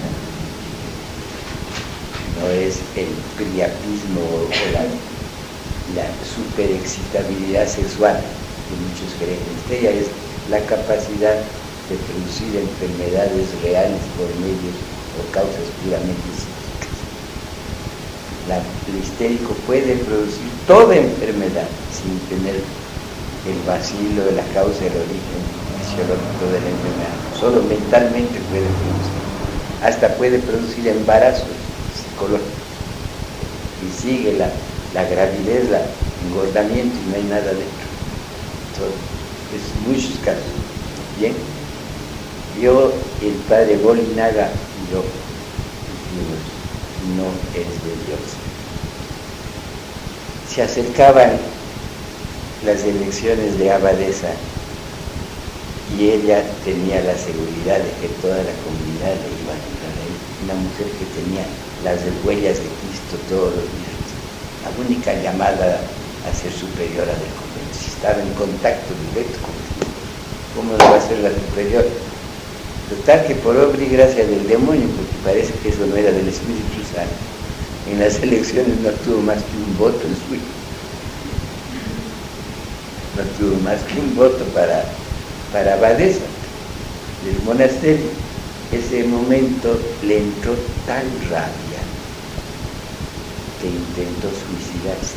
no es el priapismo o la la superexcitabilidad sexual que muchos creen. Ella es la capacidad de producir enfermedades reales por medios o causas puramente. El histérico puede producir toda enfermedad sin tener el vacilo de la causa, el origen fisiológico de la enfermedad. Solo mentalmente puede producir. Hasta puede producir embarazo psicológico. Y sigue la la gravidez, el engordamiento y no hay nada dentro. es muchos casos. Bien, yo, el padre Bolinaga y yo no es de Dios. Se acercaban las elecciones de abadesa y ella tenía la seguridad de que toda la comunidad le iba a entrar ahí. Una mujer que tenía las huellas de Cristo todos los días la única llamada a ser superiora del convento. Si estaba en contacto directo con Cristo, ¿cómo va a ser la superior? Total que por obra y gracia del demonio, porque parece que eso no era del Espíritu Santo, en las elecciones no tuvo más que un voto el suyo. No tuvo más que un voto para, para Abadesa del monasterio. Ese momento le entró tal rabia intentó suicidarse,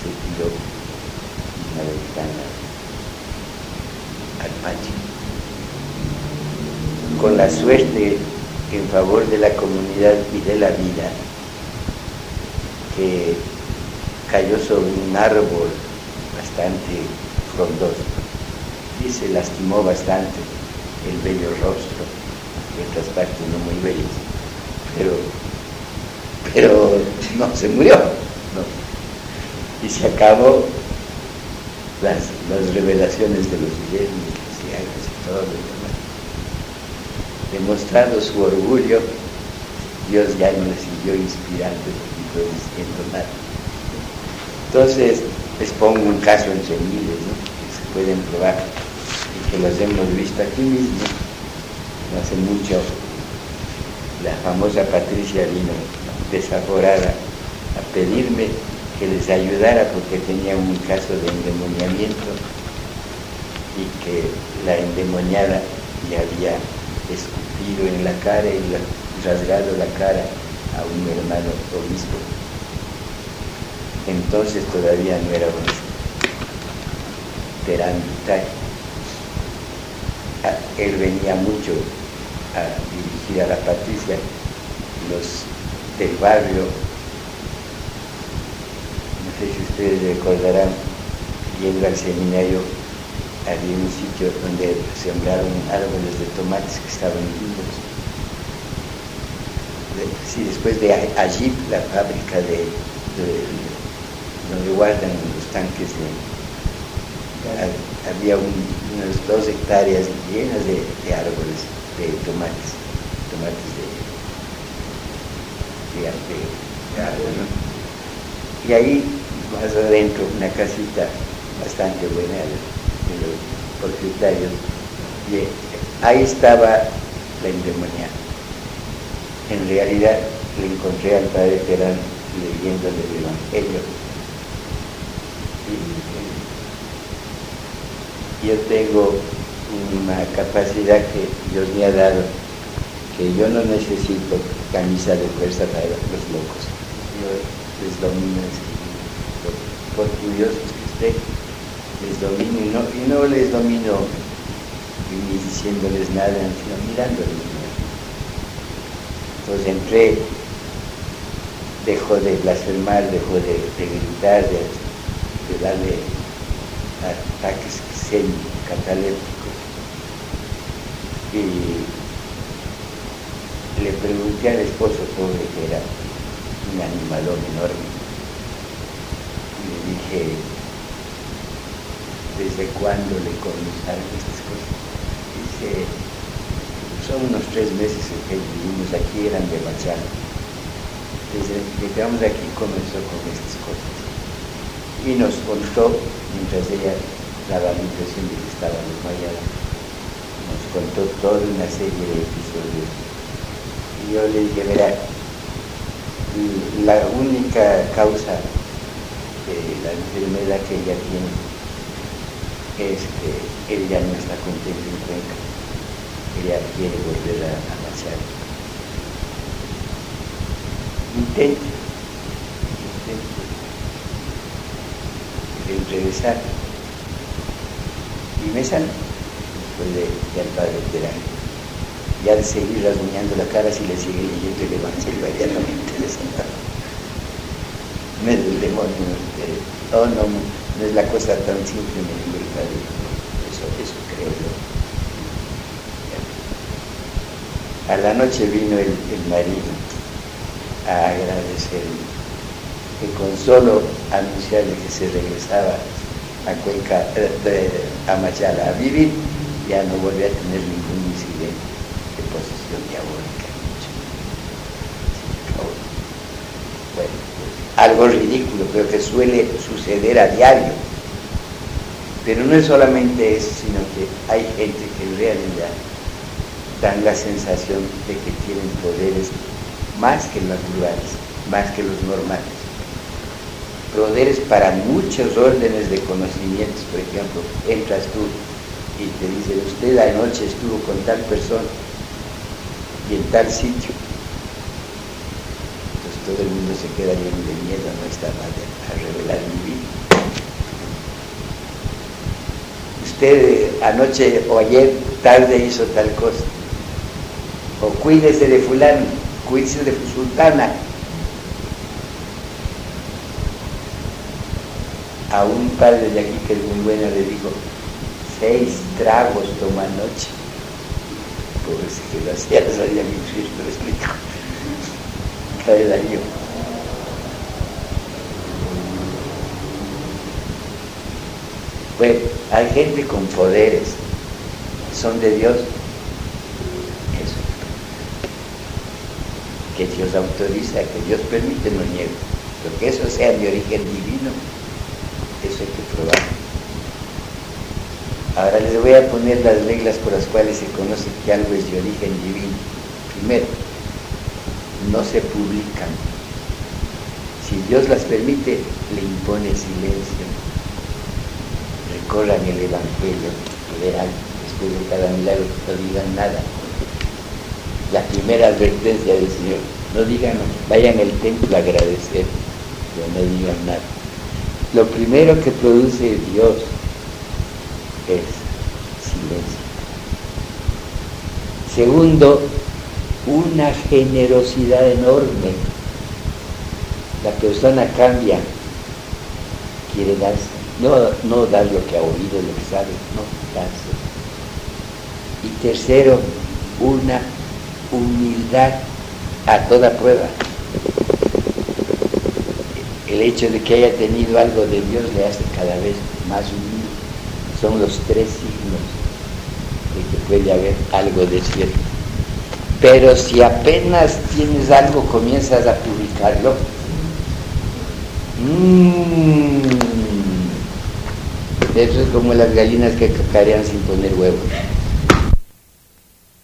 se tiró una ventana al patio. Con la suerte en favor de la comunidad y de la vida, que cayó sobre un árbol bastante frondoso. Y se lastimó bastante el bello rostro, y otras partes no muy bellas, pero pero no se murió. Y se acabó las, revelaciones de los viernes, y todo Demostrado su orgullo, Dios ya no siguió inspirando y fue diciendo nada. Entonces, les pongo un caso entre miles, que se pueden probar y que los hemos visto aquí mismo. No hace mucho, la famosa Patricia vino desaforada a pedirme que les ayudara porque tenía un caso de endemoniamiento y que la endemoniada le había escupido en la cara y rasgado la cara a un hermano obispo. Entonces todavía no era obispo. Ah, él venía mucho a dirigir a la Patricia los del barrio. No sé si ustedes recordarán, yendo al seminario, había un sitio donde sembraron árboles de tomates que estaban vivos. Sí, después de allí, la fábrica de, donde guardan los tanques de, había unas dos hectáreas llenas de, de árboles de tomates, tomates de y ahí, más adentro, una casita bastante buena de los y ahí estaba la endemoniada. En realidad le encontré al padre Terán leyéndole el Evangelio yo tengo una capacidad que Dios me ha dado, que yo no necesito camisa de fuerza para los locos. Yo les domino, por curiosos que estén, les domino y no, y no les domino ni diciéndoles nada, sino mirándoles. Entonces entré, dejo de blasfemar, dejo de, gritar, de, de darle ataques catalépticos. Y le pregunté al esposo pobre que era un animalón enorme. Y le dije, ¿desde cuándo le comenzaron estas cosas? Dice, son unos tres meses en que vivimos aquí, eran de Machado. Desde que llegamos aquí comenzó con estas cosas. Y nos contó, mientras ella daba la impresión de que estaba desmayada. Nos contó toda una serie de episodios. Y yo le dije, verá, la única causa de la enfermedad que ella tiene es que ella no está contenta en Cuenca. Ella quiere volver a, a marchar. Intente, intente regresar y me sale después de, ya el padre verano. Ya de seguir rasguñando la cara, si le sigue leyendo levantarse inmediatamente desatado. No es del demonio, no, no, no es la cosa tan simple, dijo el padre. Eso, eso creo yo. A la noche vino el, el marido a agradecerme que con solo anunciarle que se regresaba a Cuenca, de, a Machala a vivir, ya no volví a tener ningún incidente de posesión diabólica. Bueno, algo ridículo, pero que suele suceder a diario. Pero no es solamente eso, sino que hay gente que en realidad dan la sensación de que tienen poderes más que los naturales, más que los normales poderes para muchos órdenes de conocimientos. Por ejemplo, entras tú y te dicen, usted anoche estuvo con tal persona y en tal sitio. Todo el mundo se queda lleno de miedo, no está mal a revelar mi vida. Usted anoche o ayer tarde hizo tal cosa. O cuídese de fulano, cuídese de sultana, a un padre de aquí que es muy bueno le dijo, seis tragos toma anoche. Pobre que lo hacía, lo sabía mi Cristo, lo explico. Cae Darío. Bueno, hay gente con poderes, son de Dios. Eso. Que Dios autoriza, que Dios permite, no niego. Pero que eso sea de origen divino, eso hay que probar. Ahora les voy a poner las reglas por las cuales se conoce que algo es de origen divino. Primero, no se publican. Si Dios las permite, le impone silencio. Recorran el Evangelio, verán después de cada milagro, no digan nada. La primera advertencia del Señor, no digan, vayan al templo a agradecer, pero no digan nada. Lo primero que produce Dios es silencio. Segundo, una generosidad enorme. La persona cambia, quiere darse, no, no dar lo que ha oído, lo que sabe, no, darse. Y tercero, una humildad a toda prueba el hecho de que haya tenido algo de Dios le hace cada vez más humilde. Son los tres signos de que puede haber algo de cierto. Pero si apenas tienes algo, comienzas a publicarlo. Mmm, eso es como las gallinas que cacarean sin poner huevos.